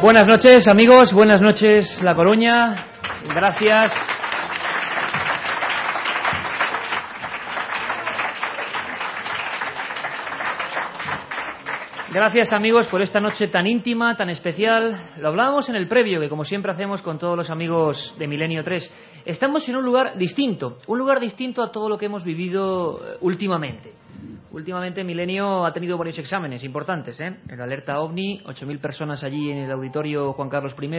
Buenas noches, amigos. Buenas noches, La Coruña. Gracias. Gracias amigos por esta noche tan íntima, tan especial. Lo hablábamos en el previo, que como siempre hacemos con todos los amigos de Milenio 3. Estamos en un lugar distinto, un lugar distinto a todo lo que hemos vivido eh, últimamente. Últimamente Milenio ha tenido varios exámenes importantes, ¿eh? El alerta OVNI, 8.000 personas allí en el auditorio Juan Carlos I.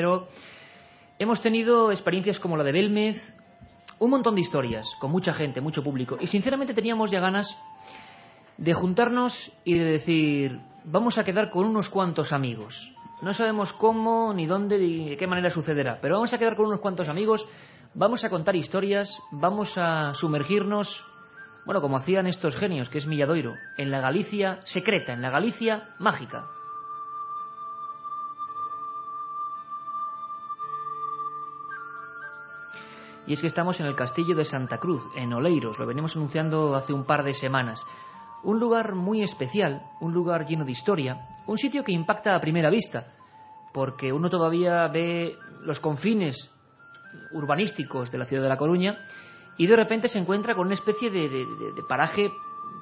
Hemos tenido experiencias como la de Belmez, un montón de historias, con mucha gente, mucho público. Y sinceramente teníamos ya ganas de juntarnos y de decir, vamos a quedar con unos cuantos amigos. No sabemos cómo, ni dónde, ni de qué manera sucederá, pero vamos a quedar con unos cuantos amigos, vamos a contar historias, vamos a sumergirnos bueno, como hacían estos genios, que es Milladoiro, en la Galicia secreta, en la Galicia mágica. Y es que estamos en el castillo de Santa Cruz, en Oleiros, lo venimos anunciando hace un par de semanas. Un lugar muy especial, un lugar lleno de historia, un sitio que impacta a primera vista, porque uno todavía ve los confines urbanísticos de la ciudad de La Coruña y de repente se encuentra con una especie de, paraje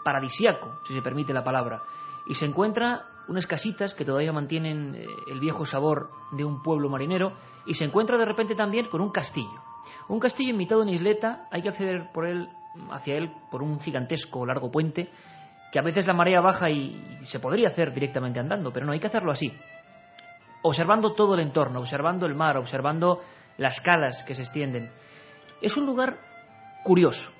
paradisiaco, si se permite la palabra, y se encuentra unas casitas que todavía mantienen eh, el viejo sabor de un pueblo marinero, y se encuentra de repente también con un castillo. Un castillo en de una isleta, hay que acceder por él, hacia él por un gigantesco largo puente, que a veces la marea baja y se podría hacer directamente andando, pero no, hay que hacerlo así, observando todo el entorno, observando el mar, observando las calas que se extienden. Es un lugar curioso.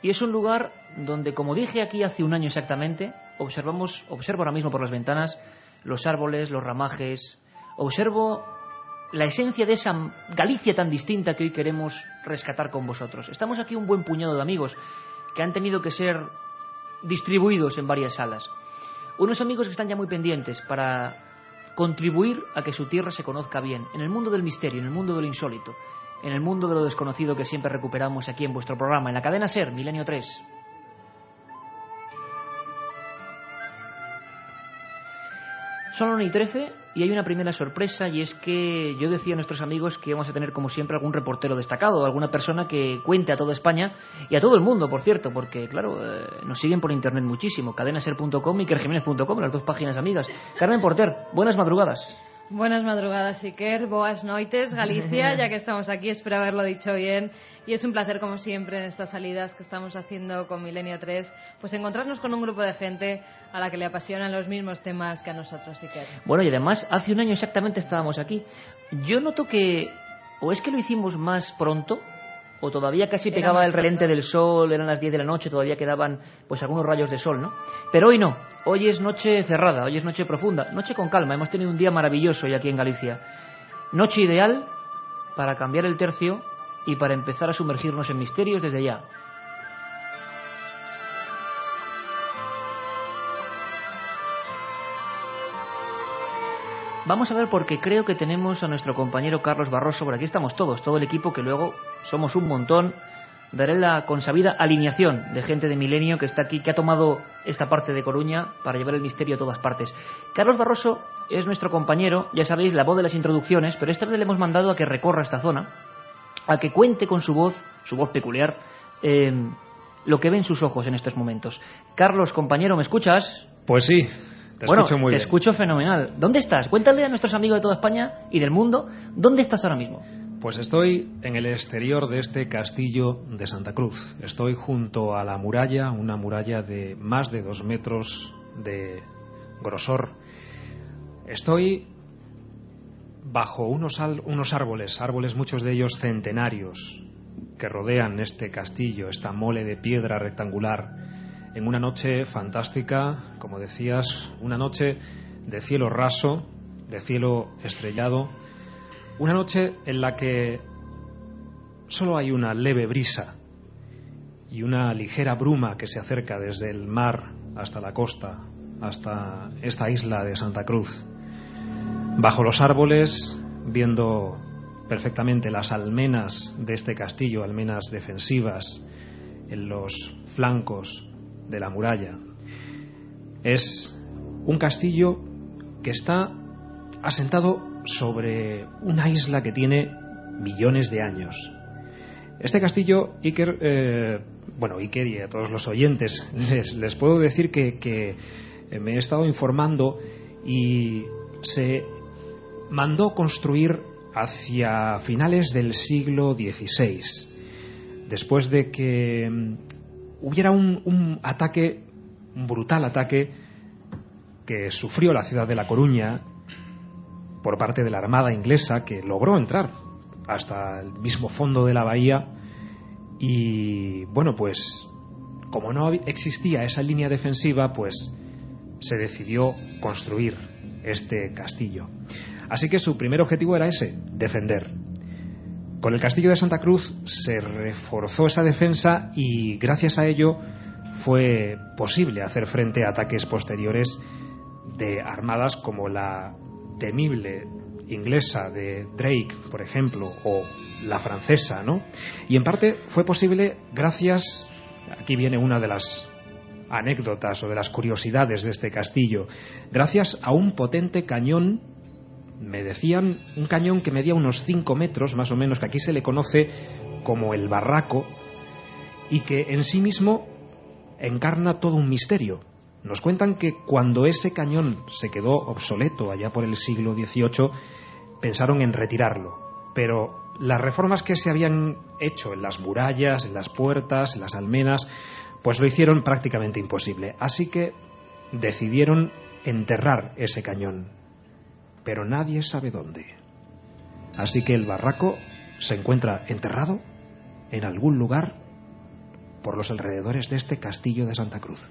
Y es un lugar donde, como dije aquí hace un año exactamente, observamos, observo ahora mismo por las ventanas los árboles, los ramajes, observo la esencia de esa Galicia tan distinta que hoy queremos rescatar con vosotros. Estamos aquí un buen puñado de amigos que han tenido que ser distribuidos en varias salas. Unos amigos que están ya muy pendientes para contribuir a que su tierra se conozca bien, en el mundo del misterio, en el mundo de lo insólito, en el mundo de lo desconocido que siempre recuperamos aquí en vuestro programa, en la cadena Ser, Milenio 3. Son las 1 y 13 y hay una primera sorpresa y es que yo decía a nuestros amigos que vamos a tener como siempre algún reportero destacado, alguna persona que cuente a toda España y a todo el mundo, por cierto, porque claro, eh, nos siguen por internet muchísimo, cadenaser.com y kerjiménez.com, las dos páginas amigas. Carmen Porter, buenas madrugadas. Buenas madrugadas, Iker. Boas noites, Galicia, ya que estamos aquí, espero haberlo dicho bien. Y es un placer, como siempre, en estas salidas que estamos haciendo con Milenio 3, pues encontrarnos con un grupo de gente a la que le apasionan los mismos temas que a nosotros, Iker. Bueno, y además, hace un año exactamente estábamos aquí. Yo noto que, o es que lo hicimos más pronto, o todavía casi pegaba el relente del sol, eran las 10 de la noche, todavía quedaban pues algunos rayos de sol, ¿no? Pero hoy no, hoy es noche cerrada, hoy es noche profunda, noche con calma, hemos tenido un día maravilloso hoy aquí en Galicia. Noche ideal para cambiar el tercio y para empezar a sumergirnos en misterios desde ya. Vamos a ver porque creo que tenemos a nuestro compañero Carlos Barroso, por aquí estamos todos, todo el equipo que luego somos un montón. Daré la consabida alineación de gente de Milenio que está aquí, que ha tomado esta parte de Coruña para llevar el misterio a todas partes. Carlos Barroso es nuestro compañero, ya sabéis, la voz de las introducciones, pero esta vez le hemos mandado a que recorra esta zona, a que cuente con su voz, su voz peculiar, eh, lo que ven sus ojos en estos momentos. Carlos, compañero, ¿me escuchas? Pues sí, te bueno, escucho muy te bien. escucho fenomenal. ¿Dónde estás? Cuéntale a nuestros amigos de toda España y del mundo, ¿dónde estás ahora mismo? Pues estoy en el exterior de este castillo de Santa Cruz. Estoy junto a la muralla, una muralla de más de dos metros de grosor. Estoy bajo unos, unos árboles, árboles muchos de ellos centenarios, que rodean este castillo, esta mole de piedra rectangular, en una noche fantástica, como decías, una noche de cielo raso, de cielo estrellado, una noche en la que solo hay una leve brisa y una ligera bruma que se acerca desde el mar hasta la costa, hasta esta isla de Santa Cruz. Bajo los árboles, viendo perfectamente las almenas de este castillo, almenas defensivas en los flancos de la muralla. Es un castillo que está asentado sobre una isla que tiene millones de años. Este castillo, Iker, eh, bueno, Iker y a todos los oyentes, les, les puedo decir que, que, eh, me he estado informando y se mandó construir hacia finales del siglo XVI, después de que hubiera un, un ataque, un brutal ataque que sufrió la ciudad de La Coruña por parte de la Armada inglesa que logró entrar hasta el mismo fondo de la bahía. Y bueno pues como no existía esa línea defensiva pues se decidió construir este castillo. Así que su primer objetivo era ese defender con el castillo de Santa Cruz se reforzó esa defensa y gracias a ello fue posible hacer frente a ataques posteriores de armadas como la temible inglesa de Drake, por ejemplo, o la francesa, ¿no? Y en parte fue posible gracias, aquí viene una de las anécdotas o de las curiosidades de este castillo, gracias a un potente cañón, me decían, un cañón que medía unos 5 metros más o menos, que aquí se le conoce como el barraco, y que en sí mismo encarna todo un misterio. Nos cuentan que cuando ese cañón se quedó obsoleto allá por el siglo XVIII, pensaron en retirarlo. Pero las reformas que se habían hecho en las murallas, en las puertas, en las almenas, pues lo hicieron prácticamente imposible. Así que decidieron enterrar ese cañón. Pero nadie sabe dónde. Así que el barraco se encuentra enterrado en algún lugar por los alrededores de este castillo de Santa Cruz.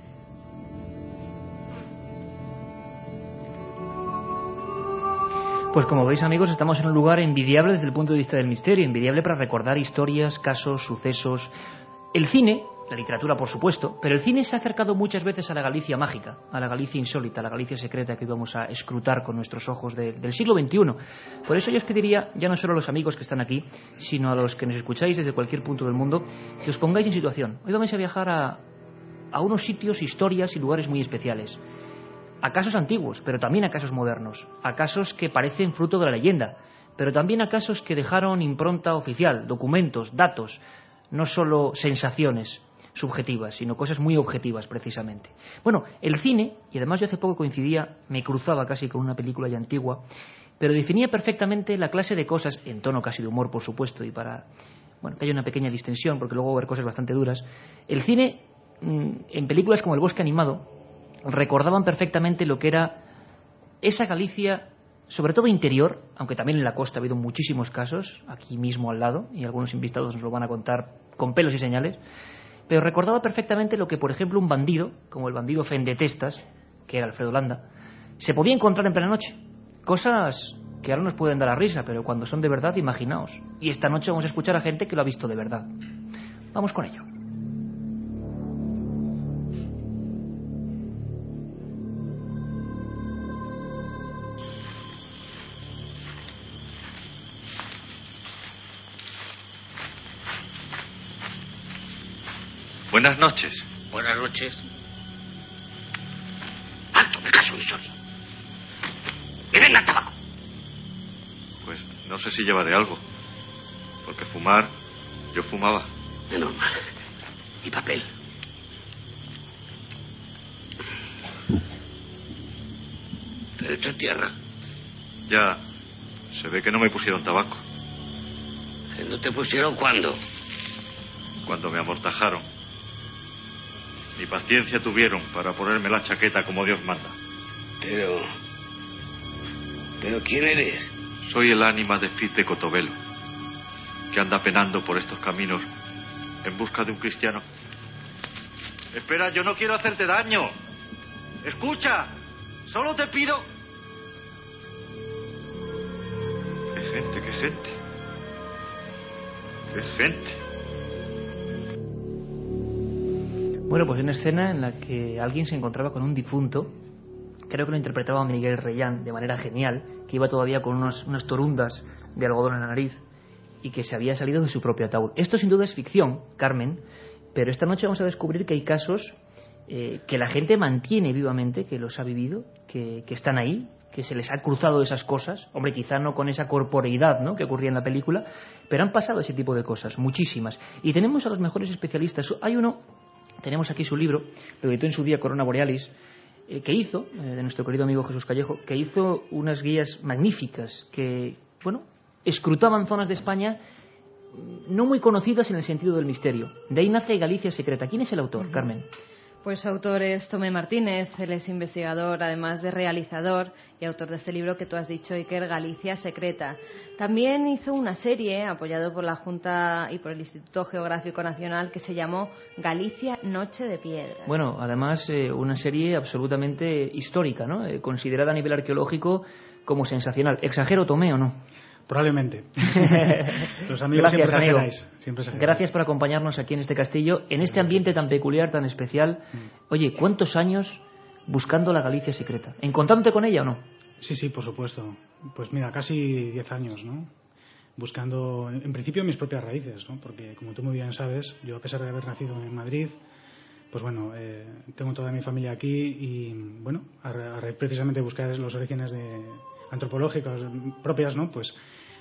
Pues como veis amigos, estamos en un lugar envidiable desde el punto de vista del misterio, envidiable para recordar historias, casos, sucesos. El cine, la literatura por supuesto, pero el cine se ha acercado muchas veces a la Galicia mágica, a la Galicia insólita, a la Galicia secreta que íbamos a escrutar con nuestros ojos de- del siglo XXI. Por eso yo os pediría, ya no solo a los amigos que están aquí, sino a los que nos escucháis desde cualquier punto del mundo, que os pongáis en situación. Hoy vamos a viajar a, a unos sitios, historias y lugares muy especiales a casos antiguos, pero también a casos modernos, a casos que parecen fruto de la leyenda, pero también a casos que dejaron impronta oficial, documentos, datos, no solo sensaciones subjetivas, sino cosas muy objetivas precisamente. Bueno, el cine, y además yo hace poco coincidía, me cruzaba casi con una película ya antigua, pero definía perfectamente la clase de cosas, en tono casi de humor por supuesto, y para bueno, que haya una pequeña distensión, porque luego va a haber cosas bastante duras. El cine, mm, en películas como El bosque animado, recordaban perfectamente lo que era esa Galicia, sobre todo interior, aunque también en la costa ha habido muchísimos casos, aquí mismo al lado, y algunos invitados nos lo van a contar con pelos y señales, pero recordaba perfectamente lo que, por ejemplo, un bandido, como el bandido Fendetestas, que era Alfredo Landa, se podía encontrar en plena noche. Cosas que ahora nos pueden dar a risa, pero cuando son de verdad, imaginaos. Y esta noche vamos a escuchar a gente que lo ha visto de verdad. Vamos con ello. Buenas noches. Buenas noches. Alto, me caso, Sony. Que venga el tabaco. Pues no sé si llevaré algo. Porque fumar, yo fumaba. Es normal. Y papel. Pero esto tierra. Ya, se ve que no me pusieron tabaco. ¿No te pusieron cuándo? Cuando me amortajaron. Ni paciencia tuvieron para ponerme la chaqueta como Dios manda. Pero... ¿Pero quién eres? Soy el ánima de Fit de Cotobelo, que anda penando por estos caminos en busca de un cristiano. Espera, yo no quiero hacerte daño. Escucha, solo te pido... ¡Qué gente, qué gente! ¡Qué gente! Bueno, pues una escena en la que alguien se encontraba con un difunto, creo que lo interpretaba Miguel Reyán de manera genial, que iba todavía con unos, unas torundas de algodón en la nariz y que se había salido de su propio ataúd. Esto sin duda es ficción, Carmen, pero esta noche vamos a descubrir que hay casos eh, que la gente mantiene vivamente, que los ha vivido, que, que, están ahí, que se les ha cruzado esas cosas. Hombre, quizá no con esa corporeidad ¿no? que ocurría en la película, pero han pasado ese tipo de cosas, muchísimas. Y tenemos a los mejores especialistas. Hay uno, tenemos aquí su libro, lo editó en su día Corona Borealis, eh, que hizo, eh, de nuestro querido amigo Jesús Callejo, que hizo unas guías magníficas que, bueno, escrutaban zonas de España no muy conocidas en el sentido del misterio. De ahí nace Galicia Secreta. ¿Quién es el autor, Carmen? Pues autor es Tomé Martínez, él es investigador, además de realizador y autor de este libro que tú has dicho, Iker, Galicia Secreta. También hizo una serie apoyado por la Junta y por el Instituto Geográfico Nacional que se llamó Galicia Noche de Piedra. Bueno, además eh, una serie absolutamente histórica, ¿no? Eh, considerada a nivel arqueológico como sensacional. ¿Exagero, Tomé o no? Probablemente. Los amigos Gracias, siempre amigo. exageráis, siempre. Gracias por acompañarnos aquí en este castillo, en este ambiente tan peculiar, tan especial. Oye, ¿cuántos años buscando la Galicia secreta? ¿Encontrándote con ella o no? Sí, sí, por supuesto. Pues mira, casi 10 años, ¿no? Buscando, en principio, mis propias raíces, ¿no? Porque, como tú muy bien sabes, yo a pesar de haber nacido en Madrid, pues bueno, eh, tengo toda mi familia aquí y, bueno, a, a precisamente buscar los orígenes de, antropológicos propias, ¿no? Pues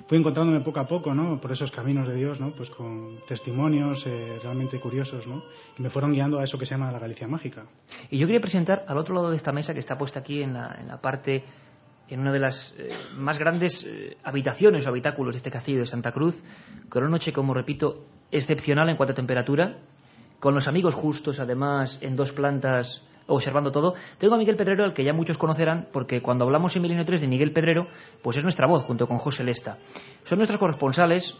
fui encontrándome poco a poco, ¿no? Por esos caminos de Dios, ¿no? Pues con testimonios eh, realmente curiosos, ¿no? Y me fueron guiando a eso que se llama la Galicia mágica. Y yo quería presentar al otro lado de esta mesa que está puesta aquí en la, en la parte, en una de las eh, más grandes eh, habitaciones o habitáculos de este castillo de Santa Cruz, con una noche, como repito, excepcional en cuanto a temperatura, con los amigos justos, además, en dos plantas observando todo. Tengo a Miguel Pedrero, al que ya muchos conocerán, porque cuando hablamos en Milenio 3 de Miguel Pedrero, pues es nuestra voz, junto con José Lesta. Son nuestros corresponsales.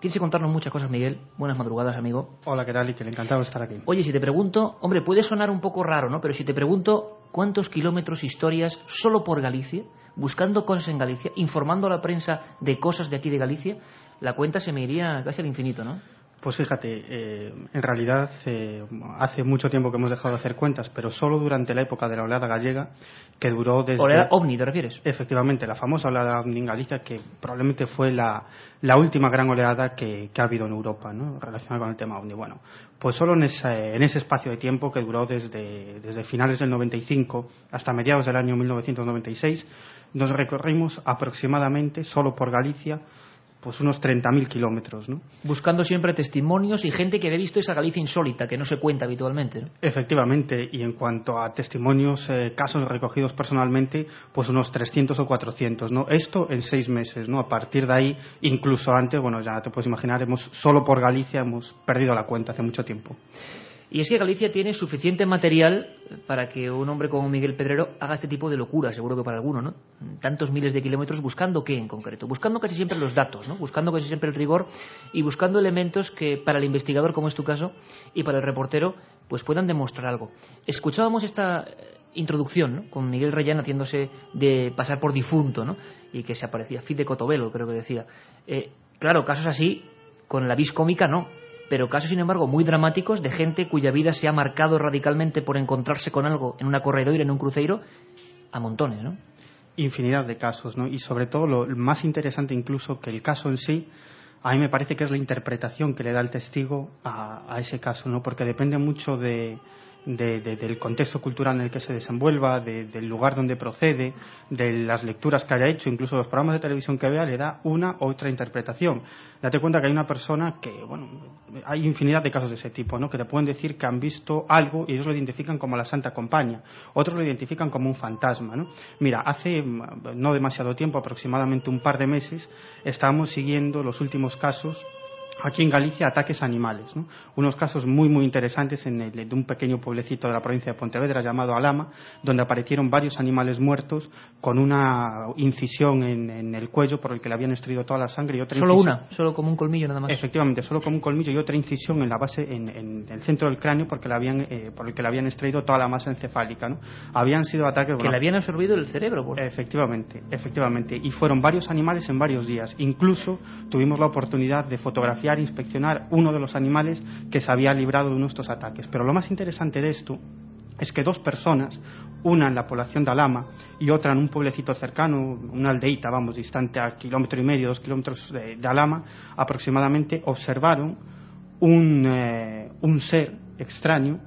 Tienes que contarnos muchas cosas, Miguel. Buenas madrugadas, amigo. Hola, ¿qué tal? Y que encantado de estar aquí. Oye, si te pregunto, hombre, puede sonar un poco raro, ¿no? Pero si te pregunto cuántos kilómetros, historias, solo por Galicia, buscando cosas en Galicia, informando a la prensa de cosas de aquí de Galicia, la cuenta se me iría casi al infinito, ¿no? Pues fíjate, eh, en realidad eh, hace mucho tiempo que hemos dejado de hacer cuentas, pero solo durante la época de la oleada gallega, que duró desde... Oleada ovni, ¿te refieres? Efectivamente, la famosa oleada ovni en Galicia, que probablemente fue la, la última gran oleada que, que, ha habido en Europa, ¿no? Relacionada con el tema ovni. Bueno, pues solo en ese, en ese espacio de tiempo que duró desde, desde finales del 95 hasta mediados del año 1996, nos recorrimos aproximadamente, solo por Galicia, pues unos 30.000 kilómetros, ¿no? Buscando siempre testimonios y gente que había visto esa Galicia insólita, que no se cuenta habitualmente, ¿no? Efectivamente, y en cuanto a testimonios, eh, casos recogidos personalmente, pues unos 300 o 400, ¿no? Esto en seis meses, ¿no? A partir de ahí, incluso antes, bueno, ya te puedes imaginar, hemos, solo por Galicia hemos perdido la cuenta hace mucho tiempo. Y es que Galicia tiene suficiente material para que un hombre como Miguel Pedrero haga este tipo de locura, seguro que para alguno, ¿no? Tantos miles de kilómetros, buscando qué en concreto, buscando casi siempre los datos, ¿no? Buscando casi siempre el rigor y buscando elementos que para el investigador, como es tu caso, y para el reportero, pues puedan demostrar algo. Escuchábamos esta introducción, ¿no? Con Miguel Reyán haciéndose de pasar por difunto, ¿no? Y que se aparecía, Fit de Cotobelo, creo que decía. Eh, claro, casos así, con la vis cómica, no pero casos, sin embargo, muy dramáticos de gente cuya vida se ha marcado radicalmente por encontrarse con algo en una corredoira, en un cruceiro, a montones, ¿no? Infinidad de casos, ¿no? Y sobre todo, lo más interesante incluso que el caso en sí, a mí me parece que es la interpretación que le da el testigo a, a ese caso, ¿no? Porque depende mucho de, de, de, del contexto cultural en el que se desenvuelva, de, del lugar donde procede, de las lecturas que haya hecho, incluso los programas de televisión que vea, le da una u otra interpretación. Date cuenta que hay una persona que, bueno, hay infinidad de casos de ese tipo, ¿no? que te pueden decir que han visto algo y ellos lo identifican como la Santa Compañía, otros lo identifican como un fantasma. ¿no? Mira, hace no demasiado tiempo, aproximadamente un par de meses, estábamos siguiendo los últimos casos aquí en Galicia ataques animales. ¿no? Unos casos muy, muy interesantes en el, de un pequeño pueblecito de la provincia de Pontevedra llamado Alama, donde aparecieron varios animales muertos con una incisión en, en el cuello por el que le habían extraído toda la sangre y otra Solo incisión- una, solo como un colmillo nada más. Efectivamente, solo como un colmillo y otra incisión en la base, en, en el centro del cráneo, porque le habían, eh, por el que le habían extraído toda la masa encefálica. ¿no? Habían sido ataques. Que le habían absorbido el cerebro. por- Efectivamente, efectivamente. Y fueron varios animales en varios días. Incluso tuvimos la oportunidad de fotografiar inspeccionar uno de los animales que se había librado de estos ataques. Pero lo más interesante de esto es que dos personas, una en la población de Alama y otra en un pueblecito cercano, una aldeíta, vamos, distante a kilómetro y medio, dos kilómetros de, de Alama, aproximadamente, observaron un, eh, un ser extraño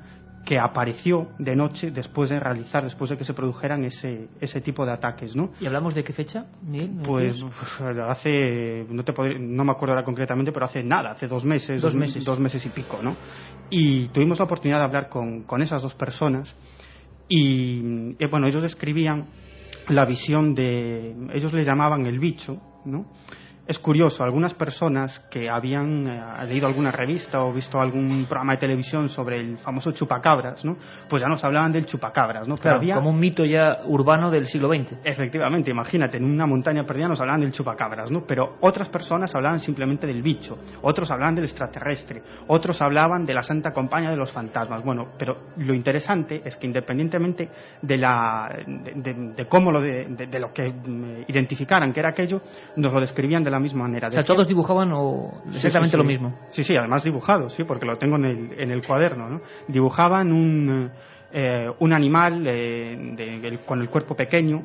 que apareció de noche después de realizar, después de que se produjeran ese, ese tipo de ataques, ¿no? ¿Y hablamos de qué fecha, Miguel? ¿Me Pues decías? hace, no, te podré- no me acuerdo ahora concretamente, pero hace nada, hace dos meses, Dos meses. dos meses y pico, ¿no? Y tuvimos la oportunidad de hablar con, con esas dos personas y, bueno, ellos describían la visión de, ellos le llamaban el bicho, ¿no? Es curioso, algunas personas que habían eh, leído alguna revista o visto algún programa de televisión sobre el famoso chupacabras, ¿no? Pues ya nos hablaban del chupacabras, ¿no? Claro, había- como un mito ya urbano del siglo XX. Efectivamente, imagínate, en una montaña perdida nos hablaban del chupacabras, ¿no? Pero otras personas hablaban simplemente del bicho, otros hablaban del extraterrestre, otros hablaban de la santa compañía de los fantasmas. Bueno, pero lo interesante es que independientemente de, la, de, de- de cómo lo de, de- de lo que mm, identificaran que era aquello, nos lo describían de la misma manera. O sea, todos dibujaban o exactamente sí, lo mismo. Sí, sí, además dibujado, sí, porque lo tengo en el, en el cuaderno, ¿no? Dibujaban un, eh, un animal eh, de- con el cuerpo pequeño,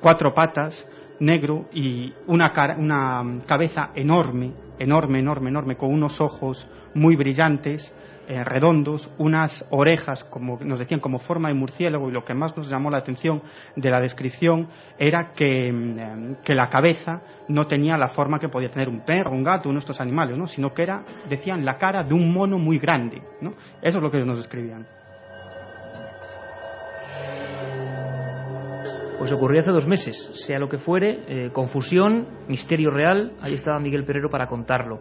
cuatro patas, negro y una, cara- una cabeza enorme, enorme, enorme, enorme, con unos ojos muy brillantes, eh, redondos, unas orejas, como nos decían, como forma de murciélago, y lo que más nos llamó la atención de la descripción era que, mm, que la cabeza no tenía la forma que podía tener un perro, un gato, uno de estos animales, ¿no? sino que era, decían, la cara de un mono muy grande. ¿no? Eso es lo que nos describían. Pues ocurrió hace dos meses, sea lo que fuere, eh, confusión, misterio real, ahí estaba Miguel Perero para contarlo.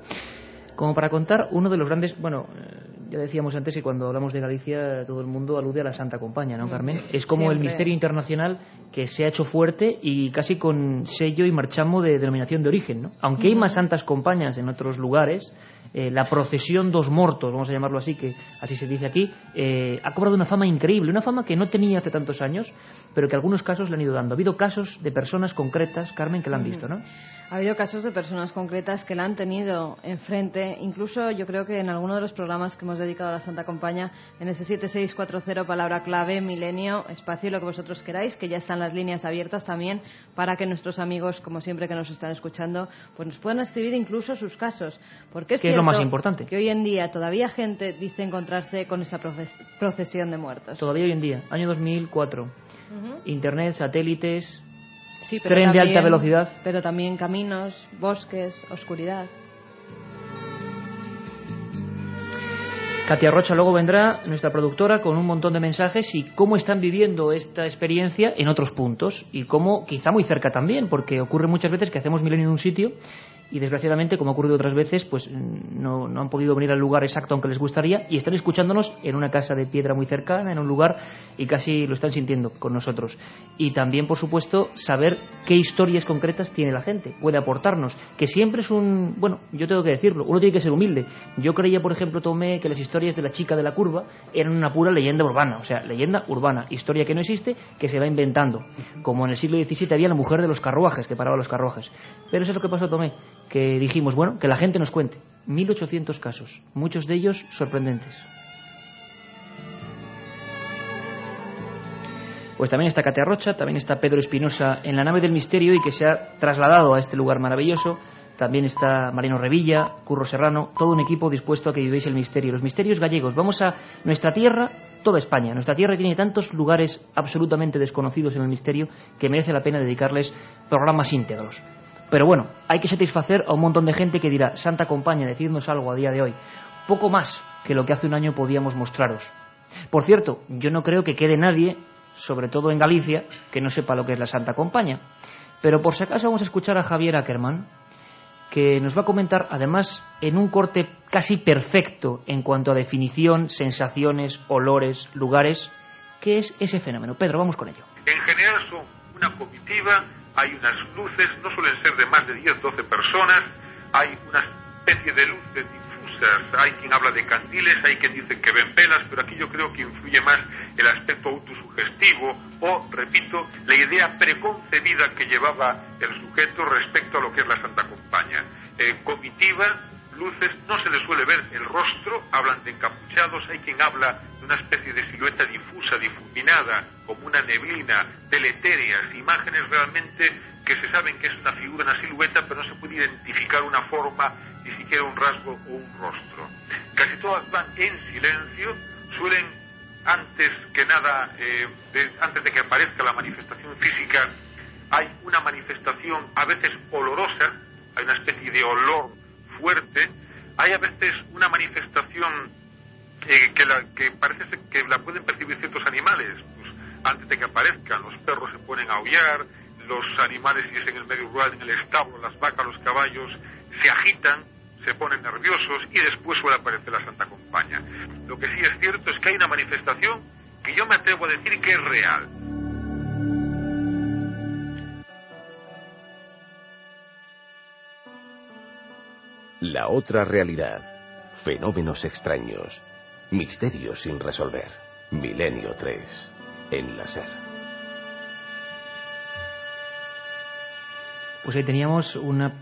Como para contar uno de los grandes, bueno, eh, ya decíamos antes que cuando hablamos de Galicia todo el mundo alude a la Santa Compañía, ¿no, Carmen? Es como el misterio internacional que se ha hecho fuerte y casi con sello y marchamo de denominación de origen, ¿no? Aunque hay más santas compañías en otros lugares, eh, la procesión dos mortos, vamos a llamarlo así, que así se dice aquí, eh, ha cobrado una fama increíble, una fama que no tenía hace tantos años, pero que algunos casos le han ido dando. Ha habido casos de personas concretas, Carmen, que la han visto, ¿no? Ha habido casos de personas concretas que la han tenido enfrente, incluso yo creo que en alguno de los programas que hemos dedicado a la Santa Compañía, en ese 7640 palabra clave, milenio, espacio, lo que vosotros queráis, que ya están las líneas abiertas también para que nuestros amigos, como siempre que nos están escuchando, pues nos puedan escribir incluso sus casos. Porque es Que es lo más importante. Que hoy en día todavía gente dice encontrarse con esa procesión de muertos. Todavía hoy en día, año 2004, Ujú. Internet, satélites, Sí, tren de alta velocidad. Pero también caminos, bosques, oscuridad. Katia Rocha luego vendrá, nuestra productora, con un montón de mensajes y cómo están viviendo esta experiencia en otros puntos y cómo quizá muy cerca también, porque ocurre muchas veces que hacemos milenio en un sitio y desgraciadamente, como ha ocurrido otras veces, pues no, no han podido venir al lugar exacto aunque les gustaría y están escuchándonos en una casa de piedra muy cercana, en un lugar y casi lo están sintiendo con nosotros. Y también, por supuesto, saber qué historias concretas tiene la gente, puede aportarnos, que siempre es un, bueno, yo tengo que decirlo, uno tiene que ser humilde. Yo creía, por ejemplo, Tomé, que las historias de la chica de la curva eran una pura leyenda urbana, o sea, leyenda urbana, historia que no existe, que se va inventando. Como en el siglo XVII había la mujer de los carruajes, que paraba los carruajes. Pero eso es lo que pasó, Tomé, que dijimos, bueno, que la gente nos cuente. 1800 casos, muchos de ellos sorprendentes. Pues también está Katia Rocha, también está Pedro Espinosa en la nave del misterio y que se ha trasladado a este lugar maravilloso también está Marino Revilla, Curro Serrano, todo un equipo dispuesto a que vivéis el misterio. Los misterios gallegos. Vamos a nuestra tierra, toda España. Nuestra tierra tiene tantos lugares absolutamente desconocidos en el misterio que merece la pena dedicarles programas íntegros. Pero bueno, hay que satisfacer a un montón de gente que dirá, Santa Compañía, decidnos algo a día de hoy. Poco más que lo que hace un año podíamos mostraros. Por cierto, yo no creo que quede nadie, sobre todo en Galicia, que no sepa lo que es la Santa Compañía. Pero por si acaso vamos a escuchar a Javier Ackerman, que nos va a comentar, además, en un corte casi perfecto en cuanto a definición, sensaciones, olores, lugares, qué es ese fenómeno. Pedro, vamos con ello. En general son una comitiva hay unas luces, no suelen ser de más de 10, 12 personas, hay una especie de luces difusas, hay quien habla de candiles, hay quien dice que ven velas, pero aquí yo creo que influye más el aspecto autosugestivo o, repito, la idea preconcebida que llevaba el sujeto respecto a lo que es la Santa Compañía. Eh, comitiva, luces, no se le suele ver el rostro, hablan de encapuchados, hay quien habla de una especie de silueta difusa, difuminada, como una neblina, deletéreas, imágenes realmente que se saben que es una figura, una silueta, pero no se puede identificar una forma, ni siquiera un rasgo o un rostro. Casi todas van en silencio, suelen antes que nada, eh, antes de que aparezca la manifestación física, hay una manifestación a veces olorosa, hay una especie de olor fuerte, hay a veces una manifestación eh, que, la, que parece que la pueden percibir ciertos animales. Pues, antes de que aparezcan, los perros se ponen a aullar, los animales, si es en el medio rural, en el establo, las vacas, los caballos, se agitan, se ponen nerviosos y después suele aparecer la Santa Compañía. Lo que sí es cierto es que hay una manifestación que yo me atrevo a decir que es real. La otra realidad. Fenómenos extraños. Misterios sin resolver. Milenio 3. En la SER. Pues ahí teníamos una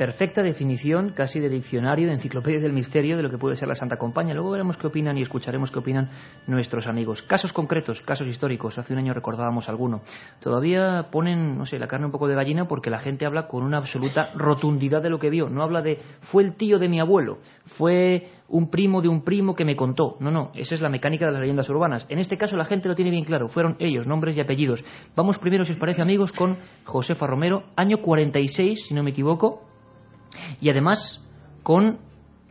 perfecta definición, casi de diccionario, de enciclopedia del misterio de lo que puede ser la Santa Compañía. Luego veremos qué opinan y escucharemos qué opinan nuestros amigos. Casos concretos, casos históricos. Hace un año recordábamos alguno. Todavía ponen, no sé, la carne un poco de gallina porque la gente habla con una absoluta rotundidad de lo que vio. No habla de fue el tío de mi abuelo, fue un primo de un primo que me contó. No, no, esa es la mecánica de las leyendas urbanas. En este caso la gente lo tiene bien claro, fueron ellos, nombres y apellidos. Vamos primero, si os parece amigos, con Josefa Romero, año 46, si no me equivoco, y además con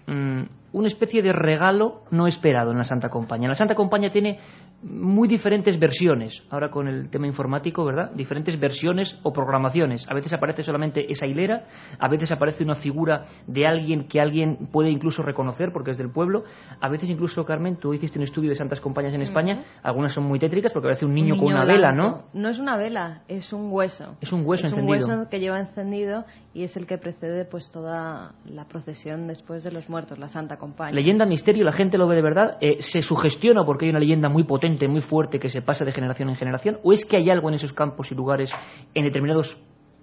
mm, una especie de regalo no esperado en la Santa Compañía. La Santa Compañía tiene muy diferentes versiones, ahora con el tema informático, ¿verdad? Diferentes versiones o programaciones. A veces aparece solamente esa hilera, a veces aparece una figura de alguien que alguien puede incluso reconocer porque es del pueblo. A veces incluso, Carmen, tú hiciste un estudio de santas compañías en España, algunas son muy tétricas porque aparece un niño, con una vela, ¿no? No es una vela, es un hueso. Es un hueso encendido. Es un hueso que lleva encendido y es el que precede pues toda la procesión después de los muertos, la Santa Leyenda, misterio, la gente lo ve de verdad, eh, se sugestiona porque hay una leyenda muy potente muy fuerte que se pasa de generación en generación? ¿O es que hay algo en esos campos y lugares, en determinados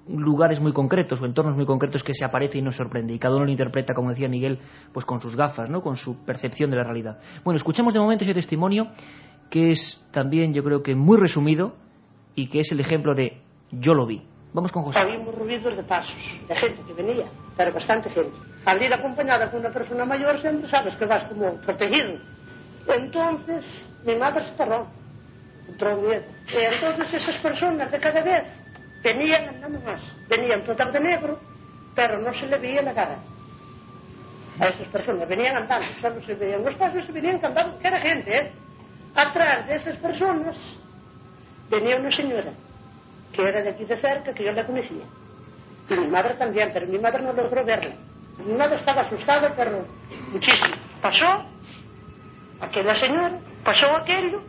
lugares muy concretos o entornos muy concretos que se aparece y nos sorprende y cada uno lo interpreta, como decía Miguel, pues con sus gafas, ¿no? con su percepción de la realidad. Bueno, escuchemos de momento ese testimonio que es también yo creo que muy resumido y que es el ejemplo de yo lo vi. Vamos con José. Habíamos ruidos de pasos, de gente que venía, pero bastante gente. Al ir acompañada con una persona mayor siempre sabes que vas como protegido. Entonces mi madre se cerró, entró miedo. Y entonces esas personas de cada vez venían andando más, venían todas de negro, pero no se le veía la cara. A esas personas venían andando, solo se veían los pasos y venían andando, que era gente, ¿eh? Atrás de esas personas venía una señora, que era de aquí de cerca, que yo la conocía. Y mi madre también, pero mi madre no logró verla. Mi madre estaba asustada, pero muchísimo. Pasó aquella señora, pasó aquello.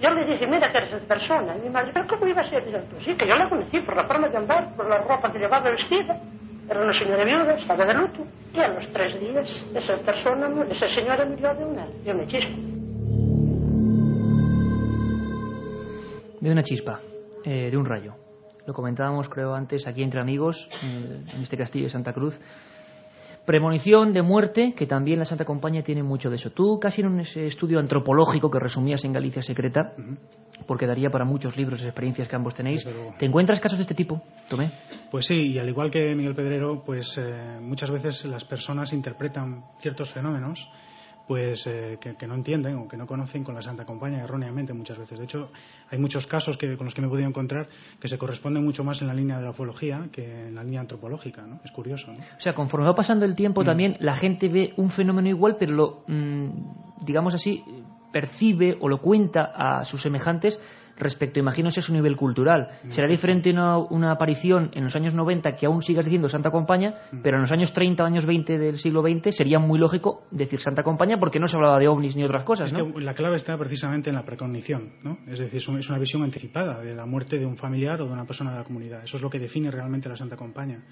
Yo le dije, mira que eres esa persona. Y mi madre, ¿pero cómo iba a ser? Yo, pues sí, que yo la conocí por la forma de andar, por la ropa que llevaba vestida. Era una señora viuda, estaba de luto. Y a los tres días, esa persona, esa señora murió de una, de una chispa. De una chispa, eh, de un rayo. Lo comentábamos, creo, antes aquí entre amigos, eh, en este castillo de Santa Cruz. Premonición de muerte, que también la Santa Compañía tiene mucho de eso. Tú, casi en ese estudio antropológico que resumías en Galicia Secreta, porque daría para muchos libros experiencias que ambos tenéis. ¿Te encuentras casos de este tipo, Tomé? Pues sí, y al igual que Miguel Pedrero, pues eh, muchas veces las personas interpretan ciertos fenómenos pues eh, que, no entienden o que no conocen con la Santa Compañía erróneamente muchas veces. De hecho, hay muchos casos que, con los que me he podido encontrar que se corresponden mucho más en la línea de la ufología que en la línea antropológica, ¿no? Es curioso, ¿no? O sea, conforme va pasando el tiempo mm. también la gente ve un fenómeno igual, pero lo, mm, digamos así, percibe o lo cuenta a sus semejantes respecto, imagino, a su nivel cultural. Será diferente una, una, aparición en los años 90 que aún sigas diciendo Santa Compañía, pero en los años 30 o años 20 del siglo XX sería muy lógico decir Santa Compañía porque no se hablaba de ovnis ni otras cosas. ¿no? la clave está precisamente en la precognición, ¿no? es decir, es una visión anticipada de la muerte de un familiar o de una persona de la comunidad. Eso es lo que define realmente la Santa Compañía.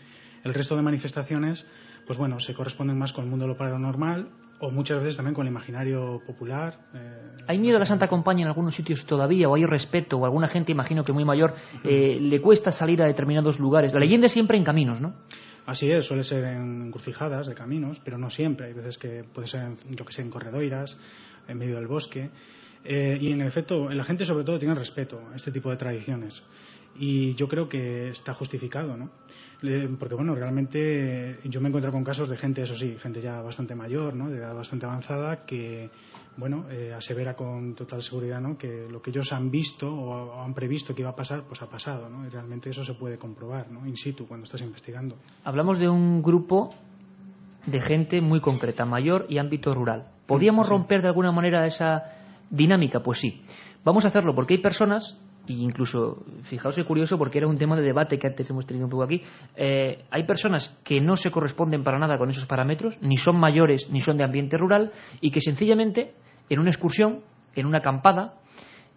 El resto de manifestaciones, pues bueno, se corresponden más con el mundo de lo paranormal o muchas veces también con el imaginario popular. Eh, ¿Hay miedo a la Santa Compañía en algunos sitios todavía? ¿O hay respeto? ¿O alguna gente, imagino que muy mayor, eh, le cuesta salir a determinados lugares? La leyenda es siempre en caminos, ¿no? Así es, suele ser en encrucijadas de caminos, pero no siempre. Hay veces que puede ser, en, yo que sé, en corredoiras, en medio del bosque. Eh, y en efecto, la gente sobre todo tiene respeto a este tipo de tradiciones. Y yo creo que está justificado, ¿no? Porque bueno, realmente yo me he encontrado con casos de gente, eso sí, gente ya bastante mayor, ¿no? de edad bastante avanzada, que bueno, eh, asevera con total seguridad ¿no? que lo que ellos han visto o, han previsto que iba a pasar, pues ha pasado, ¿no? y realmente eso se puede comprobar ¿no? in situ cuando estás investigando. Hablamos de un grupo de gente muy concreta, mayor y ámbito rural. ¿Podríamos romper de alguna manera esa dinámica? Pues sí. Vamos a hacerlo porque hay personas y incluso, fijaos qué curioso, porque era un tema de debate que antes hemos tenido un poco aquí, eh, hay personas que no se corresponden para nada con esos parámetros, ni son mayores ni son de ambiente rural, y que sencillamente en una excursión, en una acampada,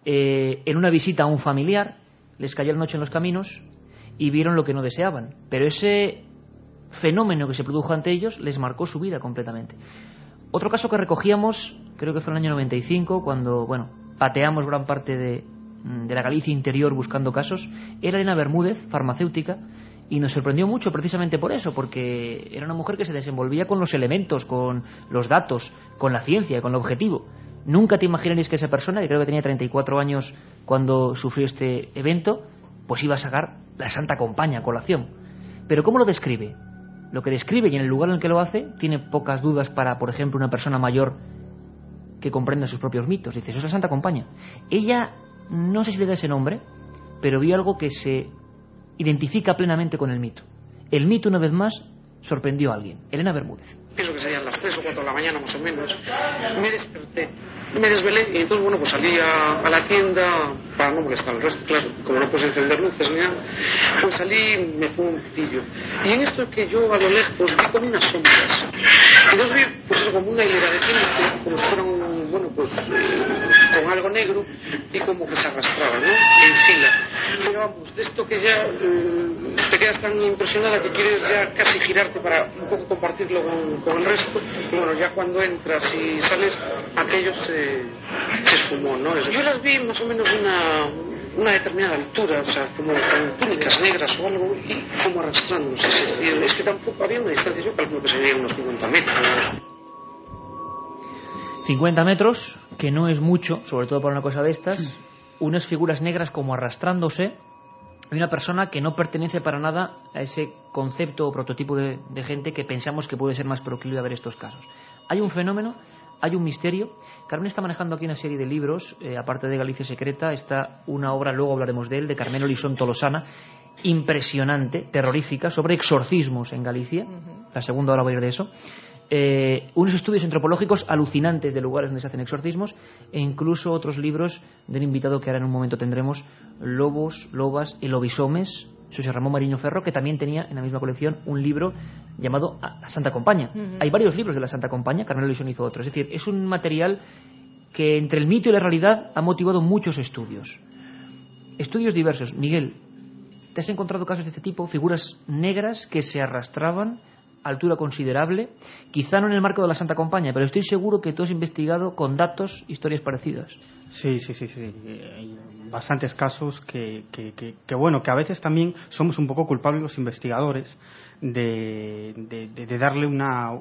eh, en una visita a un familiar, les cayó la noche en los caminos y vieron lo que no deseaban. Pero ese fenómeno que se produjo ante ellos les marcó su vida completamente. Otro caso que recogíamos, creo que fue en el año 95, cuando, bueno, pateamos gran parte de, de la Galicia interior buscando casos, era Elena Bermúdez, farmacéutica, y nos sorprendió mucho precisamente por eso, porque era una mujer que se desenvolvía con los elementos, con los datos, con la ciencia, con el objetivo. Nunca te imaginaréis que esa persona, que creo que tenía 34 años cuando sufrió este evento, pues iba a sacar la Santa Compañía a colación. Pero ¿cómo lo describe? Lo que describe y en el lugar en el que lo hace tiene pocas dudas para, por ejemplo, una persona mayor que comprenda sus propios mitos. Dice, eso es la Santa Compañía. Ella no sé si le da ese nombre, pero vi algo que se identifica plenamente con el mito. El mito, una vez más, sorprendió a alguien. Elena Bermúdez. Pienso que serían las 3 o 4 de la mañana más o menos. Me desperté, me desvelé y entonces, bueno, pues salí a, la tienda para no molestar al resto, claro, como no puedes encender luces ni nada. Pues salí, me fue un pitillo. Y en esto que yo a lo lejos vi como unas sombras. Y entonces vi, pues como una hilera de gente, como si fuera un bueno, pues con algo negro y como que se arrastraba, ¿no? En fila. Pero vamos, de esto que ya eh, te quedas tan impresionada que quieres ya casi girarte para un poco compartirlo con, el resto. Y bueno, ya cuando entras y sales, aquello se, se esfumó, ¿no? Yo las vi más o menos una, una determinada altura, o sea, como con túnicas negras o algo, y como arrastrándose. Es que tampoco había una distancia, yo calculo que sería unos 50 metros. 50 metros, que no es mucho, sobre todo para una cosa de estas, unas figuras negras como arrastrándose, y una persona que no pertenece para nada a ese concepto o prototipo de, gente que pensamos que puede ser más proclive a ver estos casos. Hay un fenómeno, hay un misterio. Carmen está manejando aquí una serie de libros, eh, aparte de Galicia Secreta, está una obra, luego hablaremos de él, de Carmelo Lisón Tolosana, impresionante, terrorífica, sobre exorcismos en Galicia. La segunda hora va a ir de eso eh, unos estudios antropológicos alucinantes de lugares donde se hacen exorcismos e incluso otros libros del invitado que ahora en un momento tendremos, Lobos, Lobas y Lobisomes, José Ramón Mariño Ferro, que también tenía en la misma colección un libro llamado La Santa Compañía. Hay varios libros de la Santa Compañía, Carmelo Lisón hizo otro. Es decir, es un material que entre el mito y la realidad ha motivado muchos estudios. Estudios diversos. Miguel, ¿te has encontrado casos de este tipo? Figuras negras que se arrastraban altura considerable, quizá no en el marco de la Santa Compañía, pero estoy seguro que tú has investigado con datos historias parecidas. Sí, sí, sí, sí. Hay bastantes casos que, que, que, bueno, que a veces también somos un poco culpables los investigadores de, de, de darle una,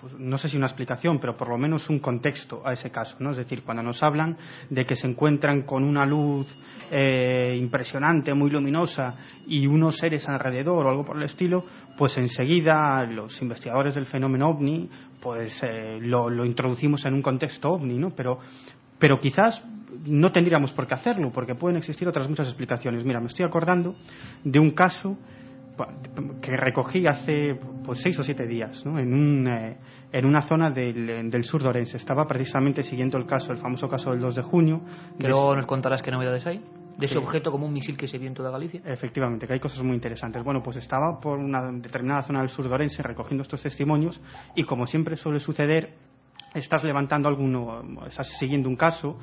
pues, no sé si una explicación, pero por lo menos un contexto a ese caso. ¿no? Es decir, cuando nos hablan de que se encuentran con una luz eh, impresionante, muy luminosa y unos seres alrededor o algo por el estilo, pues enseguida los investigadores del fenómeno ovni pues eh, lo, lo, introducimos en un contexto ovni, ¿no? Pero, pero quizás no tendríamos por qué hacerlo, porque pueden existir otras muchas explicaciones. Mira, me estoy acordando de un caso que recogí hace pues, seis o siete días ¿no? en, un, eh, en una zona del, del, sur de Orense. Estaba precisamente siguiendo el caso, el famoso caso del 2 de junio. Que luego nos contarás qué novedades hay de ese objeto como un misil que se vio en toda Galicia. Efectivamente, que hay cosas muy interesantes. Bueno, pues estaba por una determinada zona del sur de Orense recogiendo estos testimonios y como siempre suele suceder, estás levantando alguno, estás siguiendo un caso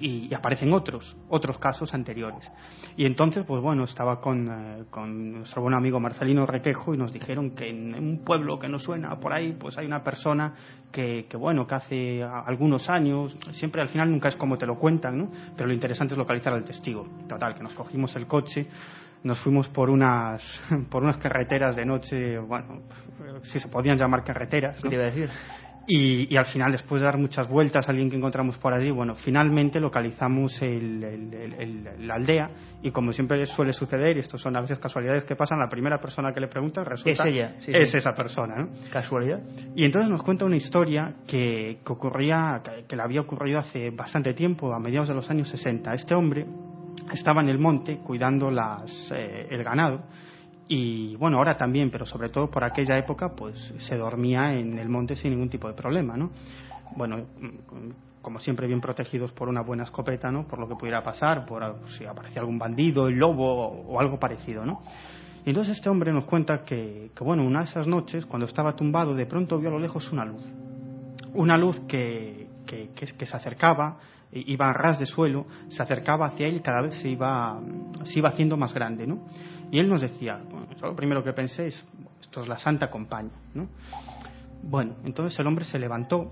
y, aparecen otros, otros casos anteriores. Y entonces, pues bueno, estaba con, eh, con, nuestro buen amigo Marcelino Requejo y nos dijeron que en un pueblo que nos suena por ahí, pues hay una persona que, que, bueno, que hace algunos años, siempre al final nunca es como te lo cuentan, ¿no? Pero lo interesante es localizar al testigo. Total, que nos cogimos el coche, nos fuimos por unas, por unas carreteras de noche, bueno, si se podían llamar carreteras. ¿no? ¿Qué iba a decir? Y, y, al final, después de dar muchas vueltas a alguien que encontramos por allí, bueno, finalmente localizamos el, el, el, la aldea y como siempre suele suceder, y esto son a veces casualidades que pasan, la primera persona que le pregunta resulta es ella, sí, es sí. esa persona, ¿no? Casualidad. Y entonces nos cuenta una historia que, que ocurría, que, que le había ocurrido hace bastante tiempo, a mediados de los años 60. Este hombre estaba en el monte cuidando las, eh, el ganado y bueno, ahora también, pero sobre todo por aquella época, pues se dormía en el monte sin ningún tipo de problema, ¿no? Bueno, como siempre bien protegidos por una buena escopeta, ¿no? Por lo que pudiera pasar, por si aparecía algún bandido, el lobo o, algo parecido, ¿no? Y entonces este hombre nos cuenta que, bueno, una de esas noches, cuando estaba tumbado, de pronto vio a lo lejos una luz. Una luz que, que, que, que se acercaba, iba a ras de suelo, se acercaba hacia él y cada vez se iba, se iba haciendo más grande, ¿no? Y él nos decía, bueno, lo primero que pensé es, esto es la Santa Compañía, ¿no? Bueno, entonces el hombre se levantó,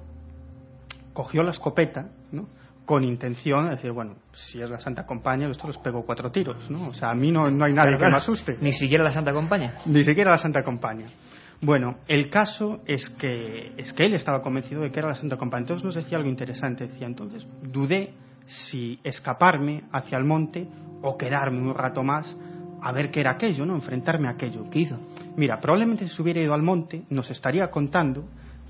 cogió la escopeta, ¿no? Con intención de decir, bueno, si es la Santa Compañía, esto los pego cuatro tiros, ¿no? O sea, a mí no, no hay nadie que claro, me asuste. Ni siquiera la Santa Compañía. Ni siquiera la Santa Compañía. Bueno, el caso es que, es que él estaba convencido de que era la Santa Compañía. Entonces nos decía algo interesante. Decía, entonces dudé si escaparme hacia el monte o quedarme un rato más a ver qué era aquello, ¿no? Enfrentarme a aquello. ¿Qué hizo? Mira, probablemente si se hubiera ido al monte nos estaría contando,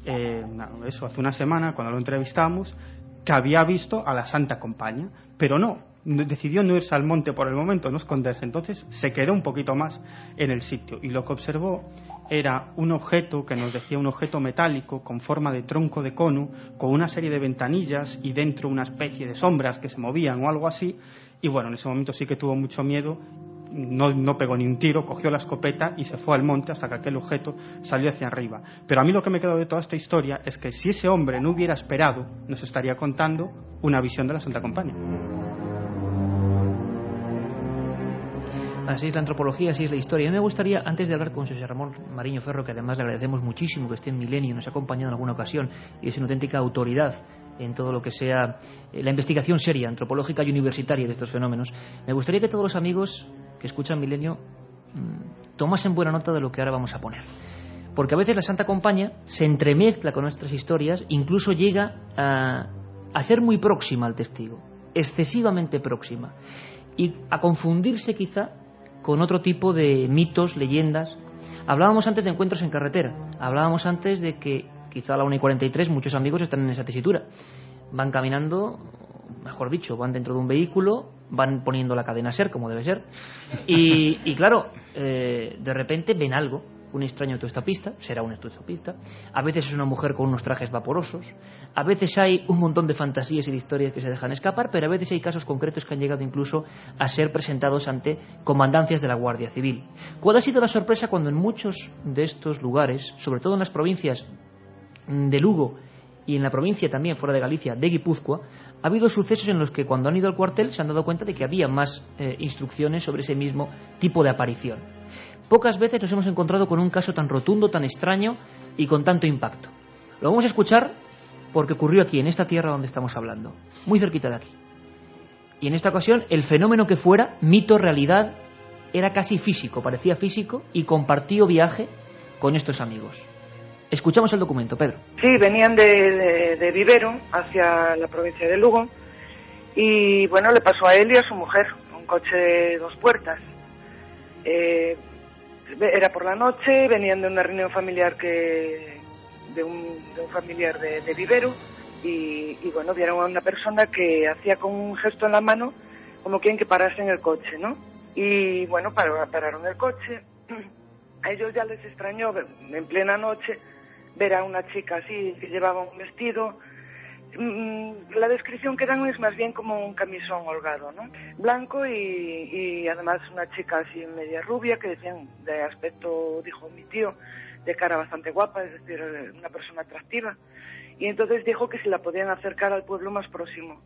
eh, eso hace una semana cuando lo entrevistamos, que había visto a la Santa Compañía, pero no, decidió no irse al monte por el momento, no esconderse. Entonces se quedó un poquito más en el sitio y lo que observó era un objeto que nos decía un objeto metálico con forma de tronco de cono, con una serie de ventanillas y dentro una especie de sombras que se movían o algo así. Y bueno, en ese momento sí que tuvo mucho miedo no, no, pegó ni un tiro, cogió la escopeta y se fue al monte hasta que aquel objeto salió hacia arriba. Pero a mí lo que me quedó de toda esta historia es que si ese hombre no hubiera esperado, nos estaría contando una visión de la Santa Compañía. Así es la antropología, así es la historia. A mí me gustaría, antes de hablar con José Ramón Mariño Ferro, que además le agradecemos muchísimo que esté en Milenio, nos ha acompañado en alguna ocasión y es una auténtica autoridad en todo lo que sea la investigación seria, antropológica y universitaria de estos fenómenos, me gustaría que todos los amigos que escuchan Milenio mmm, tomasen buena nota de lo que ahora vamos a poner. Porque a veces la Santa Compañía se entremezcla con nuestras historias, incluso llega a, a ser muy próxima al testigo, excesivamente próxima, y a confundirse quizá con otro tipo de mitos, leyendas. Hablábamos antes de encuentros en carretera, hablábamos antes de que quizá a la 1 y 43 muchos amigos están en esa tesitura. Van caminando, mejor dicho, van dentro de un vehículo, van poniendo la cadena ser, como debe ser, y, y claro, eh, de repente ven algo, un extraño autoestopista, será un autoestopista, a veces es una mujer con unos trajes vaporosos, a veces hay un montón de fantasías y de historias que se dejan escapar, pero a veces hay casos concretos que han llegado incluso a ser presentados ante comandancias de la Guardia Civil. ¿Cuál ha sido la sorpresa cuando en muchos de estos lugares, sobre todo en las provincias de Lugo y en la provincia también, fuera de Galicia, de Guipúzcoa, ha habido sucesos en los que cuando han ido al cuartel se han dado cuenta de que había más eh, instrucciones sobre ese mismo tipo de aparición. Pocas veces nos hemos encontrado con un caso tan rotundo, tan extraño y con tanto impacto. Lo vamos a escuchar porque ocurrió aquí, en esta tierra donde estamos hablando, muy cerquita de aquí. Y en esta ocasión, el fenómeno que fuera, mito, realidad, era casi físico, parecía físico, y compartió viaje con estos amigos. Escuchamos el documento, Pedro. Sí, venían de, Vivero hacia la provincia de Lugo y bueno, le pasó a él y a su mujer un coche de dos puertas. Eh, era por la noche, venían de una reunión familiar que de un, familiar de, de Vivero y, y, bueno, vieron a una persona que hacía con un gesto en la mano como quien que parase en el coche, ¿no? Y bueno, pararon el coche. A ellos ya les extrañó en plena noche ver a una chica así que llevaba un vestido. Mm, la descripción que dan es más bien como un camisón holgado, ¿no? Blanco y, además una chica así media rubia que decían de aspecto, dijo mi tío, de cara bastante guapa, es decir, una persona atractiva. Y entonces dijo que se la podían acercar al pueblo más próximo.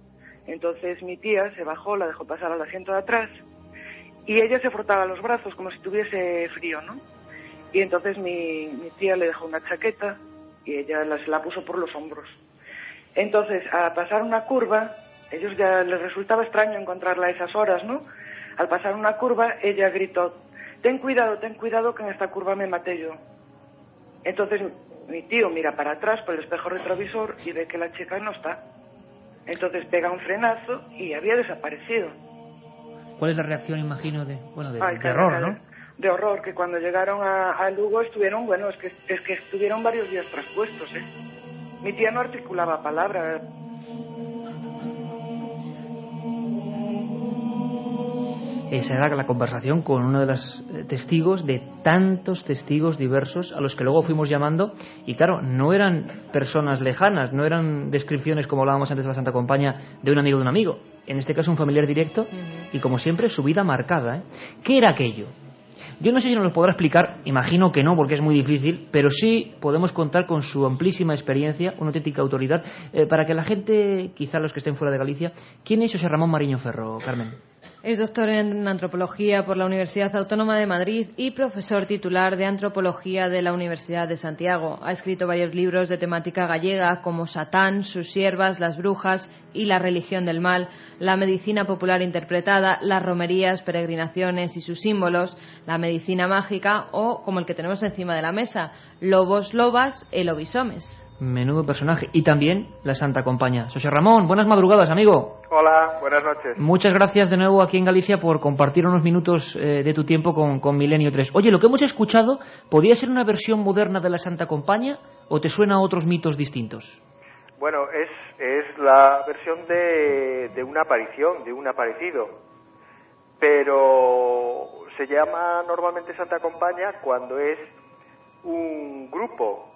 Entonces mi tía se bajó, la dejó pasar al asiento de atrás y ella se frotaba los brazos como si tuviese frío, ¿no? Y entonces mi, mi tía le dejó una chaqueta y ella la, se la puso por los hombros. Entonces, al pasar una curva, ellos ya les resultaba extraño encontrarla a esas horas, ¿no? Al pasar una curva, ella gritó, ten cuidado, ten cuidado que en esta curva me maté yo. Entonces mi tío mira para atrás por el espejo retrovisor y ve que la chica no está. Entonces pega un frenazo y había desaparecido. ¿Cuál es la reacción, imagino, de, bueno, de, Ay, de claro. ¿no? De horror, que cuando llegaron a, a Lugo estuvieron, bueno, es que, es que estuvieron varios días traspuestos, ¿eh? Mi tía no articulaba palabra. Esa era la conversación con uno de los eh, testigos de tantos testigos diversos a los que luego fuimos llamando. Y claro, no eran personas lejanas, no eran descripciones como hablábamos antes de la Santa Compañía de un amigo de un amigo. En este caso, un familiar directo y, como siempre, su vida marcada. ¿eh? ¿Qué era aquello? Yo no sé si nos lo podrá explicar, imagino que no, porque es muy difícil, pero sí podemos contar con su amplísima experiencia, una auténtica autoridad, eh, para que la gente, quizá los que estén fuera de Galicia, ¿quién es José Ramón Mariño Ferro, Carmen? Es doctor en antropología por la Universidad Autónoma de Madrid y profesor titular de antropología de la Universidad de Santiago. Ha escrito varios libros de temática gallega como Satán, sus siervas, las brujas y la religión del mal, la medicina popular interpretada, las romerías, peregrinaciones y sus símbolos, la medicina mágica o, como el que tenemos encima de la mesa, lobos, lobas, el obisomes. Menudo personaje. Y también la Santa Compañía. José Ramón, buenas madrugadas, amigo. Hola, buenas noches. Muchas gracias de nuevo aquí en Galicia por compartir unos minutos eh, de tu tiempo con, con, Milenio 3. Oye, lo que hemos escuchado, ¿podría ser una versión moderna de la Santa Compañía o te suena a otros mitos distintos? Bueno, es, es la versión de, de una aparición, de un aparecido. Pero se llama normalmente Santa Compañía cuando es un grupo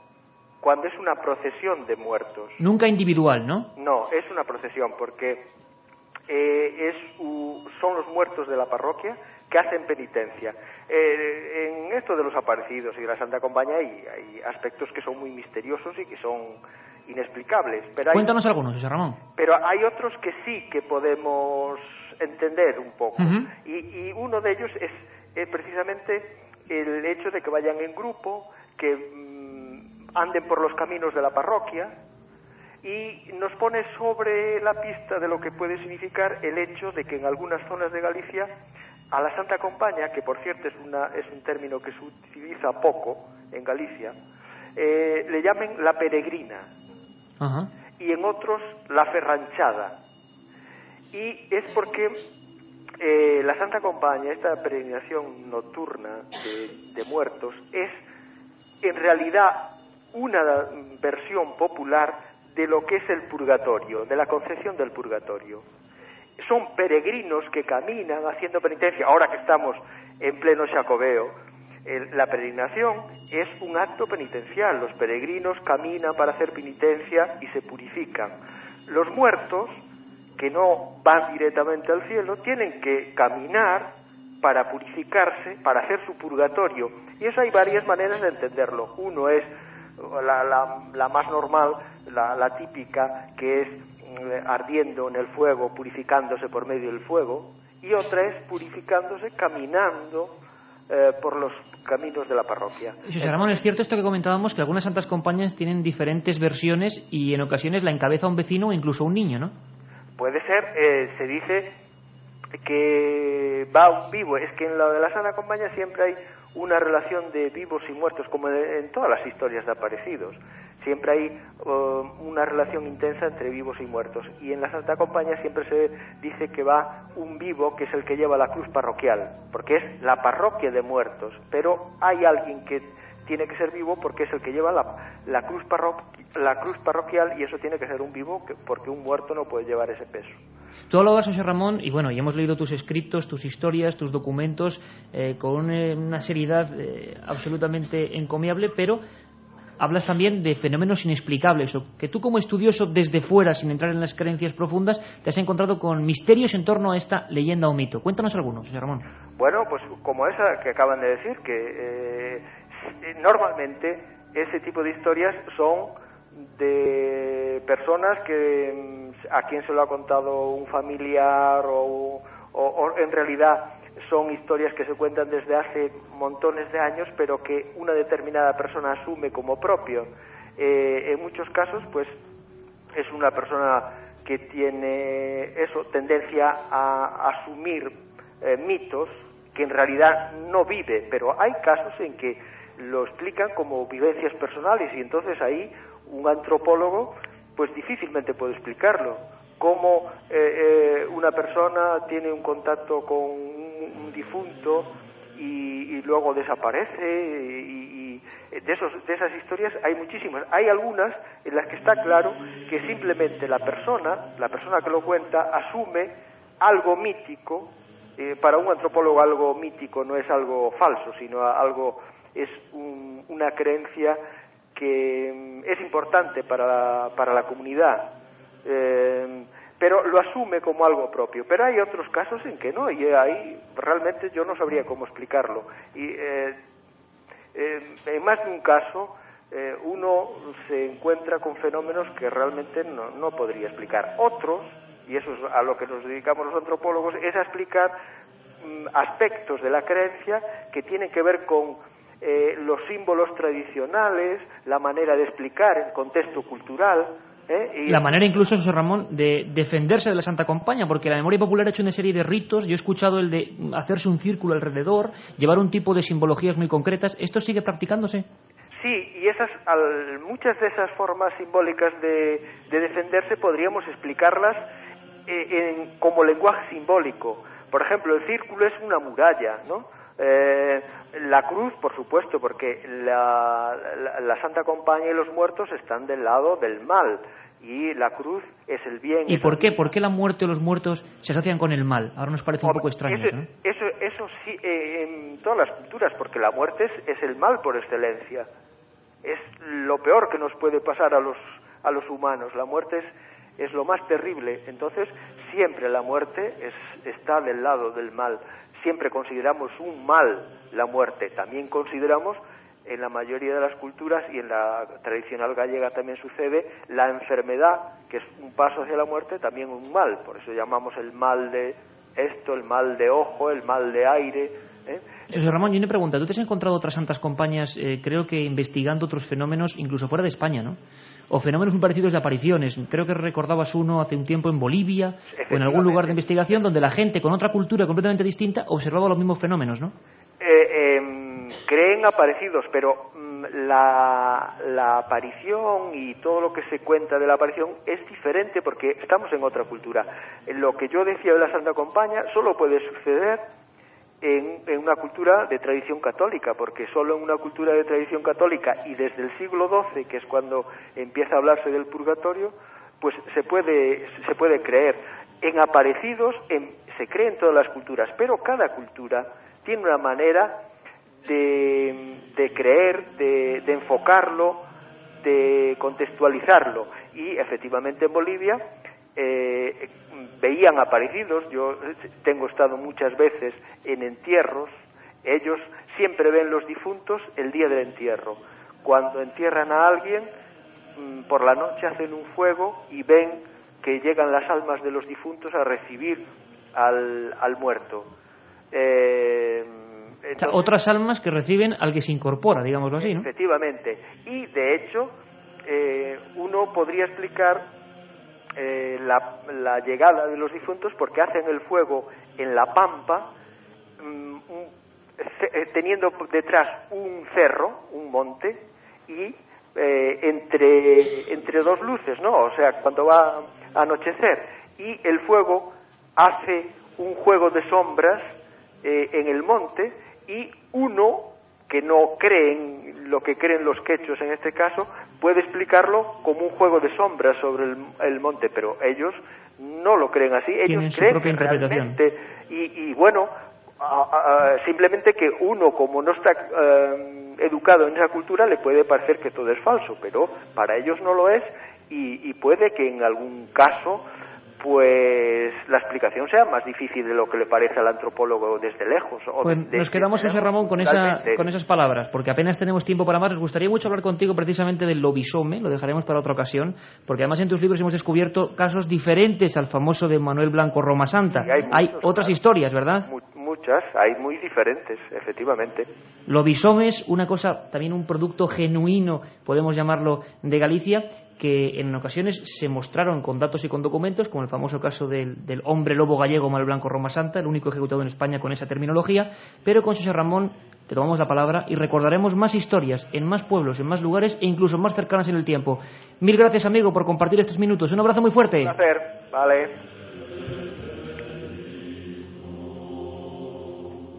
cuando es una procesión de muertos. Nunca individual, ¿no? No, es una procesión porque eh, es, uh, son los muertos de la parroquia que hacen penitencia. Eh, en esto de los aparecidos y de la Santa Compañía hay, hay, aspectos que son muy misteriosos y que son inexplicables. Pero hay, Cuéntanos algunos, José Ramón. Pero hay otros que sí que podemos entender un poco. Uh -huh. y, y, uno de ellos es eh, precisamente el hecho de que vayan en grupo, que anden por los caminos de la parroquia y nos pone sobre la pista de lo que puede significar el hecho de que en algunas zonas de Galicia a la Santa Compañía, que por cierto es, una, es un término que se utiliza poco en Galicia, eh, le llamen la peregrina uh -huh. y en otros la ferranchada. Y es porque eh, la Santa Compañía, esta peregrinación nocturna de, de muertos, es en realidad una versión popular de lo que es el purgatorio, de la concepción del purgatorio. Son peregrinos que caminan haciendo penitencia. Ahora que estamos en pleno Jacobeo, la peregrinación es un acto penitencial. Los peregrinos caminan para hacer penitencia y se purifican. Los muertos, que no van directamente al cielo, tienen que caminar para purificarse, para hacer su purgatorio. Y eso hay varias maneras de entenderlo. Uno es la, la, la más normal, la, la, típica, que es eh, ardiendo en el fuego, purificándose por medio del fuego, y otra es purificándose caminando eh, por los caminos de la parroquia. José Ramón, es cierto esto que comentábamos, que algunas santas compañías tienen diferentes versiones y en ocasiones la encabeza un vecino o incluso un niño, ¿no? Puede ser, eh, se dice que va un vivo. Es que en lo de la Santa Compañía siempre hay una relación de vivos y muertos, como en todas las historias de aparecidos. Siempre hay uh, una relación intensa entre vivos y muertos. Y en la Santa Compañía siempre se dice que va un vivo, que es el que lleva la cruz parroquial, porque es la parroquia de muertos. Pero hay alguien que tiene que ser vivo porque es el que lleva la, la cruz, la cruz parroquial y eso tiene que ser un vivo porque un muerto no puede llevar ese peso. Tú hablabas, José Ramón, y bueno, y hemos leído tus escritos, tus historias, tus documentos, eh, con una seriedad eh, absolutamente encomiable, pero hablas también de fenómenos inexplicables, o que tú como estudioso desde fuera, sin entrar en las creencias profundas, te has encontrado con misterios en torno a esta leyenda o mito. Cuéntanos algunos, José Ramón. Bueno, pues como esa que acaban de decir, que eh, normalmente ese tipo de historias son de personas que mm, a quien se lo ha contado un familiar o, en realidad son historias que se cuentan desde hace montones de años pero que una determinada persona asume como propio. Eh, en muchos casos pues es una persona que tiene eso, tendencia a asumir eh, mitos que en realidad no vive, pero hay casos en que lo explican como vivencias personales y entonces ahí un antropólogo pues difícilmente puede explicarlo. Cómo eh, eh, una persona tiene un contacto con un, difunto y, luego desaparece y, de, esos, de esas historias hay muchísimas. Hay algunas en las que está claro que simplemente la persona, la persona que lo cuenta, asume algo mítico. Eh, para un antropólogo algo mítico no es algo falso, sino algo es una creencia que mm, es importante para para la comunidad, eh, pero lo asume como algo propio. Pero hay otros casos en que no, y ahí realmente yo no sabría cómo explicarlo. Y eh, eh, en más de un caso, uno se encuentra con fenómenos que realmente no, no podría explicar. Otros, y eso es a lo que nos dedicamos los antropólogos, es a explicar mm, aspectos de la creencia que tienen que ver con eh, los símbolos tradicionales, la manera de explicar el contexto cultural. ¿eh? Y... La manera incluso, José Ramón, de defenderse de la Santa Compañía, porque la memoria popular ha hecho una serie de ritos, yo he escuchado el de hacerse un círculo alrededor, llevar un tipo de simbologías muy concretas, ¿esto sigue practicándose? Sí, y esas, muchas de esas formas simbólicas de, defenderse podríamos explicarlas eh, como lenguaje simbólico. Por ejemplo, el círculo es una muralla, ¿no? Eh, la cruz, por supuesto, porque la, la, Santa Compañía y los muertos están del lado del mal y la cruz es el bien. ¿Y por qué? ¿Por qué la muerte o los muertos se asocian con el mal? Ahora nos parece un poco extraño eso. Eso, eso, sí, eh, en todas las culturas, porque la muerte es, es, el mal por excelencia. Es lo peor que nos puede pasar a los, a los humanos. La muerte es, es lo más terrible. Entonces, siempre la muerte es, está del lado del mal siempre consideramos un mal la muerte, también consideramos en la mayoría de las culturas y en la tradicional gallega también sucede la enfermedad, que es un paso hacia la muerte, también un mal, por eso llamamos el mal de esto, el mal de ojo, el mal de aire. ¿eh? José Ramón, yo me pregunta, tú te has encontrado otras santas compañías, eh, creo que investigando otros fenómenos, incluso fuera de España, ¿no? o fenómenos muy parecidos de apariciones. Creo que recordabas uno hace un tiempo en Bolivia o en algún lugar de investigación donde la gente con otra cultura completamente distinta observaba los mismos fenómenos, ¿no? Eh, em, creen aparecidos, pero mm, la, la, aparición y todo lo que se cuenta de la aparición es diferente porque estamos en otra cultura. Lo que yo decía de la Santa Compañía solo puede suceder en, una cultura de tradición católica, porque solo en una cultura de tradición católica y desde el siglo XII, que es cuando empieza a hablarse del purgatorio, pues se puede, se puede creer. En aparecidos se cree en todas las culturas, pero cada cultura tiene una manera de, de creer, de, de enfocarlo, de contextualizarlo. Y efectivamente en Bolivia eh, veían aparecidos, yo tengo estado muchas veces en entierros, ellos siempre ven los difuntos el día del entierro. Cuando entierran a alguien, mm, por la noche hacen un fuego y ven que llegan las almas de los difuntos a recibir al, al muerto. Eh, otras almas que reciben al que se incorpora, digámoslo así, ¿no? Efectivamente. Y, de hecho, eh, uno podría explicar eh, la, la llegada de los difuntos porque hacen el fuego en la pampa, mm, eh, teniendo detrás un cerro, un monte, y eh, entre, entre dos luces, ¿no? O sea, cuando va a anochecer. Y el fuego hace un juego de sombras eh, en el monte y uno que no creen lo que creen los quechos en este caso, puede explicarlo como un juego de sombras sobre el, el monte, pero ellos no lo creen así, ellos creen propia que interpretación. realmente, y, y bueno, a- a- simplemente que uno como no está eh, educado en esa cultura le puede parecer que todo es falso, pero para ellos no lo es y, y puede que en algún caso pues la explicación sea más difícil de lo que le parece al antropólogo desde lejos. o Pues nos quedamos, José Ramón, con, esa, totalmente. con esas palabras, porque apenas tenemos tiempo para más. Nos gustaría mucho hablar contigo precisamente del lobisome, lo dejaremos para otra ocasión, porque además en tus libros hemos descubierto casos diferentes al famoso de Manuel Blanco Roma Santa. Sí, hay otras claro. historias, ¿verdad? Mu- Muchas, hay muy diferentes, efectivamente. Lobisomes, una cosa, también un producto genuino, podemos llamarlo, de Galicia, que en ocasiones se mostraron con datos y con documentos, como el famoso caso del, del hombre lobo gallego Manuel Blanco Roma Santa, el único ejecutado en España con esa terminología, pero con José Ramón te tomamos la palabra y recordaremos más historias en más pueblos, en más lugares e incluso más cercanas en el tiempo. Mil gracias, amigo, por compartir estos minutos. Un abrazo muy fuerte. Un placer, vale.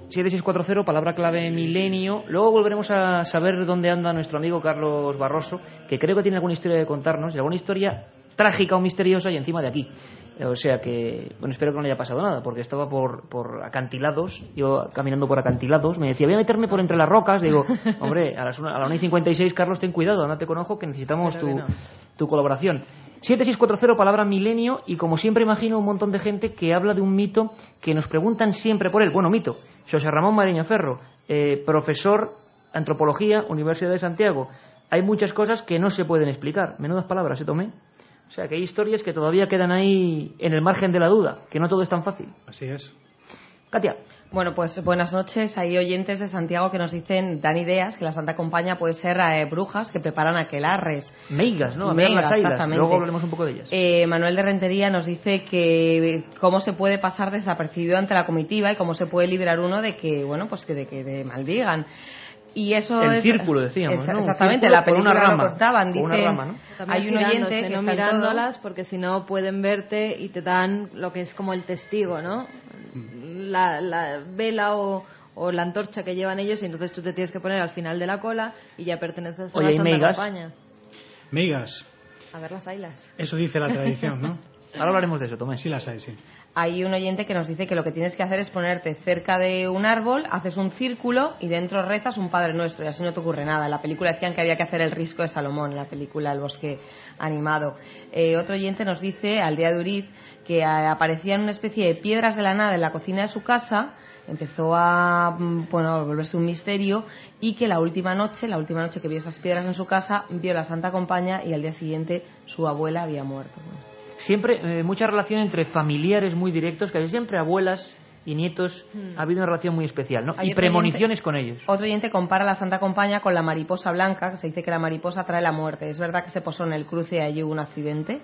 7640, palabra clave milenio. Luego volveremos a saber dónde anda nuestro amigo Carlos Barroso, que creo que tiene alguna historia de contarnos, y alguna historia trágica o misteriosa y encima de aquí. O sea que, bueno, espero que no le haya pasado nada, porque estaba por, por acantilados, yo caminando por acantilados, me decía, voy a meterme por entre las rocas. Digo, hombre, a las una- a la 1 y 56, Carlos, ten cuidado, andate con ojo, que necesitamos tu, tu colaboración. 7640, palabra milenio, y como siempre imagino un montón de gente que habla de un mito que nos preguntan siempre por él. Bueno, mito. José Ramón Mareño Ferro, eh, profesor antropología, Universidad de Santiago. Hay muchas cosas que no se pueden explicar. Menudas palabras, ¿eh, Tomé? O sea, que hay historias que todavía quedan ahí en el margen de la duda, que no todo es tan fácil. Así es. Katia. Bueno, pues buenas noches. Hay oyentes de Santiago que nos dicen, dan ideas, que la Santa Compañía puede ser eh, brujas que preparan aquelarres. Meigas, ¿no? Meigas, exactamente. Luego hablaremos un poco de ellas. Eh, Manuel de Rentería nos dice que cómo se puede pasar desapercibido ante la comitiva y cómo se puede liberar uno de que, bueno, pues que de que de maldigan. Y eso El es- círculo, decíamos, ¿no? Exactamente, círculo la por una película rama, lo contaban. por una rama, hay un oyente que no está en todo- mirándolas porque si no pueden verte y te dan lo que es como el testigo, ¿no? La, la vela o, o la antorcha que llevan ellos y entonces tú te tienes que poner al final de la cola y ya perteneces a Oye, la ¿y Santa meigas? Compañía. Meigas, A ver las ailas. eso dice la tradición, ¿no? Ahora hablaremos de eso, Tomé. Sí las hay, sí. Hay un oyente que nos dice que lo que tienes que hacer es ponerte cerca de un árbol, haces un círculo y dentro rezas un Padre Nuestro y así no te ocurre nada. En la película decían que había que hacer el risco de Salomón, la película El bosque animado. Eh, otro oyente nos dice, al día de Uriz, que aparecían una especie de piedras de la nada en la cocina de su casa, empezó a, mm, bueno, a volverse un misterio y que la última noche, la última noche que vio esas piedras en su casa, vio la Santa Compañía y al día siguiente su abuela había muerto. Siempre eh, mucha relación entre familiares muy directos, casi siempre abuelas y nietos, ha habido una relación muy especial, ¿no? Hay y premoniciones con ellos. Otro oyente compara la Santa Compañía con la mariposa blanca, que se dice que la mariposa trae la muerte. ¿Es verdad que se posó en el cruce y allí hubo un accidente?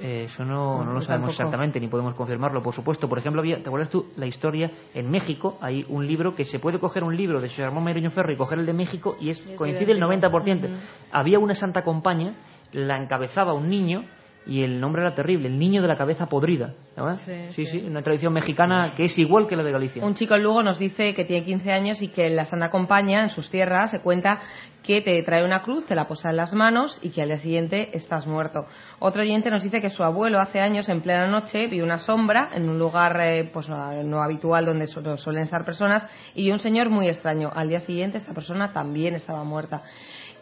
Eh, eso no, no No, lo sabemos tampoco. exactamente ni podemos confirmarlo, por supuesto. Por ejemplo, había, ¿te acuerdas tú la historia? En México hay un libro que se puede coger un libro de José Ramón Mereño Ferro y coger el de México y es, coincide el idéntico. 90%. Ujú. Había una santa compañía, la encabezaba un niño y el nombre era terrible, el niño de la cabeza podrida. ¿no? Sí, sí, una tradición mexicana que es igual que la de Galicia. Un chico en Lugo nos dice que tiene 15 años y que la Santa Compañía, en sus tierras, se cuenta que te trae una cruz, te la posa en las manos y que al día siguiente estás muerto. Otro oyente nos dice que su abuelo hace años, en plena noche, vio una sombra en un lugar eh, pues no habitual donde su- suelen estar personas y vio un señor muy extraño. Al día siguiente esta persona también estaba muerta.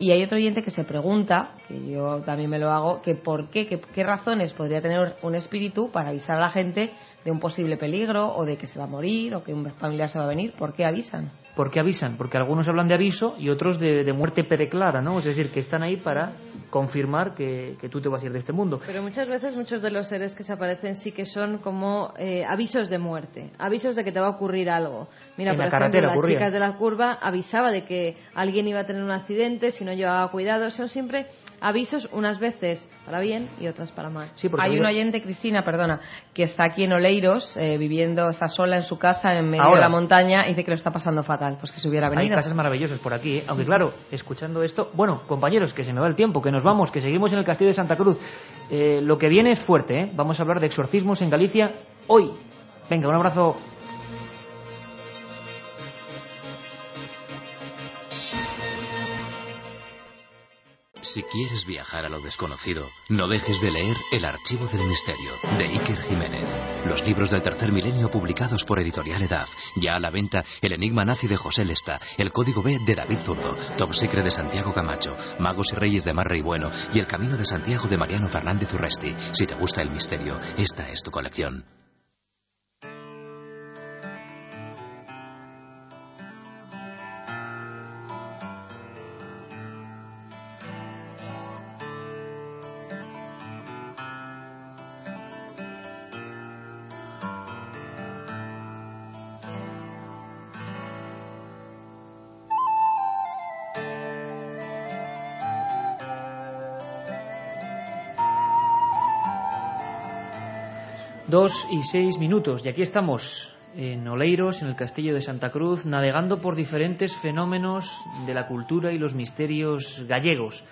Y hay otro oyente que se pregunta, que yo también me lo hago, que por qué, que- qué razones podría tener un espíritu para avisar a la gente de un posible peligro o de que se va a morir o que un familiar se va a venir. ¿Por qué avisan? ¿Por qué avisan? Porque algunos hablan de aviso y otros de, de muerte pereclara, ¿no? Es decir, que están ahí para confirmar que, que tú te vas a ir de este mundo. Pero muchas veces muchos de los seres que se aparecen sí que son como eh, avisos de muerte, avisos de que te va a ocurrir algo. Mira, En por la ejemplo, las ocurría. chicas de la curva avisaba de que alguien iba a tener un accidente si no llevaba cuidado. Son siempre avisos unas veces para bien y otras para mal. Hay un oyente, Cristina, perdona, que está aquí en Oleiros, eh, viviendo, está sola en su casa en medio de la montaña y dice que lo está pasando fatal, pues que se hubiera venido. Hay casas maravillosas por aquí, ¿eh? aunque claro, escuchando esto, bueno, compañeros, que se me va el tiempo, que nos vamos, que seguimos en el Castillo de Santa Cruz. Eh, lo que viene es fuerte, ¿eh? Vamos a hablar de exorcismos en Galicia hoy. Venga, un abrazo Si quieres viajar a lo desconocido, no dejes de leer El Archivo del Misterio, de Iker Jiménez. Los libros del tercer milenio publicados por Editorial Edad. Ya a la venta El Enigma Nazi de José Lesta, El Código B de David Zurdo, Top Secret de Santiago Camacho, Magos y Reyes de Marra y Bueno y El Camino de Santiago de Mariano Fernández Urresti. Si te gusta el misterio, esta es tu colección. Dos y seis minutos, y aquí estamos en Oleiros, en el Castillo de Santa Cruz, navegando por diferentes fenómenos de la cultura y los misterios gallegos,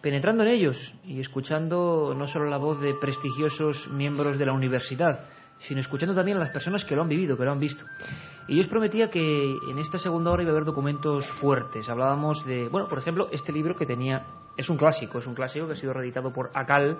penetrando en ellos y escuchando no solo la voz de prestigiosos miembros de la universidad, sino escuchando también a las personas que lo han vivido, que lo han visto. Y yo os prometía que en esta segunda hora iba a haber documentos fuertes. Hablábamos de, bueno, por ejemplo, este libro que tenía, es un clásico, es un clásico que ha sido reeditado por ACAL,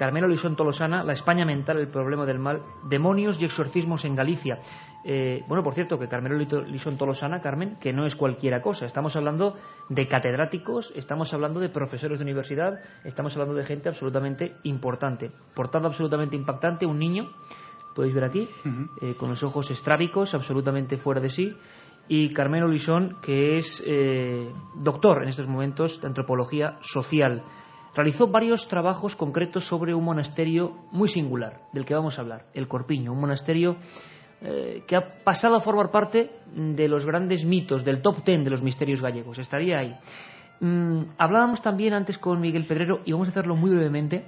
Carmelo Lisón Tolosana, La España mental, el problema del mal, demonios y exorcismos en Galicia. Eh, bueno, por cierto, que Carmelo Lisón Tolosana, Carmen, que no es cualquiera cosa. Estamos hablando de catedráticos, estamos hablando de profesores de universidad, estamos hablando de gente absolutamente importante. Portada absolutamente impactante, un niño, podéis ver aquí, eh, con los ojos estrábicos, absolutamente fuera de sí. Y Carmelo Lisón, que es eh, doctor en estos momentos de antropología social realizó varios trabajos concretos sobre un monasterio muy singular, del que vamos a hablar, el Corpiño, un monasterio eh, que ha pasado a formar parte de los grandes mitos, del top ten de los misterios gallegos. Estaría ahí. Mm, hablábamos también antes con Miguel Pedrero, y vamos a hacerlo muy brevemente,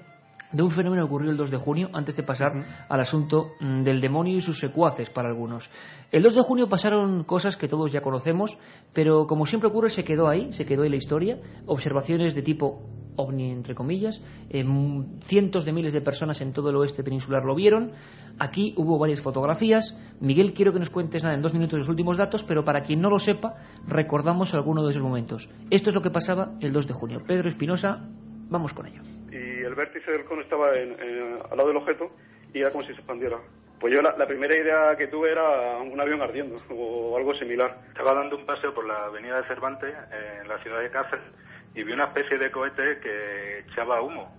de un fenómeno que ocurrió el 2 de junio, antes de pasar al asunto mm, del demonio y sus secuaces para algunos. El 2 de junio pasaron cosas que todos ya conocemos, pero como siempre ocurre, se quedó ahí, se quedó ahí la historia. Observaciones de tipo ovni, entre comillas. Eh, cientos de miles de personas en todo el oeste peninsular lo vieron. Aquí hubo varias fotografías. Miguel, quiero que nos cuentes nada en dos minutos los últimos datos, pero para quien no lo sepa, recordamos alguno de esos momentos. Esto es lo que pasaba el 2 de junio. Pedro Espinosa, vamos con ello el vértice del cono estaba en, al lado del objeto y era como si se expandiera. Pues yo la, primera idea que tuve era un avión ardiendo o algo similar. Estaba dando un paseo por la avenida de Cervantes en la ciudad de Cáceres y vi una especie de cohete que echaba humo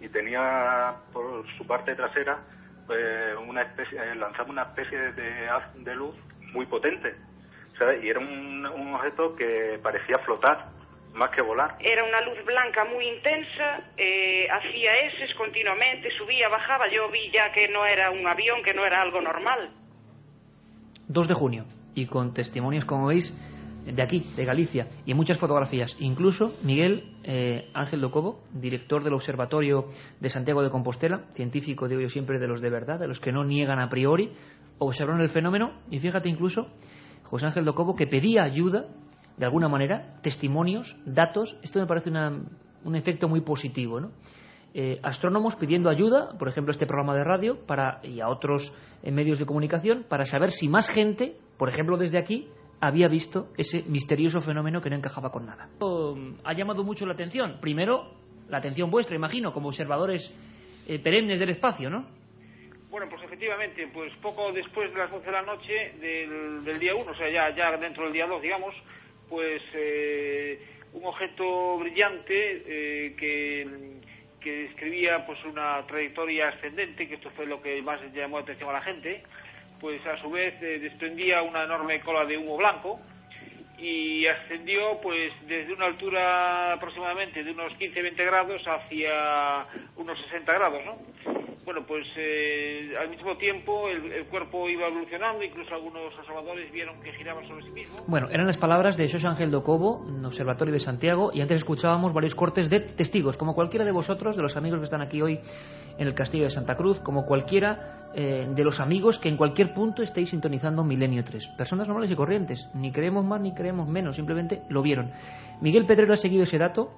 y tenía por su parte trasera pues, una especie, eh, lanzaba una especie de haz de luz muy potente. Y era un objeto que parecía flotar más que volar. Era una luz blanca muy intensa, eh, hacía eses continuamente, subía, bajaba, yo vi ya que no era un avión, que no era algo normal. 2 de junio, y con testimonios, como veis, de aquí, de Galicia, y muchas fotografías. Incluso Miguel eh, Ángel Locobo, director del Observatorio de Santiago de Compostela, científico, digo yo siempre, de los de verdad, de los que no niegan a priori, observaron el fenómeno, y fíjate incluso, José Ángel Locobo, que pedía ayuda de alguna manera, testimonios, datos. Esto me parece un efecto muy positivo. ¿no? Eh, astrónomos pidiendo ayuda, por ejemplo, a este programa de radio para, y a otros eh, medios de comunicación, para saber si más gente, por ejemplo, desde aquí, había visto ese misterioso fenómeno que no encajaba con nada. Ha llamado mucho la atención. Primero, la atención vuestra, imagino, como observadores eh, perennes del espacio, ¿no? Bueno, pues efectivamente, pues poco después de las 12 de la noche del, del día 1, o sea, ya, ya dentro del día 2, digamos, pues eh, un objeto brillante eh, que, que, describía pues una trayectoria ascendente, que esto fue lo que más llamó la atención a la gente, pues a su vez eh, desprendía una enorme cola de humo blanco y ascendió pues desde una altura aproximadamente de unos 15-20 grados hacia unos 60 grados, ¿no? Bueno, pues eh, al mismo tiempo el, cuerpo iba evolucionando, incluso algunos observadores vieron que giraba sobre sí mismo. Bueno, eran las palabras de José Ángel Docobo, Observatorio de Santiago, y antes escuchábamos varios cortes de testigos, como cualquiera de vosotros, de los amigos que están aquí hoy en el Castillo de Santa Cruz, como cualquiera eh, de los amigos que en cualquier punto estéis sintonizando Milenio 3. Personas normales y corrientes, ni creemos más ni creemos menos, simplemente lo vieron. Miguel Pedrero ha seguido ese dato.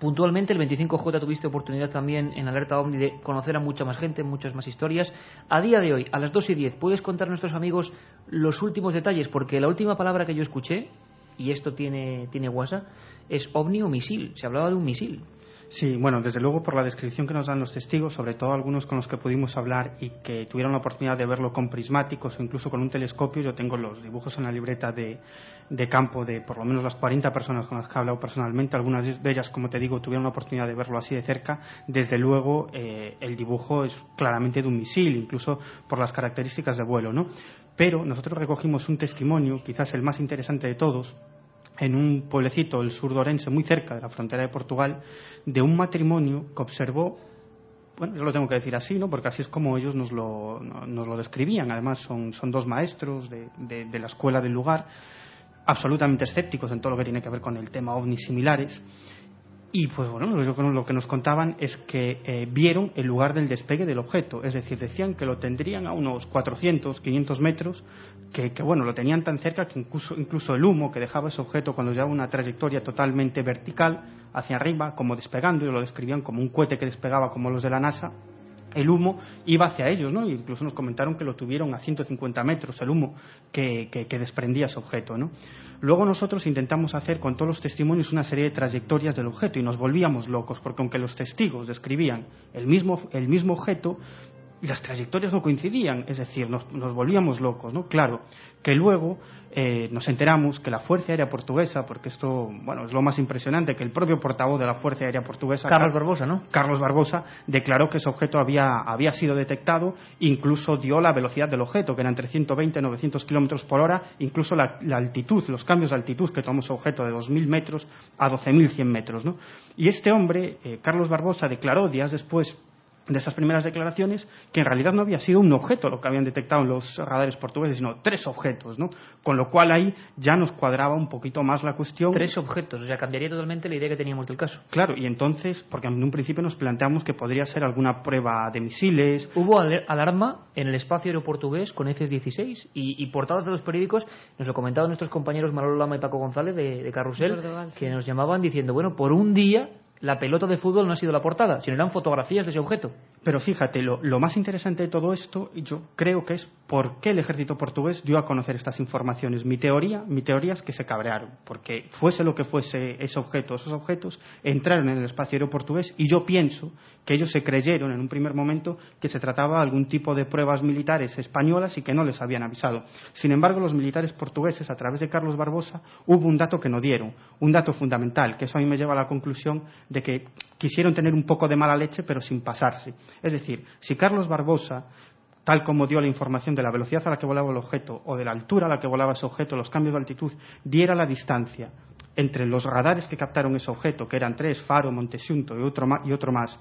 Puntualmente, el 25J tuviste oportunidad también en Alerta OVNI de conocer a mucha más gente, muchas más historias. A día de hoy, a las 2 y 10, ¿puedes contar a nuestros amigos los últimos detalles? Porque la última palabra que yo escuché, y esto tiene, tiene WhatsApp, es ovni o misil. Se hablaba de un misil. Sí, bueno, desde luego por la descripción que nos dan los testigos, sobre todo algunos con los que pudimos hablar y que tuvieron la oportunidad de verlo con prismáticos o incluso con un telescopio, yo tengo los dibujos en la libreta de, de campo de por lo menos las 40 personas con las que he hablado personalmente, algunas de ellas, como te digo, tuvieron la oportunidad de verlo así de cerca, desde luego eh, el dibujo es claramente de un misil, incluso por las características de vuelo, ¿no? Pero nosotros recogimos un testimonio, quizás el más interesante de todos, en un pueblecito, el sur de Orense, muy cerca de la frontera de Portugal, de un matrimonio que observó, bueno, yo lo tengo que decir así, ¿no? porque así es como ellos nos lo, nos lo describían. Además, son, dos maestros de, de, de la escuela del lugar, absolutamente escépticos en todo lo que tiene que ver con el tema ovnis similares. Y pues bueno, lo que nos contaban es que eh, vieron el lugar del despegue del objeto, es decir, decían que lo tendrían a unos 400, 500 metros, que, bueno, lo tenían tan cerca que incluso, incluso el humo que dejaba ese objeto cuando llevaba una trayectoria totalmente vertical hacia arriba, como despegando, y lo describían como un cohete que despegaba como los de la NASA, el humo iba hacia ellos, ¿no? incluso nos comentaron que lo tuvieron a 150 metros, el humo que, que, desprendía ese objeto, ¿no? Luego nosotros intentamos hacer con todos los testimonios una serie de trayectorias del objeto y nos volvíamos locos, porque aunque los testigos describían el mismo, el mismo objeto, las trayectorias no coincidían, es decir, nos, nos volvíamos locos, ¿no? Claro, que luego eh, nos enteramos que la Fuerza Aérea Portuguesa, porque esto, bueno, es lo más impresionante, que el propio portavoz de la Fuerza Aérea Portuguesa, Carlos Barbosa, ¿no? Carlos Barbosa, declaró que ese objeto había, había sido detectado, incluso dio la velocidad del objeto, que era entre 120 y 900 kilómetros por hora, incluso la, la, altitud, los cambios de altitud que tomó ese objeto de 2.000 metros a 12.100 metros, ¿no? Y este hombre, eh, Carlos Barbosa, declaró días después de esas primeras declaraciones que en realidad no había sido un objeto lo que habían detectado en los radares portugueses, sino tres objetos, ¿no? Con lo cual ahí ya nos cuadraba un poquito más la cuestión. Tres objetos, o sea, cambiaría totalmente la idea que teníamos del caso. Claro, y entonces, porque en un principio nos planteamos que podría ser alguna prueba de misiles. Hubo alarma en el espacio aéreo portugués con F-16 y, y, portadas de los periódicos, nos lo comentaban nuestros compañeros Manolo Lama y Paco González de, de Carrusel, Portugal, sí. que nos llamaban diciendo, bueno, por un día la pelota de fútbol no ha sido la portada, sino eran fotografías de ese objeto. Pero fíjate, lo, lo, más interesante de todo esto, yo creo que es por qué el ejército portugués dio a conocer estas informaciones. Mi teoría, mi teoría es que se cabrearon, porque fuese lo que fuese ese objeto, esos objetos entraron en el espacio aéreo portugués y yo pienso que ellos se creyeron en un primer momento que se trataba de algún tipo de pruebas militares españolas y que no les habían avisado. Sin embargo, los militares portugueses, a través de Carlos Barbosa, hubo un dato que no dieron, un dato fundamental, que eso a mí me lleva a la conclusión de que quisieron tener un poco de mala leche, pero sin pasarse. Es decir, si Carlos Barbosa, tal como dio la información de la velocidad a la que volaba el objeto o de la altura a la que volaba ese objeto, los cambios de altitud, diera la distancia entre los radares que captaron ese objeto, que eran tres, Faro, Montesunto y otro, más, y otro más,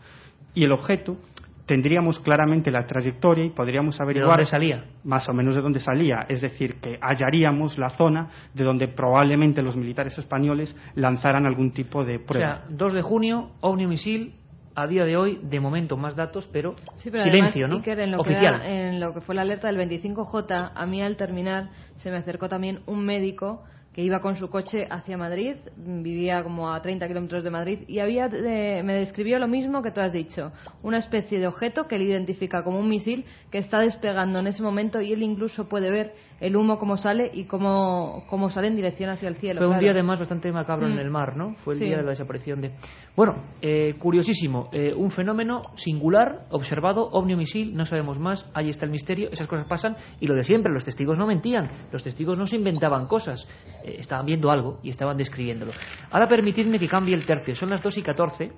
y el objeto, tendríamos claramente la trayectoria y podríamos averiguar ¿De dónde salía? más o menos de dónde salía. Es decir, que hallaríamos la zona de donde probablemente los militares españoles lanzaran algún tipo de prueba. O sea, 2 de junio, ovni misil, a día de hoy, de momento, más datos, pero, sí, pero silencio, además, ¿no? Iker, en lo Oficial. Que era, en lo que fue la alerta del 25J, a mí al terminar se me acercó también un médico que iba con su coche hacia Madrid, vivía como a 30 kilómetros de Madrid, y había de, me describió lo mismo que tú has dicho, una especie de objeto que él identifica como un misil que está despegando en ese momento y él incluso puede ver el humo cómo sale y cómo, cómo sale en dirección hacia el cielo. Fue un día además bastante macabro mm. en el mar, ¿no? Fue el sí. día de la desaparición de... Bueno, eh, curiosísimo, eh, un fenómeno singular, observado, ovni misil, no sabemos más, ahí está el misterio, esas cosas pasan y lo de siempre, los testigos no mentían, los testigos no se inventaban cosas, eh, estaban viendo algo y estaban describiéndolo. Ahora permitidme que cambie el tercio, son las 2 y 14,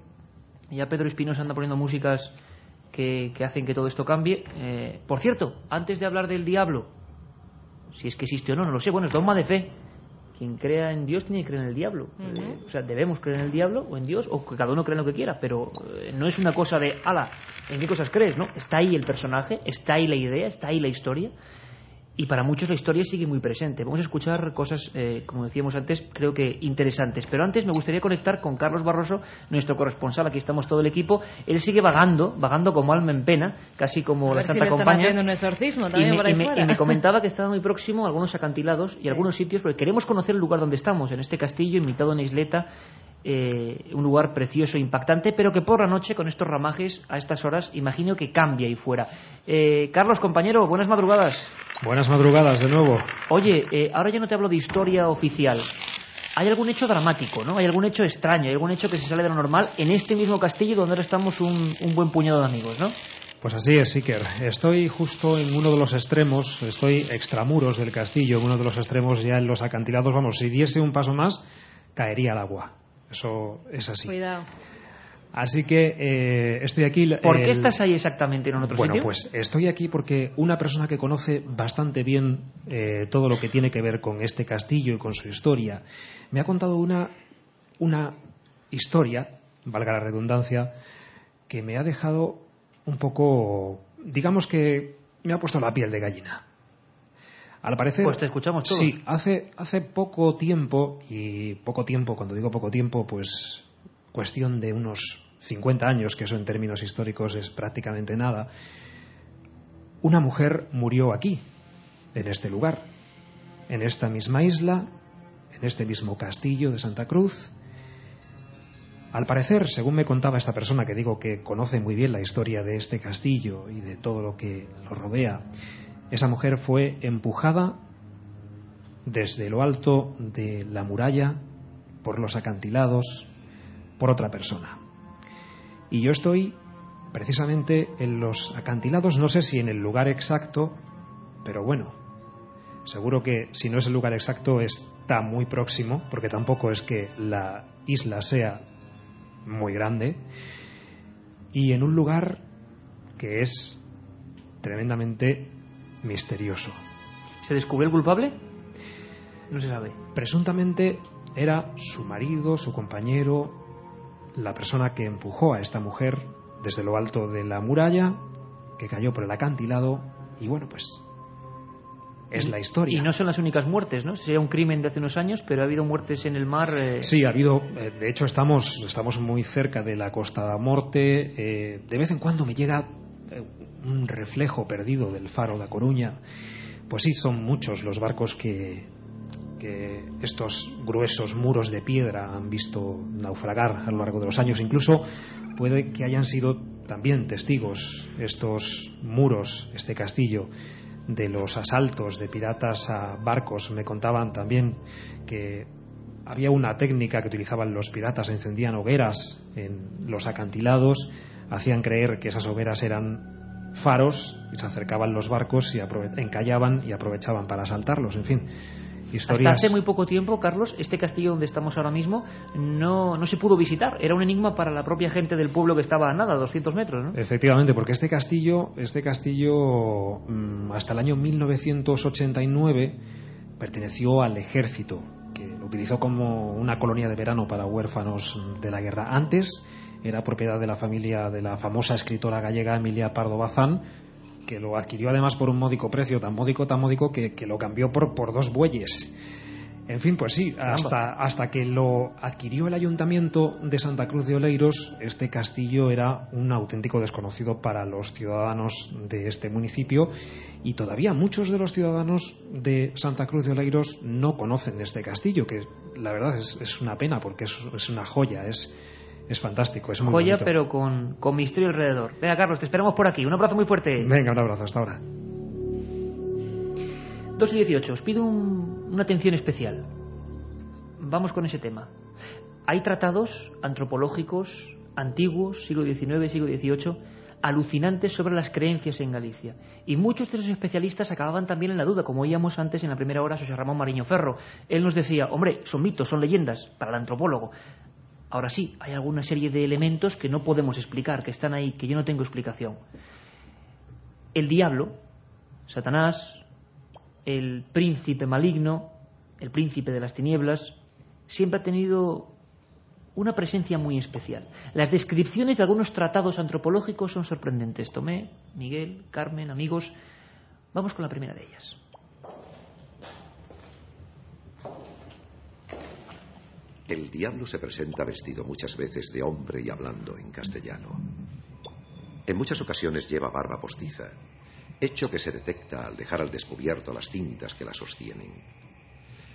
ya Pedro Espinosa anda poniendo músicas que, que hacen que todo esto cambie. Eh, por cierto, antes de hablar del diablo, si es que existe o no, no lo sé. Bueno, es dogma de fe. quien crea en Dios tiene que creer en el diablo. Eh, o sea, debemos creer en el diablo o en Dios, o que cada uno cree en lo que quiera, pero eh, no es una cosa de, ala, ¿en qué cosas crees? ¿no? Está ahí el personaje, está ahí la idea, está ahí la historia. Y para muchos la historia sigue muy presente. Vamos a escuchar cosas, eh, como decíamos antes, creo que interesantes. Pero antes me gustaría conectar con Carlos Barroso, nuestro corresponsal. Aquí estamos todo el equipo. Él sigue vagando, vagando como alma en pena, casi como la si Santa están Compañía. haciendo un exorcismo Y me, por ahí y me- fuera. y me comentaba que estaba muy próximo a algunos acantilados y algunos sitios, porque queremos conocer el lugar donde estamos, en este castillo, en mitad de una isleta, eh, un lugar precioso, impactante, pero que por la noche, con estos ramajes, a estas horas, imagino que cambia ahí fuera. Eh, Carlos, compañero, buenas madrugadas. Buenas madrugadas de nuevo. Oye, eh, ahora ya no te hablo de historia oficial. Hay algún hecho dramático, ¿no? Hay algún hecho extraño, hay algún hecho que se sale de lo normal en este mismo castillo donde ahora estamos un, un buen puñado de amigos, ¿no? Pues así es, Iker. Estoy justo en uno de los extremos, estoy extramuros del castillo, en uno de los extremos ya en los acantilados. Vamos, si diese un paso más, caería al agua. Eso es así. Cuidado. Así que eh, estoy aquí. ¿Por qué estás ahí exactamente en otro bueno, sitio? pues estoy aquí porque una persona que conoce bastante bien eh, todo lo que tiene que ver con este castillo y con su historia, me ha contado una, una historia, valga la redundancia, que me ha dejado un poco, digamos que me ha puesto la piel de gallina. Al parecer. Pues te escuchamos todos. Sí, hace, hace poco tiempo, y poco tiempo, cuando digo poco tiempo, pues cuestión de unos 50 años, que eso en términos históricos es prácticamente nada, una mujer murió aquí, en este lugar, en esta misma isla, en este mismo castillo de Santa Cruz. Al parecer, según me contaba esta persona que digo que conoce muy bien la historia de este castillo y de todo lo que lo rodea, esa mujer fue empujada desde lo alto de la muralla, por los acantilados, por otra persona. Y yo estoy precisamente en los acantilados, no sé si en el lugar exacto, pero bueno, seguro que si no es el lugar exacto está muy próximo, porque tampoco es que la isla sea muy grande, y en un lugar que es tremendamente misterioso. ¿Se descubrió el culpable? No se sabe. Presuntamente era su marido, su compañero, la persona que empujó a esta mujer desde lo alto de la muralla, que cayó por el acantilado, y bueno, pues es la historia. Y no son las únicas muertes, ¿no? Sería un crimen de hace unos años, pero ha habido muertes en el mar. eh, Sí, ha habido, eh, de hecho estamos, estamos muy cerca de la Costa da Morte, eh, de vez en cuando me llega un reflejo perdido del faro da Coruña, pues sí, son muchos los barcos que, que estos gruesos muros de piedra han visto naufragar a lo largo de los años, incluso puede que hayan sido también testigos estos muros, este castillo, de los asaltos de piratas a barcos. Me contaban también que había una técnica que utilizaban los piratas, encendían hogueras en los acantilados, hacían creer que esas hogueras eran faros y se acercaban los barcos y encallaban y aprovechaban para asaltarlos, en fin. Historias... Hasta hace muy poco tiempo, Carlos, este castillo donde estamos ahora mismo no, no se pudo visitar. Era un enigma para la propia gente del pueblo que estaba a nada, a 200 metros, ¿no? Efectivamente, porque este castillo, este castillo mm, hasta el año 1989 perteneció al ejército, que lo utilizó como una colonia de verano para huérfanos de la guerra. Antes era propiedad de la familia de la famosa escritora gallega Emilia Pardo Bazán, que lo adquirió además por un módico precio, tan módico, tan módico, que, que lo cambió por, por dos bueyes. En fin, pues sí, hasta, hasta que lo adquirió el ayuntamiento de Santa Cruz de Oleiros, este castillo era un auténtico desconocido para los ciudadanos de este municipio y todavía muchos de los ciudadanos de Santa Cruz de Oleiros no conocen este castillo, que la verdad es, es una pena porque es, es una joya, es, es fantástico, es muy Joya, bonito. pero con, con misterio alrededor. Venga, Carlos, te esperamos por aquí. Un abrazo muy fuerte. Venga, un abrazo, hasta ahora. 2 y 18. Os pido un- una atención especial. Vamos con ese tema. Hay tratados antropológicos antiguos, siglo XIX, siglo XVIII, alucinantes sobre las creencias en Galicia. Y muchos de esos especialistas acababan también en la duda, como oíamos antes en la primera hora José Ramón Mariño Ferro. Él nos decía, hombre, son mitos, son leyendas para el antropólogo. Ahora sí, hay alguna serie de elementos que no podemos explicar, que están ahí, que yo no tengo explicación. El diablo, Satanás, el príncipe maligno, el príncipe de las tinieblas, siempre ha tenido una presencia muy especial. Las descripciones de algunos tratados antropológicos son sorprendentes. Tomé, Miguel, Carmen, amigos, vamos con la primera de ellas. El diablo se presenta vestido muchas veces de hombre y hablando en castellano. En muchas ocasiones lleva barba postiza, hecho que se detecta al dejar al descubierto las cintas que la sostienen.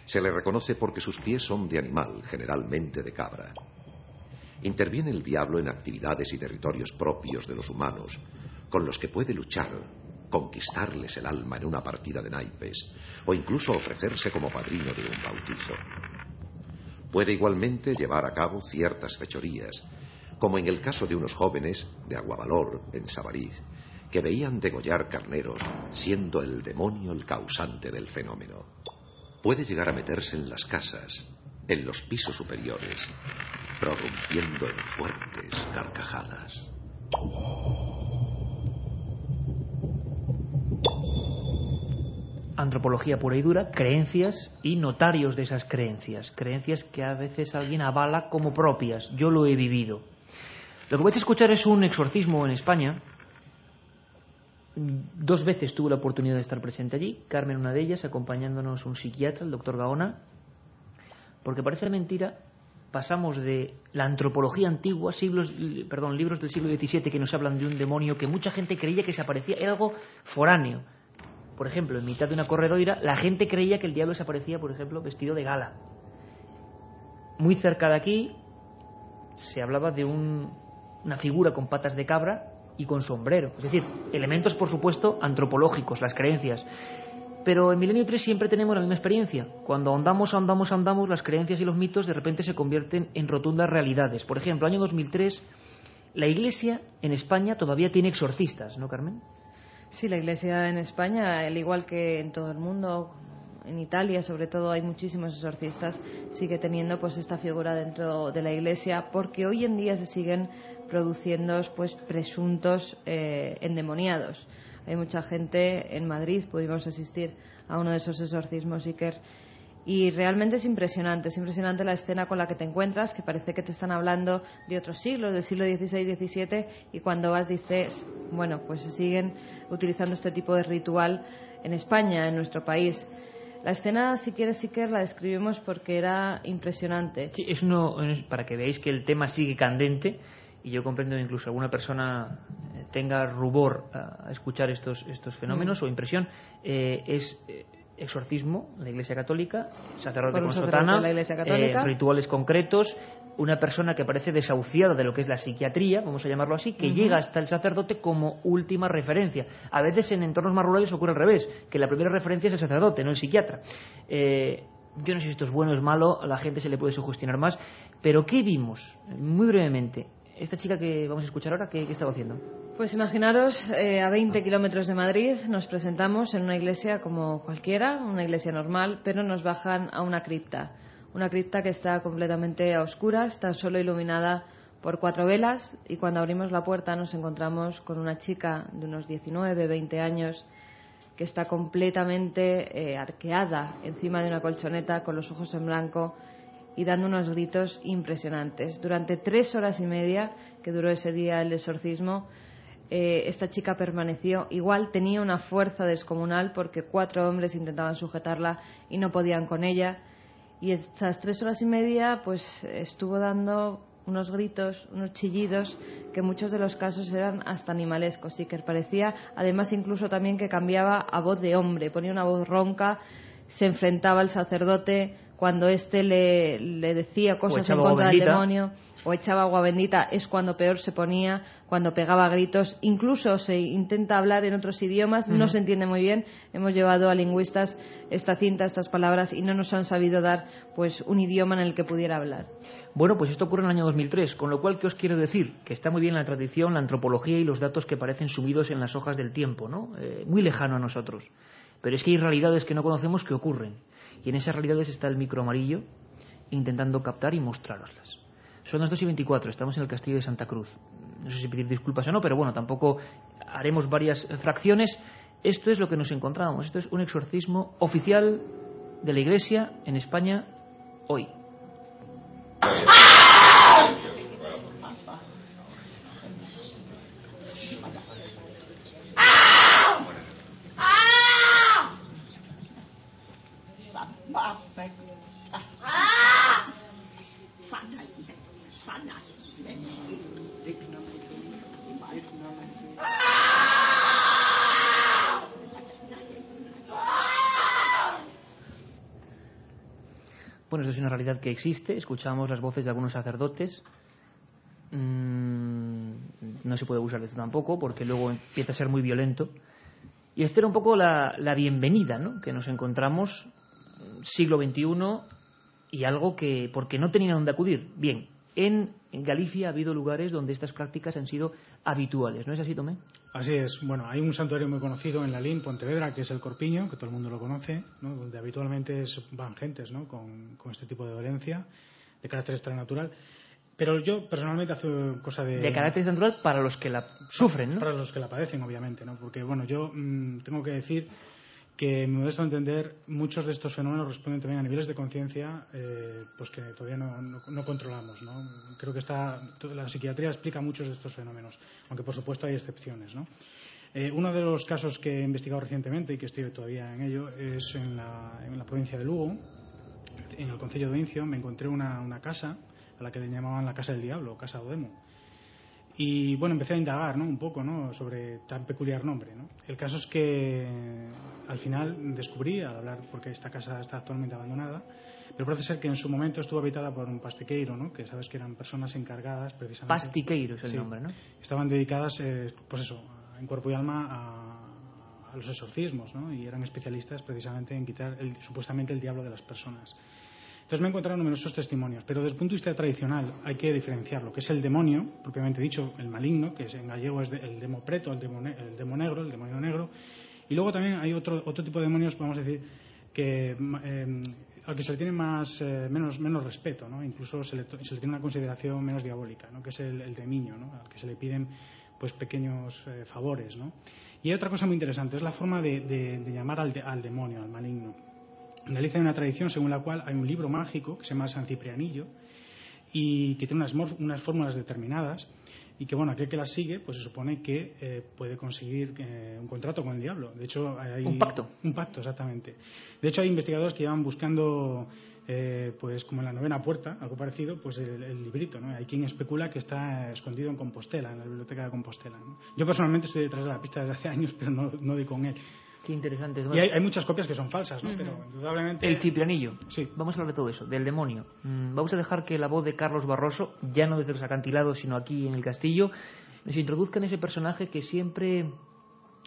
Se le reconoce porque sus pies son de animal, generalmente de cabra. Interviene el diablo en actividades y territorios propios de los humanos, con los que puede luchar, conquistarles el alma en una partida de naipes, o incluso ofrecerse como padrino de un bautizo. Puede igualmente llevar a cabo ciertas fechorías, como en el caso de unos jóvenes de Aguavalor, en Sabariz, que veían degollar carneros, siendo el demonio el causante del fenómeno. Puede llegar a meterse en las casas, en los pisos superiores, prorrumpiendo en fuertes carcajadas. Antropología pura y dura, creencias y notarios de esas creencias, creencias que a veces alguien avala como propias. Yo lo he vivido. Lo que vais a escuchar es un exorcismo en España. Dos veces tuve la oportunidad de estar presente allí, Carmen una de ellas, acompañándonos un psiquiatra, el doctor Gaona, porque parece mentira, pasamos de la antropología antigua, siglos, perdón, libros del siglo XVII que nos hablan de un demonio que mucha gente creía que se aparecía, era algo foráneo por ejemplo, en mitad de una corredoira, la gente creía que el diablo se aparecía, por ejemplo, vestido de gala. Muy cerca de aquí se hablaba de una figura con patas de cabra y con sombrero. Es decir, elementos, por supuesto, antropológicos, las creencias. Pero en Milenio 3 siempre tenemos la misma experiencia. Cuando ahondamos, ahondamos, ahondamos, las creencias y los mitos de repente se convierten en rotundas realidades. Por ejemplo, año 2003, la Iglesia en España todavía tiene exorcistas, ¿no, Carmen? Sí, la Iglesia en España, al igual que en todo el mundo, en Italia sobre todo hay muchísimos exorcistas, sigue teniendo pues esta figura dentro de la Iglesia porque hoy en día se siguen produciendo pues presuntos eh, endemoniados. Hay mucha gente en Madrid, pudimos asistir a uno de esos exorcismos Iker y realmente es impresionante, es impresionante la escena con la que te encuentras, que parece que te están hablando de otros siglos, del siglo XVI, XVII, y cuando vas dices, bueno, pues se siguen utilizando este tipo de ritual en España, en nuestro país. La escena, si quieres, sí que la describimos porque era impresionante. Sí, es uno, para que veáis que el tema sigue candente, y yo comprendo que incluso alguna persona eh, tenga rubor a escuchar estos, estos fenómenos mm. o impresión, eh, es eh, exorcismo en la Iglesia Católica, sacerdote con sotana, eh, rituales concretos, una persona que parece desahuciada de lo que es la psiquiatría, vamos a llamarlo así, que llega hasta el sacerdote como última referencia. A veces en entornos más rurales ocurre al revés, que la primera referencia es el sacerdote, no el psiquiatra. Eh, yo no sé si esto es bueno o es malo, a la gente se le puede sugestionar más, pero ¿qué vimos? Muy brevemente, esta chica que vamos a escuchar ahora, ¿qué, estaba haciendo? Pues imaginaros, eh, a 20 kilómetros de Madrid nos presentamos en una iglesia como cualquiera, una iglesia normal, pero nos bajan a una cripta. Una cripta que está completamente a oscuras, está solo iluminada por cuatro velas y cuando abrimos la puerta nos encontramos con una chica de unos 19, 20 años que está completamente eh, arqueada encima de una colchoneta con los ojos en blanco y dando unos gritos impresionantes. Durante tres horas y media que duró ese día el exorcismo, eh, esta chica permaneció igual, tenía una fuerza descomunal porque cuatro hombres intentaban sujetarla y no podían con ella. Y estas tres horas y media, pues estuvo dando unos gritos, unos chillidos que en muchos de los casos eran hasta animalescos y que parecía, además, incluso también que cambiaba a voz de hombre, ponía una voz ronca, se enfrentaba al sacerdote, cuando éste le, le decía cosas en contra del demonio o echaba agua bendita es cuando peor se ponía, cuando pegaba gritos, incluso se intenta hablar en otros idiomas, no se entiende muy bien. Hemos llevado a lingüistas esta cinta, estas palabras y no nos han sabido dar pues un idioma en el que pudiera hablar. Bueno, pues esto ocurre en el año 2003, con lo cual, ¿qué os quiero decir? Que está muy bien la tradición, la antropología y los datos que parecen subidos en las hojas del tiempo, ¿no? Eh, muy lejano a nosotros. Pero es que hay realidades que no conocemos que ocurren. Y en esas realidades está el micro amarillo intentando captar y mostraroslas. Son las 2 y 24, estamos en el castillo de Santa Cruz. No sé si pedir disculpas o no, pero bueno, tampoco haremos varias fracciones. Esto es lo que nos encontramos. Esto es un exorcismo oficial de la Iglesia en España hoy. Bueno, esto es una que existe. Escuchamos las voces de algunos sacerdotes. Mm, no se puede usar esto tampoco porque luego empieza a ser muy violento. Y esta era un poco la, bienvenida ¿no? que nos encontramos siglo XXI y algo que, porque no tenían dónde acudir. Bien, en, en Galicia ha habido lugares donde estas prácticas han sido habituales, ¿no es así, Tomé? Así es. Bueno, hay un santuario muy conocido en Lalín, Pontevedra, que es el Corpiño, que todo el mundo lo conoce, ¿no? donde habitualmente van gentes ¿no? con, con este tipo de dolencia de carácter extranatural. Pero yo personalmente hace cosa de... De carácter natural para los que la sufren, ¿no? Para los que la padecen, obviamente, ¿no? Porque, bueno, yo mm, tengo que decir que, mi modesto entender, muchos de estos fenómenos responden también a niveles de conciencia eh, pues que todavía no, no- no controlamos, ¿no? Creo que está, la psiquiatría explica muchos de estos fenómenos, aunque por supuesto hay excepciones. Eh, uno de los casos que he investigado recientemente y que estoy todavía en ello es en la, en la provincia de Lugo, en el concello de Incio, me encontré una, una casa a la que le llamaban la Casa del Diablo, Casa Odemo. Y bueno, empecé a indagar ¿no? un poco ¿no? sobre tan peculiar nombre. ¿no? El caso es que al final descubrí, al hablar, porque esta casa está actualmente abandonada, pero parece ser que en su momento estuvo habitada por un pastiqueiro, ¿no? que sabes que eran personas encargadas precisamente. Pastiqueiro es el Sí. nombre, ¿no? Estaban dedicadas, eh, pues eso, en cuerpo y alma a, a los exorcismos, ¿no? y eran especialistas precisamente en quitar el- supuestamente el diablo de las personas. Entonces me he encontrado numerosos testimonios, pero desde el punto de vista tradicional hay que diferenciar lo que es el demonio, propiamente dicho, el maligno, que en gallego es el demo preto, el demo, el demo negro, el demonio negro, y luego también hay otro, otro tipo de demonios, vamos a decir, que eh, al que se le tiene más, eh, menos, menos respeto, ¿no? incluso se le, tiene una consideración menos diabólica, ¿no? que es el, el de niño, ¿no? al que se le piden pues pequeños eh, favores. ¿no? Y hay otra cosa muy interesante, es la forma de, de- de llamar al, de- al demonio, al maligno. En Galicia hay una tradición según la cual hay un libro mágico que se llama San Ciprianillo y que tiene unas, unas fórmulas determinadas y que, bueno, aquel que las sigue, pues se supone que eh, puede conseguir eh, un contrato con el diablo. De hecho, hay... Un pacto. Un pacto, exactamente. De hecho, hay investigadores que llevan buscando, eh, pues como en la novena puerta, algo parecido, pues el, el librito, ¿no? Hay quien especula que está escondido en Compostela, en la biblioteca de Compostela. ¿no? Yo personalmente estoy detrás de la pista desde hace años, pero no, no doy con él. Qué interesante. Y hay, hay muchas copias que son falsas, ¿no? Pero indudablemente... El ciprianillo. Sí. Vamos a hablar de todo eso, del demonio. Mm, Vamos a dejar que la voz de Carlos Barroso, ya no desde los acantilados, sino aquí en el castillo, nos introduzca en ese personaje que siempre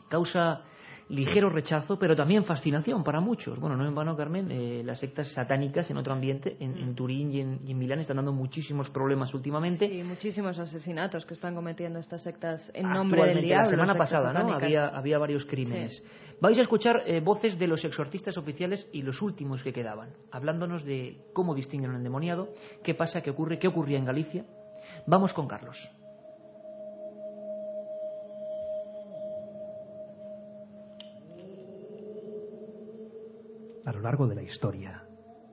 causa ligero rechazo, pero también fascinación para muchos. Bueno, no en vano, Carmen, eh, las sectas satánicas en otro ambiente, en, en Turín y en, y en Milán, están dando muchísimos problemas últimamente. Y muchísimos asesinatos que están cometiendo estas sectas en nombre del diablo. La semana pasada, ¿no? Había, había varios crímenes. Vais a escuchar eh, voces de los exorcistas oficiales y los últimos que quedaban, hablándonos de cómo distinguen un endemoniado, qué pasa, qué ocurre, qué ocurría en Galicia. Vamos con Carlos. A lo largo de la historia,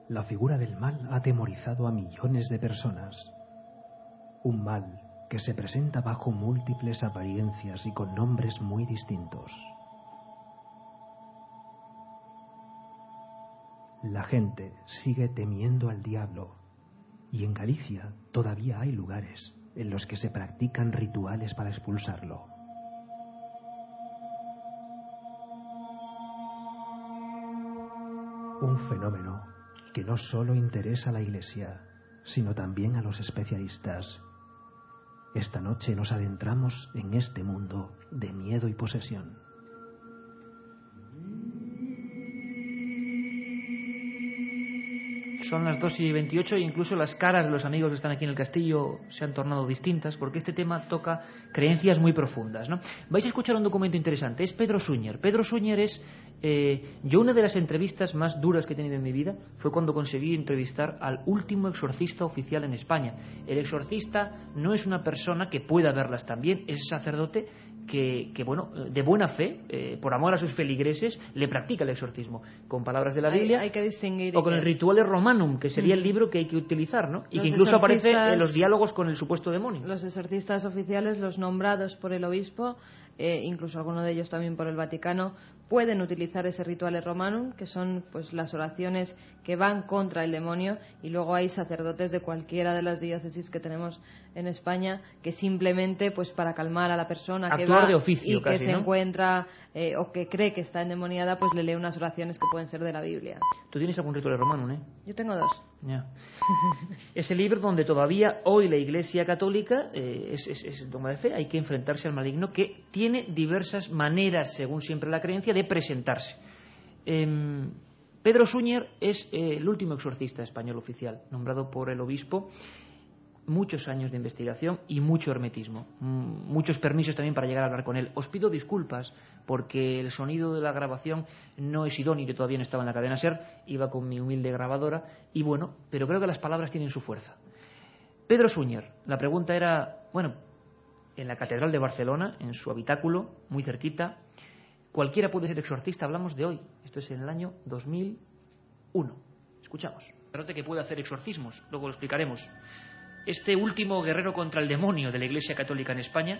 la figura del mal ha atemorizado a millones de personas. Un mal que se presenta bajo múltiples apariencias y con nombres muy distintos. La gente sigue temiendo al diablo y en Galicia todavía hay lugares en los que se practican rituales para expulsarlo. Fenómeno que no solo interesa a la Iglesia, sino también a los especialistas. Esta noche nos adentramos en este mundo de miedo y posesión. Son las 2 y 28 e incluso las caras de los amigos que están aquí en el castillo se han tornado distintas porque este tema toca creencias muy profundas. ¿no? Vais a escuchar un documento interesante. Es Pedro Suñer. Pedro Suñer es. eh, yo, una de las entrevistas más duras que he tenido en mi vida fue cuando conseguí entrevistar al último exorcista oficial en España. El exorcista no es una persona que pueda verlas también, es sacerdote que, que, bueno, de buena fe, eh, por amor a sus feligreses, le practica el exorcismo. Con palabras de la Biblia hay que distinguir o con el Rituale Romanum, que sería el Ujú. libro que hay que utilizar, ¿no? Y que incluso aparece en los diálogos con el supuesto demonio. Los exorcistas oficiales, los nombrados por el obispo, eh, incluso algunos de ellos también por el Vaticano, pueden utilizar ese ritual romanum, que son pues las oraciones que van contra el demonio, y luego hay sacerdotes de cualquiera de las diócesis que tenemos en España que simplemente pues para calmar a la persona que va de oficio y que se ¿no? encuentra eh, o que cree que está endemoniada, pues le lee unas oraciones que pueden ser de la Biblia. Tú tienes algún Rituale Romanum, ¿eh? Yo tengo dos. Ya. Ese libro donde todavía hoy la Iglesia Católica eh, es, es, es dogma de fe, hay que enfrentarse al maligno que tiene diversas maneras, según siempre la creencia, de presentarse. Em, Pedro Suñer es eh, el último exorcista español oficial, nombrado por el obispo. Muchos años de investigación y mucho hermetismo. Mm, Muchos permisos también para llegar a hablar con él. Os pido disculpas porque el sonido de la grabación no es idóneo. Yo todavía no estaba en la cadena SER, iba con mi humilde grabadora. Y bueno, pero creo que las palabras tienen su fuerza. Pedro Suñer, la pregunta era, bueno, en la Catedral de Barcelona, en su habitáculo, muy cerquita, cualquiera puede ser exorcista, hablamos de hoy. Esto es en el año 2001. Escuchamos. Sacerdote que puede hacer exorcismos, luego lo explicaremos. Este último guerrero contra el demonio de la Iglesia Católica en España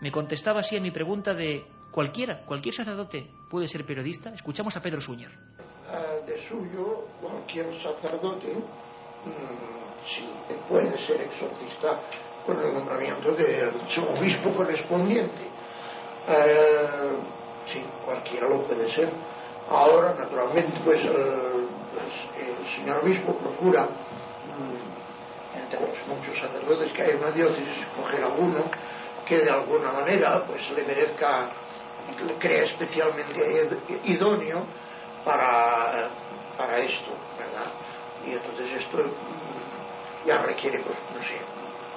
me contestaba así a mi pregunta de cualquiera, cualquier sacerdote puede ser periodista. Escuchamos a Pedro Suñer. Eh, de suyo cualquier sacerdote mm, sí puede ser exorcista con el nombramiento del obispo correspondiente. Eh, sí, cualquiera lo puede ser. Ahora, naturalmente, pues, eh, pues, el señor obispo procura, mm, entre los muchos sacerdotes que hay en una diócesis, escoger alguno que de alguna manera pues le merezca, le crea especialmente id- idóneo para, para esto, ¿verdad? Y entonces esto mm, ya requiere, pues, no sé,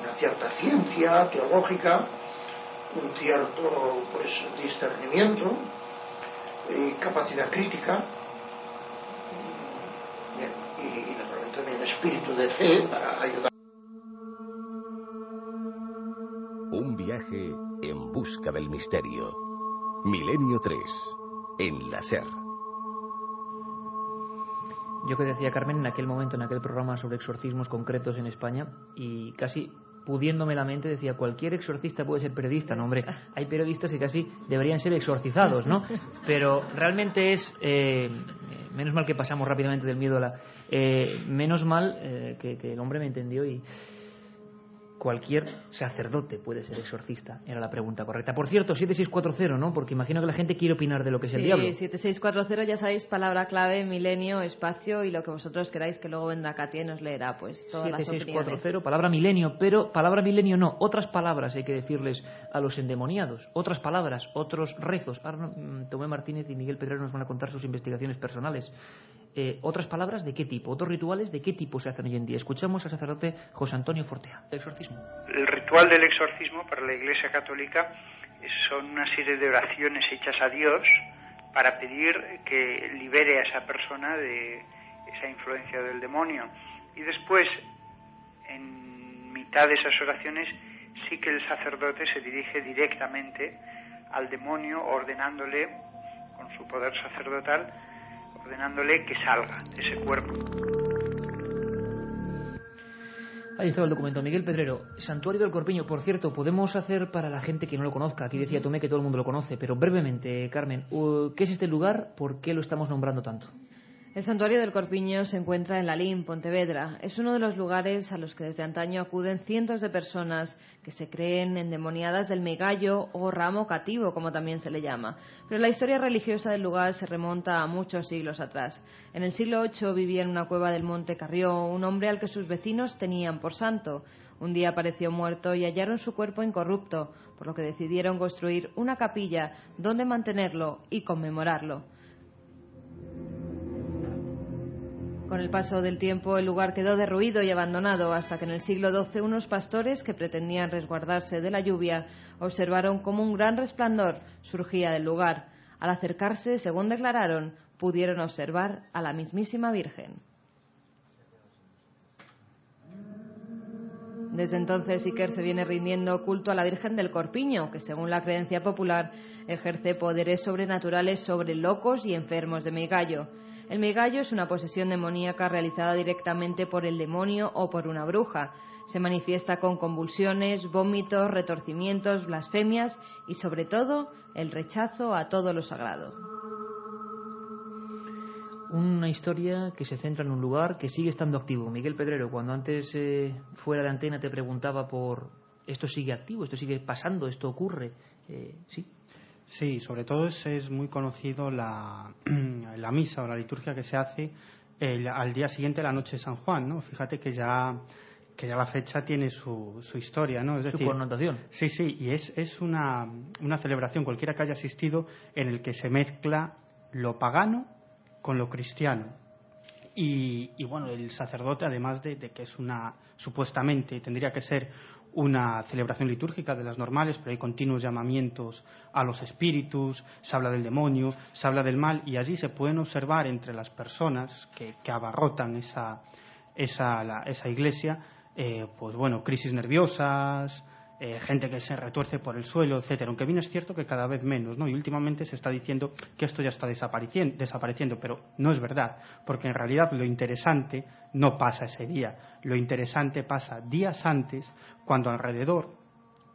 una cierta ciencia teológica, un cierto, pues, discernimiento y capacidad crítica, y, y naturalmente también espíritu de fe para ayudar. Un viaje en busca del misterio. Milenio 3. En la SER. Yo que decía Carmen en aquel momento, en aquel programa sobre exorcismos concretos en España, y casi pudiéndome la mente decía, cualquier exorcista puede ser periodista. No, hombre, hay periodistas que casi deberían ser exorcizados, ¿no? Pero realmente es, eh, menos mal que pasamos rápidamente del miedo a la... eh, menos mal eh, que, que el hombre me entendió y cualquier sacerdote puede ser exorcista, era la pregunta correcta. Por cierto, 7640, ¿no? Porque imagino que la gente quiere opinar de lo que es el Sí, diablo. 7640, ya sabéis, palabra clave, milenio, espacio y lo que vosotros queráis, que luego vendrá Katia y nos leerá pues todas las opiniones. 7640, palabra milenio, pero palabra milenio no, otras palabras hay que decirles a los endemoniados, otras palabras, otros rezos. Ahora mm, Tomé Martínez y Miguel Pedrero nos van a contar sus investigaciones personales. Eh, otras palabras de qué tipo, otros rituales de qué tipo se hacen hoy en día. Escuchamos al sacerdote José Antonio Fortea. El exorcismo. El ritual del exorcismo para la Iglesia Católica son una serie de oraciones hechas a Dios para pedir que libere a esa persona de esa influencia del demonio. Y después, en mitad de esas oraciones, sí que el sacerdote se dirige directamente al demonio ordenándole, con su poder sacerdotal, ordenándole que salga ese cuerpo. Ahí estaba el documento. Miguel Pedrero, Santuario del Corpiño. Por cierto, podemos hacer para la gente que no lo conozca. Aquí decía Tomé que todo el mundo lo conoce, pero brevemente, Carmen, ¿qué es este lugar? ¿Por qué lo estamos nombrando tanto? El santuario del Corpiño se encuentra en Lalín, Pontevedra. Es uno de los lugares a los que desde antaño acuden cientos de personas que se creen endemoniadas del megallo o ramo cativo, como también se le llama. Pero la historia religiosa del lugar se remonta a muchos siglos atrás. En el siglo VIII vivía en una cueva del monte Carrió un hombre al que sus vecinos tenían por santo. Un día apareció muerto y hallaron su cuerpo incorrupto, por lo que decidieron construir una capilla donde mantenerlo y conmemorarlo. Con el paso del tiempo el lugar quedó derruido y abandonado hasta que en el siglo XII unos pastores que pretendían resguardarse de la lluvia observaron como un gran resplandor surgía del lugar. Al acercarse, según declararon, pudieron observar a la mismísima Virgen. Desde entonces Iker se viene rindiendo culto a la Virgen del Corpiño, que según la creencia popular ejerce poderes sobrenaturales sobre locos y enfermos de Migallo. El migallo es una posesión demoníaca realizada directamente por el demonio o por una bruja. Se manifiesta con convulsiones, vómitos, retorcimientos, blasfemias y sobre todo el rechazo a todo lo sagrado. Una historia que se centra en un lugar que sigue estando activo. Miguel Pedrero, cuando antes eh, fuera de antena te preguntaba por esto sigue activo, esto sigue pasando, esto ocurre. Eh, sí. Sí, sobre todo es, es muy conocido la, la, misa o la liturgia que se hace el, al día siguiente la noche de San Juan, ¿no? Fíjate que ya que ya la fecha tiene su, su historia, ¿no? Es su connotación. Sí, sí, y es, es una, una celebración, cualquiera que haya asistido, en el que se mezcla lo pagano con lo cristiano. Y, y bueno, el sacerdote, además de, de, que es una, supuestamente, tendría que ser una celebración litúrgica de las normales, pero hay continuos llamamientos a los espíritus, se habla del demonio, se habla del mal, y allí se pueden observar entre las personas que, que abarrotan esa, esa, la, esa iglesia, eh, pues bueno, crisis nerviosas, eh, gente que se retuerce por el suelo, etcétera. Aunque bien es cierto que cada vez menos, ¿no? Y últimamente se está diciendo que esto ya está desapareciendo, desapareciendo, pero no es verdad, porque en realidad lo interesante no pasa ese día. Lo interesante pasa días antes, cuando alrededor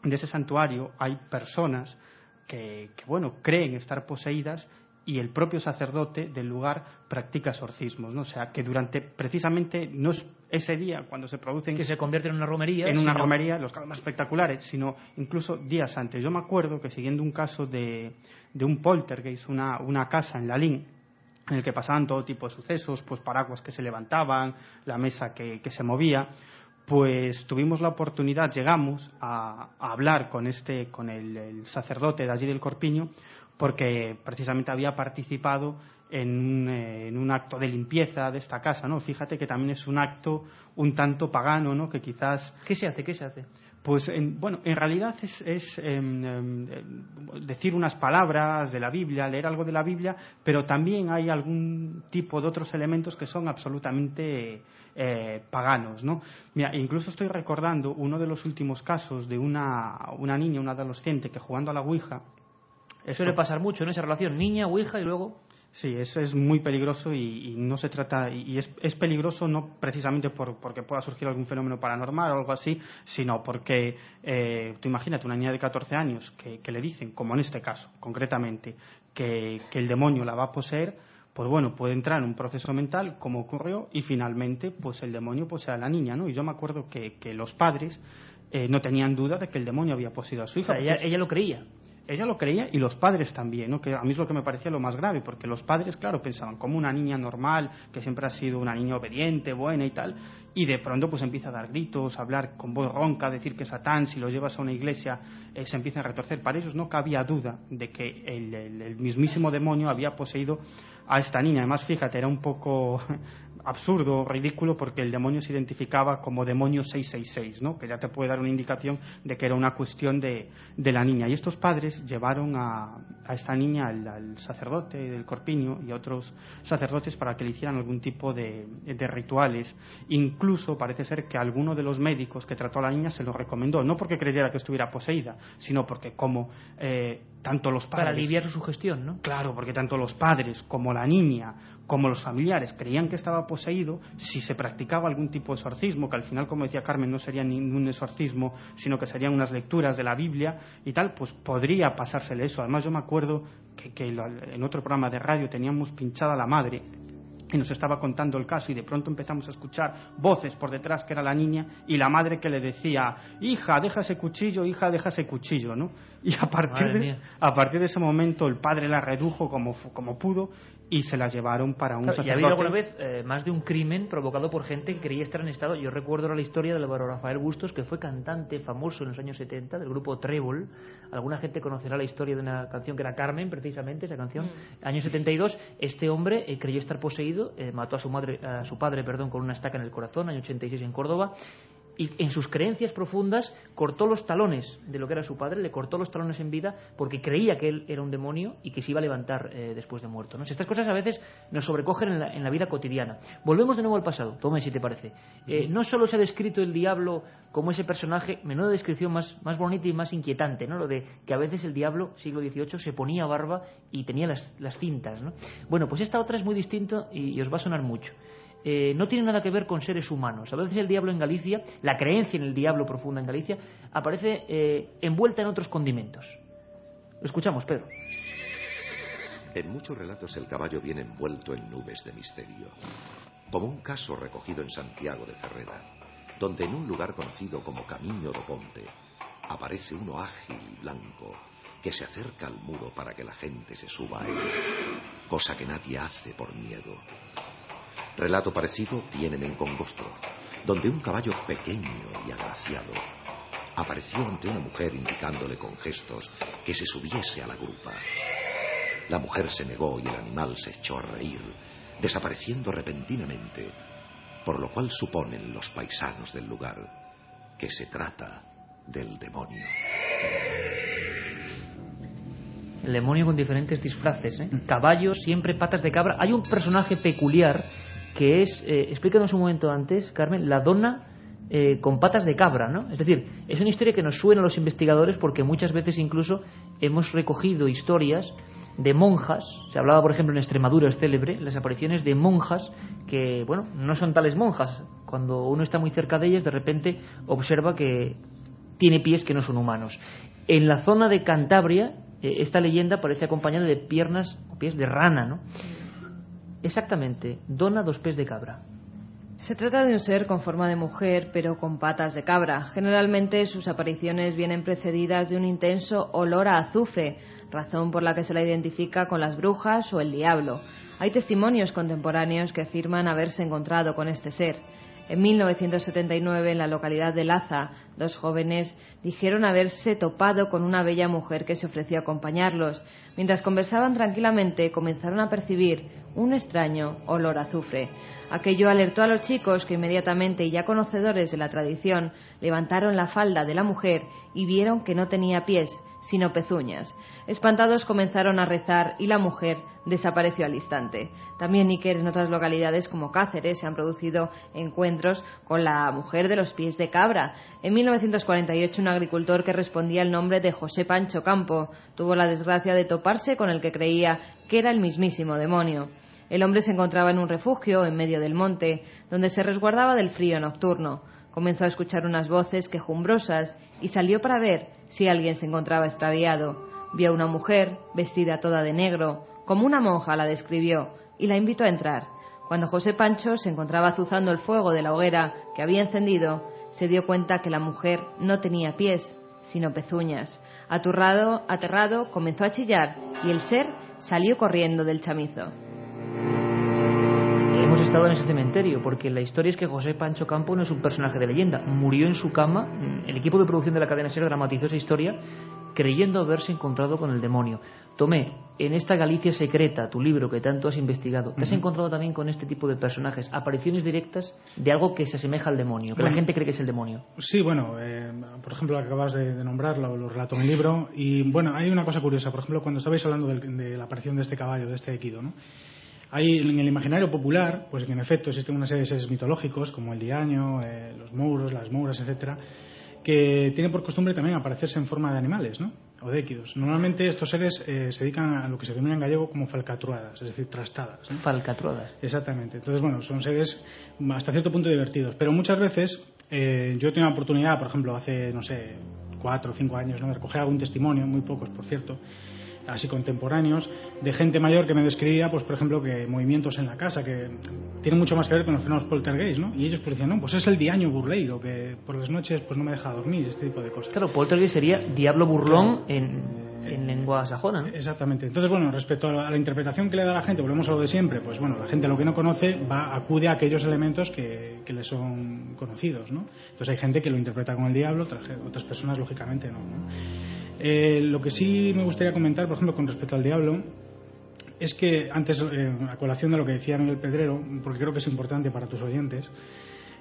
de ese santuario hay personas que, que bueno, creen estar poseídas y el propio sacerdote del lugar practica exorcismos, ¿no? O sea, que durante precisamente no es ese día cuando se producen que se convierte en una romería, en una sino... romería, los casos más espectaculares, sino incluso días antes. Yo me acuerdo que siguiendo un caso de, de un poltergeist, una, una casa en Lalín, en el que pasaban todo tipo de sucesos, pues paraguas que se levantaban, la mesa que, que se movía, pues tuvimos la oportunidad, llegamos a, a hablar con este, con el, el, sacerdote de allí del Corpiño, porque precisamente había participado en, eh, en, un acto de limpieza de esta casa, ¿no? Fíjate que también es un acto un tanto pagano, ¿no? Que quizás... ¿Qué se hace? ¿Qué se hace? Pues, en, bueno, en realidad es, es eh, eh, decir unas palabras de la Biblia, leer algo de la Biblia, pero también hay algún tipo de otros elementos que son absolutamente eh, paganos, ¿no? Mira, incluso estoy recordando uno de los últimos casos de una, una niña, una adolescente que jugando a la Ouija... Suele pasar mucho en esa relación, niña, Ouija y luego... Sí, eso es muy peligroso y, y no se trata y es, es peligroso no precisamente por, porque pueda surgir algún fenómeno paranormal o algo así, sino porque eh, tú imagínate una niña de 14 años que, que, le dicen, como en este caso concretamente, que, que el demonio la va a poseer, pues bueno, puede entrar en un proceso mental como ocurrió y finalmente pues el demonio posee a la niña, ¿no? Y yo me acuerdo que, que los padres eh, no tenían duda de que el demonio había poseído a su hija. O sea, ella, ella lo creía ella lo creía y los padres también, ¿no? que a mí es lo que me parecía lo más grave, porque los padres, claro, pensaban como una niña normal, que siempre ha sido una niña obediente, buena y tal, y de pronto pues empieza a dar gritos, a hablar con voz ronca, a decir que Satán, si lo llevas a una iglesia, eh, se empieza a retorcer. Para ellos no cabía duda de que el, el, el mismísimo demonio había poseído a esta niña. Además, fíjate, era un poco absurdo, ridículo, porque el demonio se identificaba como demonio 666, ¿no? que ya te puede dar una indicación de que era una cuestión de, de la niña. Y estos padres llevaron a, a esta niña al, al, sacerdote del Corpiño y a otros sacerdotes para que le hicieran algún tipo de, de, rituales. Incluso parece ser que alguno de los médicos que trató a la niña se lo recomendó, no porque creyera que estuviera poseída, sino porque como eh, tanto los padres... Para aliviar su gestión, ¿no? Claro, porque tanto los padres como la niña como los familiares creían que estaba poseído, si se practicaba algún tipo de exorcismo, que al final, como decía Carmen, no sería ningún exorcismo, sino que serían unas lecturas de la Biblia y tal, pues podría pasársele eso. Además, yo me acuerdo que, que en otro programa de radio teníamos pinchada a la madre y nos estaba contando el caso y de pronto empezamos a escuchar voces por detrás que era la niña y la madre que le decía hija deja ese cuchillo hija deja ese cuchillo no y a partir de, a partir de ese momento el padre la redujo como como pudo y se la llevaron para un claro, sacerdote. ¿Y ha habido alguna vez eh, más de un crimen provocado por gente que creía estar en estado? Yo recuerdo la historia del Álvaro Rafael Bustos, que fue cantante famoso en los años 70 del grupo Trébol. Alguna gente conocerá la historia de una canción que era Carmen, precisamente, esa canción. Mm. Año 72, este hombre eh, creyó estar poseído, eh, mató a su, madre, a su padre perdón, con una estaca en el corazón, año 86 en Córdoba y en sus creencias profundas cortó los talones de lo que era su padre, le cortó los talones en vida porque creía que él era un demonio y que se iba a levantar eh, después de muerto. ¿no? Estas cosas a veces nos sobrecogen en la, en la, vida cotidiana. Volvemos de nuevo al pasado, tome si te parece. Eh, no solo se ha descrito el diablo como ese personaje, menuda descripción más, más bonita y más inquietante, ¿no? lo de que a veces el diablo, siglo XVIII, se ponía barba y tenía las, las cintas. ¿no? Bueno, pues esta otra es muy distinta y, y os va a sonar mucho. Eh, no tiene nada que ver con seres humanos. A veces el diablo en Galicia, la creencia en el diablo profunda en Galicia, aparece eh, envuelta en otros condimentos. Escuchamos, Pedro. En muchos relatos el caballo viene envuelto en nubes de misterio, como un caso recogido en Santiago de Cerrera, donde en un lugar conocido como Camino do Ponte aparece uno ágil y blanco que se acerca al muro para que la gente se suba a él, cosa que nadie hace por miedo. Relato parecido tienen en Congostro, donde un caballo pequeño y agraciado apareció ante una mujer indicándole con gestos que se subiese a la grupa. La mujer se negó y el animal se echó a reír, desapareciendo repentinamente, por lo cual suponen los paisanos del lugar que se trata del demonio. El demonio con diferentes disfraces, ¿eh? caballos, siempre patas de cabra. Hay un personaje peculiar que es, eh, explícanos un momento antes, Carmen, la dona eh, con patas de cabra, ¿no? Es decir, es una historia que nos suena a los investigadores porque muchas veces incluso hemos recogido historias de monjas, se hablaba por ejemplo en Extremadura, es célebre, las apariciones de monjas que, bueno, no son tales monjas. Cuando uno está muy cerca de ellas, de repente observa que tiene pies que no son humanos. En la zona de Cantabria, eh, esta leyenda parece acompañada de piernas o pies de rana, ¿no? Exactamente, dona dos pies de cabra. Se trata de un ser con forma de mujer, pero con patas de cabra. Generalmente sus apariciones vienen precedidas de un intenso olor a azufre, razón por la que se la identifica con las brujas o el diablo. Hay testimonios contemporáneos que afirman haberse encontrado con este ser. En 1979, en la localidad de Laza, dos jóvenes dijeron haberse topado con una bella mujer que se ofreció a acompañarlos. Mientras conversaban tranquilamente, comenzaron a percibir un extraño olor azufre. Aquello alertó a los chicos que inmediatamente, ya conocedores de la tradición, levantaron la falda de la mujer y vieron que no tenía pies, sino pezuñas. Espantados comenzaron a rezar y la mujer desapareció al instante. También Iker en otras localidades como Cáceres se han producido encuentros con la mujer de los pies de cabra. En 1948 un agricultor que respondía al nombre de José Pancho Campo tuvo la desgracia de toparse con el que creía que era el mismísimo demonio. El hombre se encontraba en un refugio en medio del monte, donde se resguardaba del frío nocturno. Comenzó a escuchar unas voces quejumbrosas y salió para ver si alguien se encontraba extraviado. Vio a una mujer, vestida toda de negro, como una monja la describió, y la invitó a entrar. Cuando José Pancho se encontraba azuzando el fuego de la hoguera que había encendido, se dio cuenta que la mujer no tenía pies, sino pezuñas. Aturrado, aterrado, comenzó a chillar y el ser salió corriendo del chamizo. Estado en ese cementerio porque la historia es que José Pancho Campo no es un personaje de leyenda. Murió en su cama. El equipo de producción de la cadena SER dramatizó esa historia creyendo haberse encontrado con el demonio. Tomé, en esta Galicia secreta, tu libro que tanto has investigado, ¿te has encontrado también con este tipo de personajes? Apariciones directas de algo que se asemeja al demonio, que Bueno. la gente cree que es el demonio. Sí, bueno, eh, por ejemplo, acabas de, de nombrar, lo, lo relato en el libro. Y bueno, hay una cosa curiosa. Por ejemplo, cuando estabais hablando del- de la aparición de este caballo, de este equido, ¿no? Hay en el imaginario popular, pues que en efecto existen una serie de seres mitológicos, como el diaño, eh, los mouros, las mouras, etcétera, que tienen por costumbre también aparecerse en forma de animales, ¿no? O de équidos. Normalmente estos seres eh, se dedican a lo que se denomina en gallego como falcatruadas, es decir, trastadas. ¿no? Falcatruadas. Exactamente. Entonces, bueno, son seres hasta cierto punto divertidos. Pero muchas veces eh, yo he tenido la oportunidad, por ejemplo, hace, no sé, cuatro o cinco años, ¿no? de recoger algún testimonio, muy pocos, por cierto, así contemporáneos, de gente mayor que me describía, pues, por ejemplo, que movimientos en la casa que tienen mucho más que ver con los fenómenos poltergeist, ¿no? Y ellos pues decían, no, pues es el diaño burleiro que por las noches pues no me deja dormir, este tipo de cosas. Claro, poltergeist sería diablo burlón en, en lengua sajona. ¿no? Exactamente. Entonces, bueno, respecto a la, a la interpretación que le da la gente, volvemos a lo de siempre, pues bueno, la gente lo que no conoce va acude a aquellos elementos que, que le son conocidos, ¿no? Entonces hay gente que lo interpreta con el diablo, otras, otras personas lógicamente no. ¿no? Eh, lo que sí me gustaría comentar, por ejemplo, con respecto al diablo, es que antes, eh, a colación de lo que decía Miguel Pedrero, porque creo que es importante para tus oyentes,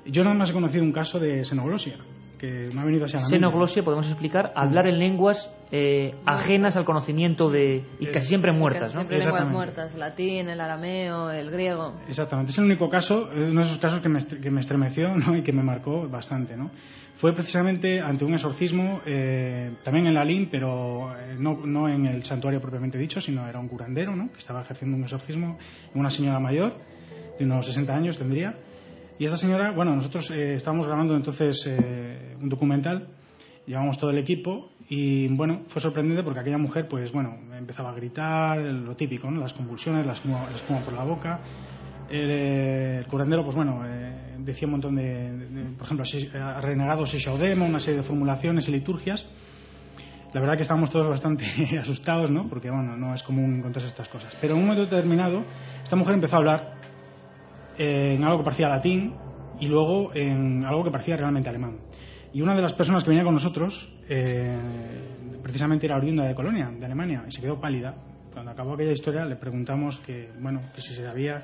Yo nada más he conocido un caso de xenoglosia, que me ha venido así a la mente. Xenoglosia, podemos explicar, hablar en lenguas eh, ajenas al conocimiento de... y casi siempre muertas, ¿no? Siempre lenguas muertas, latín, el arameo, el griego. Exactamente, es el único caso, uno de esos casos que me, que me estremeció ¿no? y que me marcó bastante. ¿no? Fue precisamente ante un exorcismo, eh, también en la LIN, pero eh, no, no en el santuario propiamente dicho, sino era un curandero ¿no? que estaba ejerciendo un exorcismo en una señora mayor, de unos 60 años tendría. Y esta señora, bueno, nosotros eh, estábamos grabando entonces eh, un documental, llevamos todo el equipo y bueno, fue sorprendente porque aquella mujer, pues bueno, empezaba a gritar, lo típico, ¿no? Las convulsiones, la espuma, la espuma por la boca. El, eh, el curandero, pues bueno, eh, decía un montón de, por ejemplo, ha renegado Sishaudemo, una serie de formulaciones y liturgias. La verdad que estábamos todos bastante asustados, ¿no? Porque, bueno, no es común encontrarse estas cosas. Pero en un momento determinado, esta mujer empezó a hablar eh, en algo que parecía latín y luego en algo que parecía realmente alemán. Y una de las personas que venía con nosotros, eh, precisamente era oriunda de Colonia, de Alemania, y se quedó pálida. Cuando acabó aquella historia le preguntamos que, bueno, que si se sabía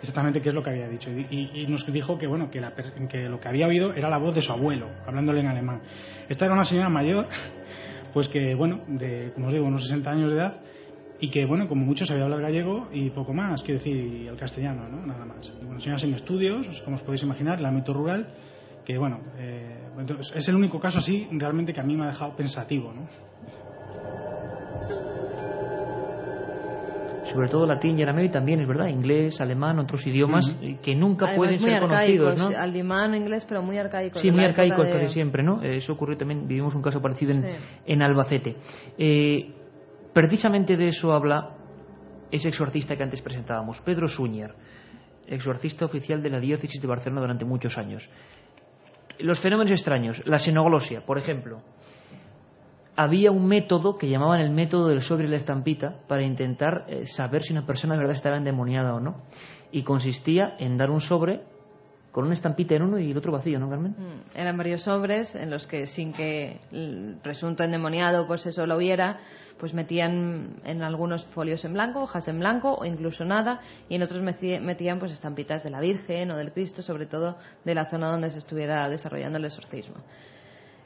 exactamente qué es lo que había dicho. Y, nos dijo que, bueno, que, la que lo que había oído era la voz de su abuelo, hablándole en alemán. Esta era una señora mayor, pues que, bueno, de, como os digo, unos 60 años de edad, y que, bueno, como mucho sabía hablar gallego y poco más, quiero decir, el castellano, ¿no? Nada más. Y, bueno, señora sin estudios, como os podéis imaginar, el ámbito rural, que, bueno, eh, es el único caso así realmente que a mí me ha dejado pensativo, ¿no? Sobre todo latín y arameo y también, es verdad, inglés, alemán, otros idiomas eh, que nunca Además, pueden ser conocidos, ¿no? Alemán, inglés, pero muy arcaicos. Sí, muy arcaicos de- casi siempre, ¿no? Eh, Eso ocurrió también, vivimos un caso parecido en, Sí. en Albacete. Eh, precisamente de eso habla ese exorcista que antes presentábamos, Pedro Suñer, exorcista oficial de la diócesis de Barcelona durante muchos años. Los fenómenos extraños, la xenoglosia, por ejemplo. Había un método que llamaban el método del sobre y la estampita para intentar eh, saber si una persona de verdad estaba endemoniada o no. Y consistía en dar un sobre con una estampita en uno y el otro vacío, ¿no, Carmen? Mm, Eran varios sobres en los que, sin que el presunto endemoniado pues eso lo viera, pues metían en algunos folios en blanco, hojas en blanco o incluso nada, y en otros metían pues estampitas de la Virgen o del Cristo, sobre todo de la zona donde se estuviera desarrollando el exorcismo.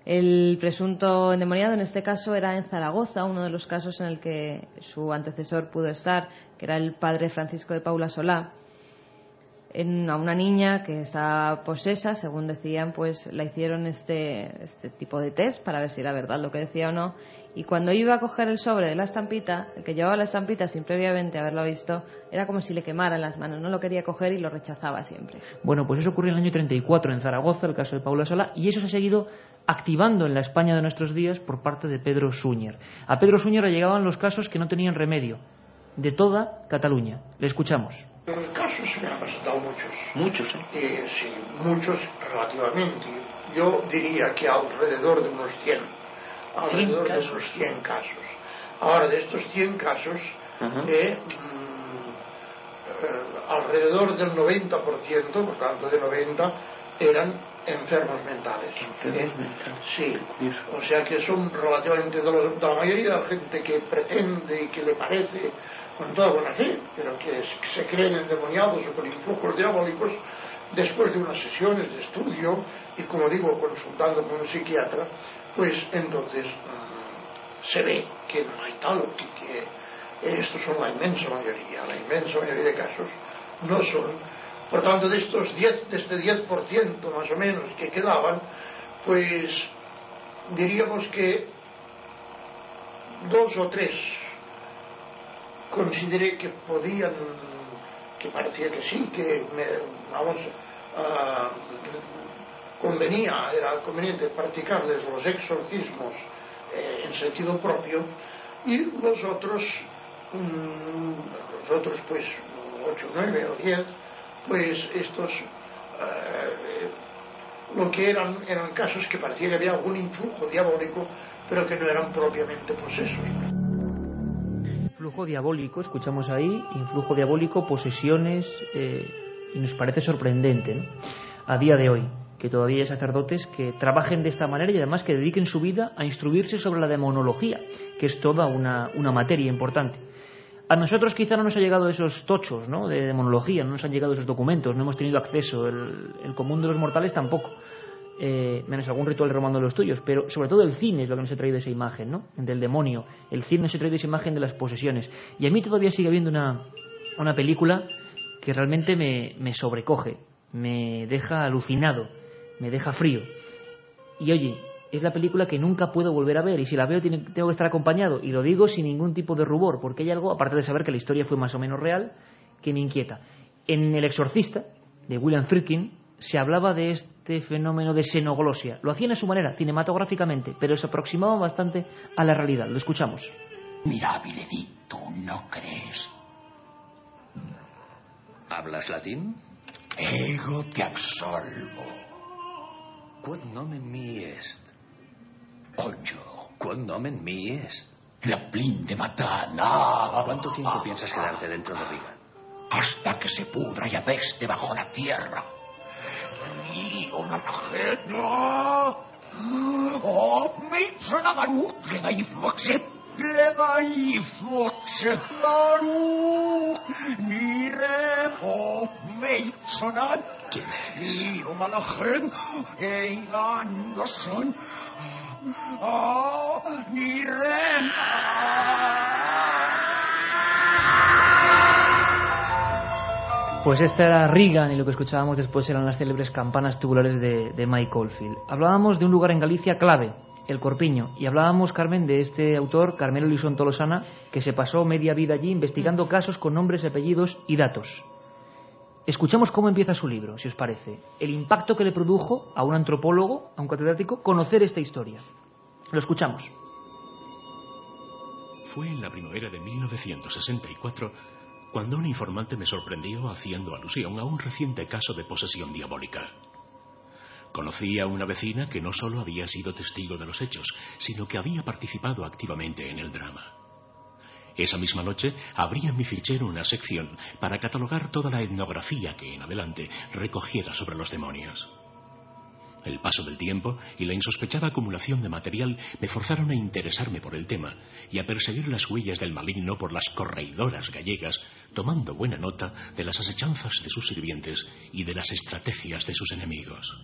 El presunto endemoniado en este caso era en Zaragoza, uno de los casos en el que su antecesor pudo estar, que era el padre Francisco de Paula Solá. En, a una niña que estaba posesa, según decían, pues la hicieron este, este tipo de test para ver si era verdad lo que decía o no. Y cuando iba a coger el sobre de la estampita, el que llevaba la estampita sin previamente haberlo visto, era como si le quemaran las manos, no lo quería coger y lo rechazaba siempre. Bueno, pues eso ocurrió en el año 34 en Zaragoza, el caso de Paula Sola, y eso se ha seguido activando en la España de nuestros días por parte de Pedro Súñer. A Pedro Súñer le llegaban los casos que no tenían remedio, de toda Cataluña. Le escuchamos. En casos se me han presentado muchos. Muchos, ¿eh? Eh, sí, muchos relativamente. Yo diría que alrededor de unos 100. Alrededor de unos 100 casos. Ahora, de estos 100 casos, Ajá. eh, mm, eh, alrededor del 90%, por tanto de 90, eran enfermos mentales. Enfermos ¿Eh? mentales. Sí, o sea que son relativamente de, los, de la mayoría de la gente que pretende y que le parece con toda buena fe, pero que se creen endemoniados o con influjos diabólicos, después de unas sesiones de estudio y, como digo, consultando con un psiquiatra, pues entonces mmm, se ve que no hay tal y que eh, estos son la inmensa mayoría, la inmensa mayoría de casos no son Por tanto, de estos 10, de este 10% más o menos que quedaban, pues diríamos que dos o tres consideré que podían, que parecía que sí, que me, vamos, uh, convenía, era conveniente practicarles los exorcismos eh, en sentido propio, y los otros, um, los otros pues ocho, nueve o diez, pues estos eh, lo que eran eran casos que parecía que había algún influjo diabólico, pero que no eran propiamente posesos. Influjo diabólico, escuchamos ahí, influjo diabólico, posesiones, eh, y nos parece sorprendente, ¿no? A día de hoy, que todavía hay sacerdotes que trabajen de esta manera y además que dediquen su vida a instruirse sobre la demonología, que es toda una, una materia importante. A nosotros quizá no nos ha llegado esos tochos ¿no? de demonología, no nos han llegado esos documentos, no hemos tenido acceso, el, común de los mortales tampoco, eh, menos algún ritual romano de los tuyos, pero sobre todo el cine es lo que nos ha traído esa imagen ¿no? del demonio, el cine nos ha traído esa imagen de las posesiones. Y a mí todavía sigue habiendo una, una película que realmente me, me sobrecoge, me deja alucinado, me deja frío. Y oye, es la película que nunca puedo volver a ver y si la veo tiene- tengo que estar acompañado y lo digo sin ningún tipo de rubor porque hay algo, aparte de saber que la historia fue más o menos real, que me inquieta. En El Exorcista, de William Friedkin, se hablaba de este fenómeno de xenoglosia. Lo hacían a su manera, cinematográficamente, pero se aproximaban bastante a la realidad. Lo escuchamos. Mira, Benedicto, ¿no crees? ¿Hablas latín? Ego te absolvo. Quod nomen mi est? Quod nomen mi est? La plin de matana. ¿Cuánto tiempo piensas quedarte dentro de Riga? Hasta que se pudra y apeste bajo la tierra. Y una ajena. Oh, me suena Baruch, le da y floxet. Le da y floxet Baruch. Ni remo me suena. Y una ajena. E son. Oh, ni Pues esta era Reagan y lo que escuchábamos después eran las célebres campanas tubulares de, Mike Oldfield. Hablábamos de un lugar en Galicia clave, el Corpiño, y hablábamos, Carmen, de este autor, Carmelo Lisón Tolosana, que se pasó media vida allí investigando casos con nombres, apellidos y datos. Escuchamos cómo empieza su libro, si os parece. El impacto que le produjo a un antropólogo, a un catedrático, conocer esta historia. Lo escuchamos. Fue en la primavera de 1964 cuando un informante me sorprendió haciendo alusión a un reciente caso de posesión diabólica. Conocí a una vecina que no solo había sido testigo de los hechos, sino que había participado activamente en el drama. Esa misma noche abrí en mi fichero una sección para catalogar toda la etnografía que en adelante recogiera sobre los demonios. El paso del tiempo y la insospechada acumulación de material me forzaron a interesarme por el tema y a perseguir las huellas del maligno por las correidoras gallegas, tomando buena nota de las asechanzas de sus sirvientes y de las estrategias de sus enemigos.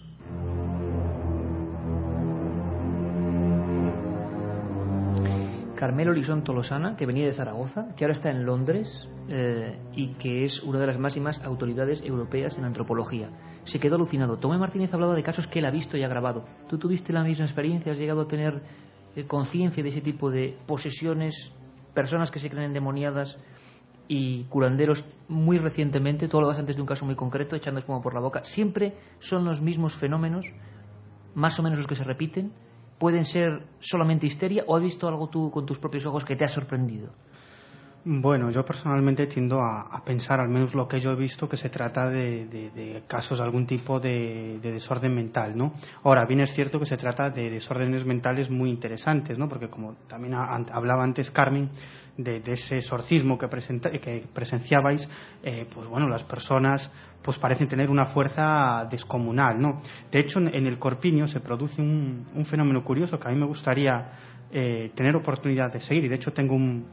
Carmelo Lisón Tolosana, que venía de Zaragoza, que ahora está en Londres eh, y que es una de las máximas autoridades europeas en antropología. Se quedó alucinado. Tomé Martínez hablaba de casos que él ha visto y ha grabado. ¿Tú tuviste la misma experiencia? ¿Has llegado a tener eh, conciencia de ese tipo de posesiones, personas que se creen endemoniadas y curanderos muy recientemente? Tú hablabas antes de un caso muy concreto, echando espuma por la boca. ¿Siempre son los mismos fenómenos, más o menos los que se repiten? Pueden ser solamente histeria o has visto algo tú con tus propios ojos que te ha sorprendido? Bueno, yo personalmente tiendo a, a pensar, al menos lo que yo he visto, que se trata de, casos de algún tipo de, de desorden mental, ¿no? Ahora, bien es cierto que se trata de desórdenes mentales muy interesantes, ¿no? Porque como también ha- an- hablaba antes Carmen de, ese exorcismo que, presenta- que presenciabais, eh, pues bueno, las personas pues parecen tener una fuerza descomunal, ¿no? De hecho, en, el Corpiño se produce un, un fenómeno curioso que a mí me gustaría eh, tener oportunidad de seguir y de hecho tengo un,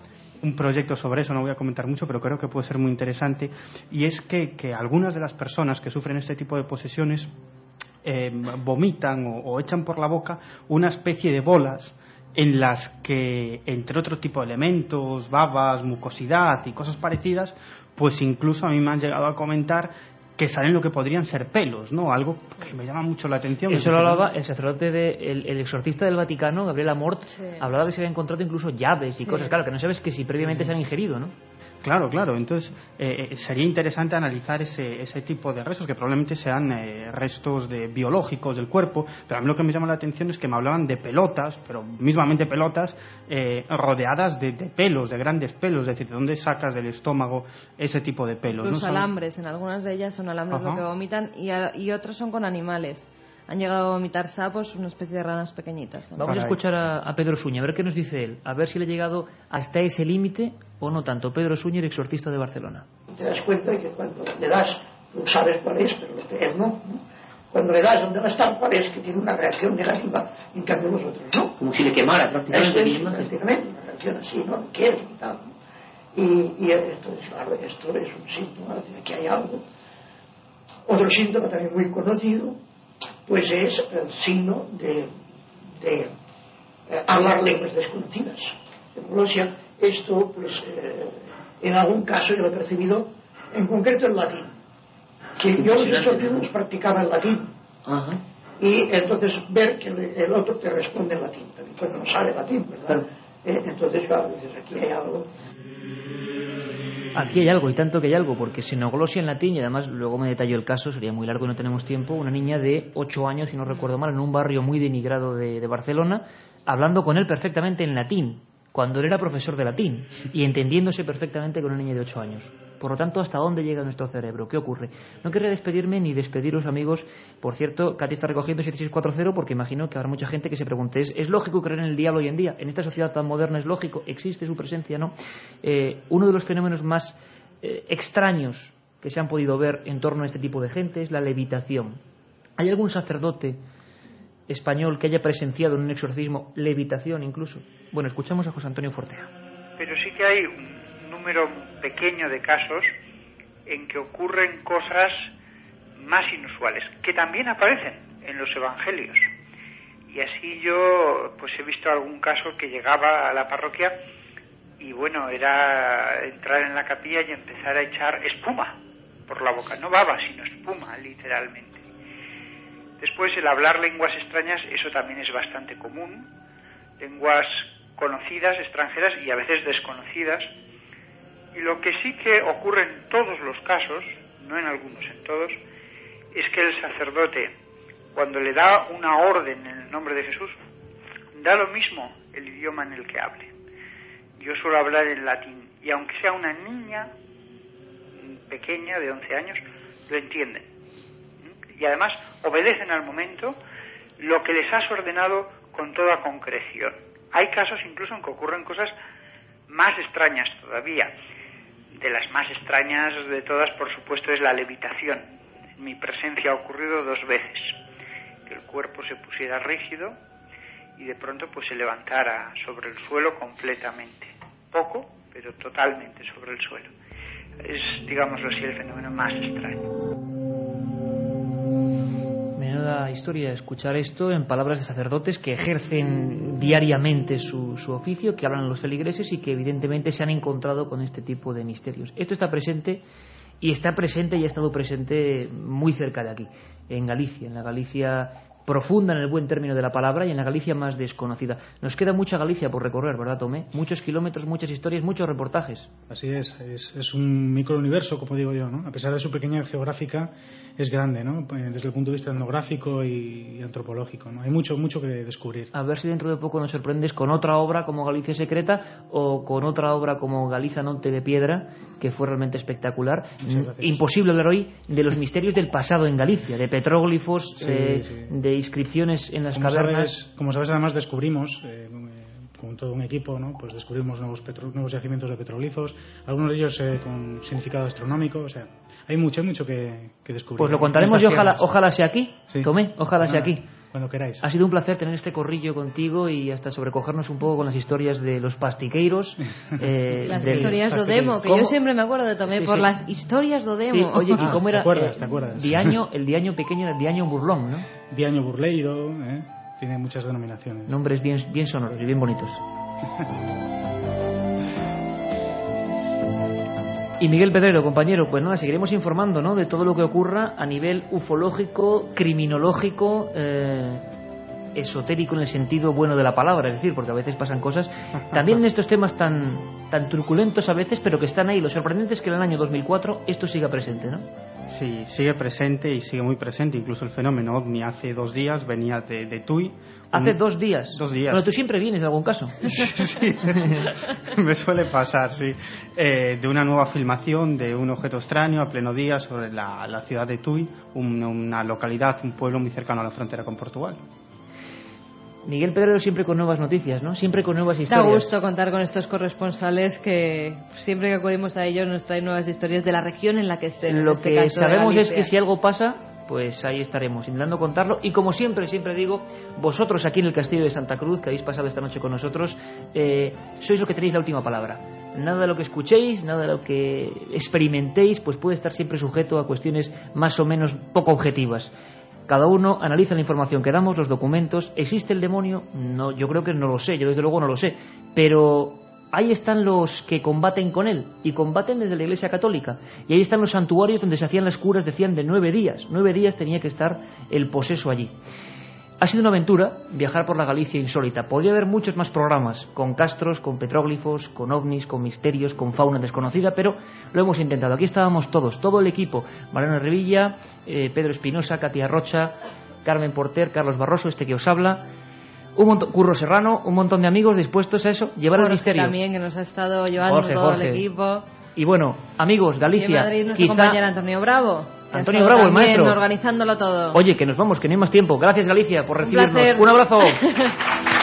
un proyecto sobre eso, no voy a comentar mucho, pero creo que puede ser muy interesante, y es que, que algunas de las personas que sufren este tipo de posesiones eh, vomitan o echan por la boca una especie de bolas en las que, entre otro tipo de elementos, babas, mucosidad y cosas parecidas, pues incluso a mí me han llegado a comentar que salen lo que podrían ser pelos, ¿no? Algo que me llama mucho la atención. Eso lo hablaba el sacerdote, de, el, el exorcista del Vaticano, Gabriel Amort, hablaba que se había encontrado incluso llaves y Sí. cosas, claro, que no sabes que si previamente se han ingerido, ¿no? Claro, claro. Entonces, eh, eh, sería interesante analizar ese, ese tipo de restos, que probablemente sean eh, restos de, biológicos del cuerpo, pero a mí lo que me llama la atención es que me hablaban de pelotas, pero mismamente pelotas, eh, rodeadas de, de pelos, de grandes pelos, es decir, ¿de dónde sacas del estómago ese tipo de pelos? Los alambres, en algunas de ellas son alambres Ajá. lo que vomitan y, a- y otros son con animales. Han llegado a vomitar sapos, una especie de ranas pequeñitas. también. Vamos a escuchar a, a Pedro Suña, a ver qué nos dice él, a ver si le ha llegado hasta ese límite o no tanto. Pedro Suña, el exorcista de Barcelona. te das cuenta de que cuando le das, tú sabes cuál es, pero él no. Cuando le das donde va a estar, cuál es, que tiene una reacción negativa, y en cambio los otros no. Como si le quemara prácticamente Esto es prácticamente una reacción así, ¿no? Lo quiero y. Y, y entonces, claro, esto es un síntoma de que hay algo. Otro síntoma también muy conocido, pues es el signo de, de eh, hablar lenguas desconocidas. En Rusia, esto, pues, eh, en algún caso yo lo he percibido, en concreto en latín, que yo los exorcismos practicaba en latín. Y entonces ver que el, el otro te responde en latín, también cuando no sabe latín, ¿verdad? Eh, entonces, claro, dices, aquí hay algo. Aquí hay algo, y tanto que hay algo, porque xenoglosia en latín, y además luego me detallo el caso, sería muy largo y no tenemos tiempo, una niña de 8 años, si no recuerdo mal, en un barrio muy denigrado de, de Barcelona, hablando con él perfectamente en latín, cuando él era profesor de latín, y entendiéndose perfectamente con una niña de 8 años. Por lo tanto, ¿hasta dónde llega nuestro cerebro? ¿Qué ocurre? No querría despedirme ni despediros, amigos. Por cierto, Katy está recogiendo 7640 porque imagino que habrá mucha gente que se pregunte, ¿es, ¿es lógico creer en el diablo hoy en día? En esta sociedad tan moderna es lógico, existe su presencia, ¿no? Eh, uno de los fenómenos más eh, extraños que se han podido ver en torno a este tipo de gente es la levitación. ¿Hay algún sacerdote español que haya presenciado en un exorcismo levitación incluso? Bueno, escuchamos a José Antonio Fortea. Pero sí que hay un número pequeño de casos en que ocurren cosas más inusuales, que también aparecen en los evangelios. Y así yo pues he visto algún caso que llegaba a la parroquia y bueno, era entrar en la capilla y empezar a echar espuma por la boca, no baba, sino espuma, literalmente. Después el hablar lenguas extrañas, eso también es bastante común, lenguas conocidas, extranjeras y a veces desconocidas. Y lo que sí que ocurre en todos los casos, no en algunos, en todos, es que el sacerdote, cuando le da una orden en el nombre de Jesús, da lo mismo el idioma en el que hable. Yo suelo hablar en latín y aunque sea una niña pequeña de 11 años, lo entienden. Y además obedecen al momento lo que les has ordenado con toda concreción. Hay casos incluso en que ocurren cosas más extrañas todavía. De las más extrañas de todas, por supuesto, es la levitación. En mi presencia ha ocurrido dos veces. Que el cuerpo se pusiera rígido y de pronto pues se levantara sobre el suelo completamente. Poco, pero totalmente sobre el suelo. Es, digámoslo así, el fenómeno más extraño. Menuda historia escuchar esto en palabras de sacerdotes que ejercen diariamente su, su oficio, que hablan a los feligreses y que evidentemente se han encontrado con este tipo de misterios. Esto está presente y está presente y ha estado presente muy cerca de aquí, en Galicia, en la Galicia profunda en el buen término de la palabra y en la Galicia más desconocida. Nos queda mucha Galicia por recorrer, ¿verdad, Tomé? Muchos kilómetros, muchas historias, muchos reportajes. Así es, es, es un microuniverso, como digo yo, ¿no? A pesar de su pequeña geográfica, es grande, ¿no? Desde el punto de vista etnográfico y, antropológico, ¿no? Hay mucho, mucho que descubrir. A ver si dentro de poco nos sorprendes con otra obra como Galicia Secreta o con otra obra como Galiza Norte de Piedra, que fue realmente espectacular. Imposible hablar hoy de los misterios del pasado en Galicia, de petróglifos, Sí, eh, sí. de inscripciones en las como cavernas. Sabes, como sabes, además descubrimos, eh, con todo un equipo, ¿no? pues descubrimos nuevos, petro- nuevos yacimientos de petroglifos, algunos de ellos eh, con significado astronómico, o sea, hay mucho, hay mucho que, que descubrir. Pues lo contaremos y ojalá, ojalá sea aquí. Sí. Tomé, ojalá sea aquí. Cuando queráis. Ha sido un placer tener este corrillo contigo y hasta sobrecogernos un poco con las historias de los pastiqueiros. eh, Las del- historias do Demo, que ¿Cómo? yo siempre me acuerdo de Tomé Sí, por sí. las historias do Sí, Demo. oye, ¿y cómo era? Ah, ¿te acuerdas, eh, te acuerdas? Diaño, el diaño pequeño era diaño burlón, ¿no? Diaño Burleiro, ¿eh? tiene muchas denominaciones. Nombres bien, bien sonoros y bien bonitos. Y Miguel Pedrero, compañero, pues nada, seguiremos informando ¿no? de todo lo que ocurra a nivel ufológico, criminológico, eh, esotérico en el sentido bueno de la palabra, es decir, porque a veces pasan cosas, también en estos temas tan, tan truculentos a veces, pero que están ahí. Lo sorprendente es que en el año 2004 esto siga presente, ¿no? Sí, sigue presente y sigue muy presente. Incluso el fenómeno ovni hace dos días venía de, de Tui. Hace Un- dos días. Dos días. Bueno, tú siempre vienes de algún caso. Sí, me suele pasar, sí. Eh, de una nueva filmación de un objeto extraño a pleno día sobre la, la ciudad de Tui, un- una localidad, un pueblo muy cercano a la frontera con Portugal. Miguel Pedrero siempre con nuevas noticias, ¿no? Siempre con nuevas Da historias. gusto contar con estos corresponsales que siempre que acudimos a ellos nos traen nuevas historias de la región en la que estén. Lo este que caso sabemos es que si algo pasa, pues ahí estaremos intentando contarlo. Y como siempre, siempre digo, vosotros aquí en el Castillo de Santa Cruz, que habéis pasado esta noche con nosotros, eh, sois los que tenéis la última palabra. nada de lo que escuchéis, nada de lo que experimentéis, pues puede estar siempre sujeto a cuestiones más o menos poco objetivas. Cada uno analiza la información que damos, los documentos. ¿Existe el demonio? No, yo creo que no lo sé, yo desde luego no lo sé. Pero ahí están los que combaten con él y combaten desde la Iglesia Católica. Y ahí están los santuarios donde se hacían las curas, decían de nueve días. Nueve días tenía que estar el poseso allí. Ha sido una aventura viajar por la Galicia insólita. Podría haber muchos más programas, con castros, con petróglifos, con ovnis, con misterios, con fauna desconocida, pero lo hemos intentado. Aquí estábamos todos, todo el equipo. Mariano Revilla, eh, Pedro Espinosa, Katia Rocha, Carmen Porter, Carlos Barroso, este que os habla, un montón, Curro Serrano, un montón de amigos dispuestos a eso, llevar el Jorge misterio. también, que nos ha estado llevando Jorge, todo Jorge. el equipo. Y bueno, amigos, Y en Galicia, Madrid quizá... Antonio Bravo. Antonio Bravo, el maestro. organizándolo todo. Oye, que nos vamos, que no hay más tiempo. Gracias, Galicia, por recibirnos. placer. Un abrazo.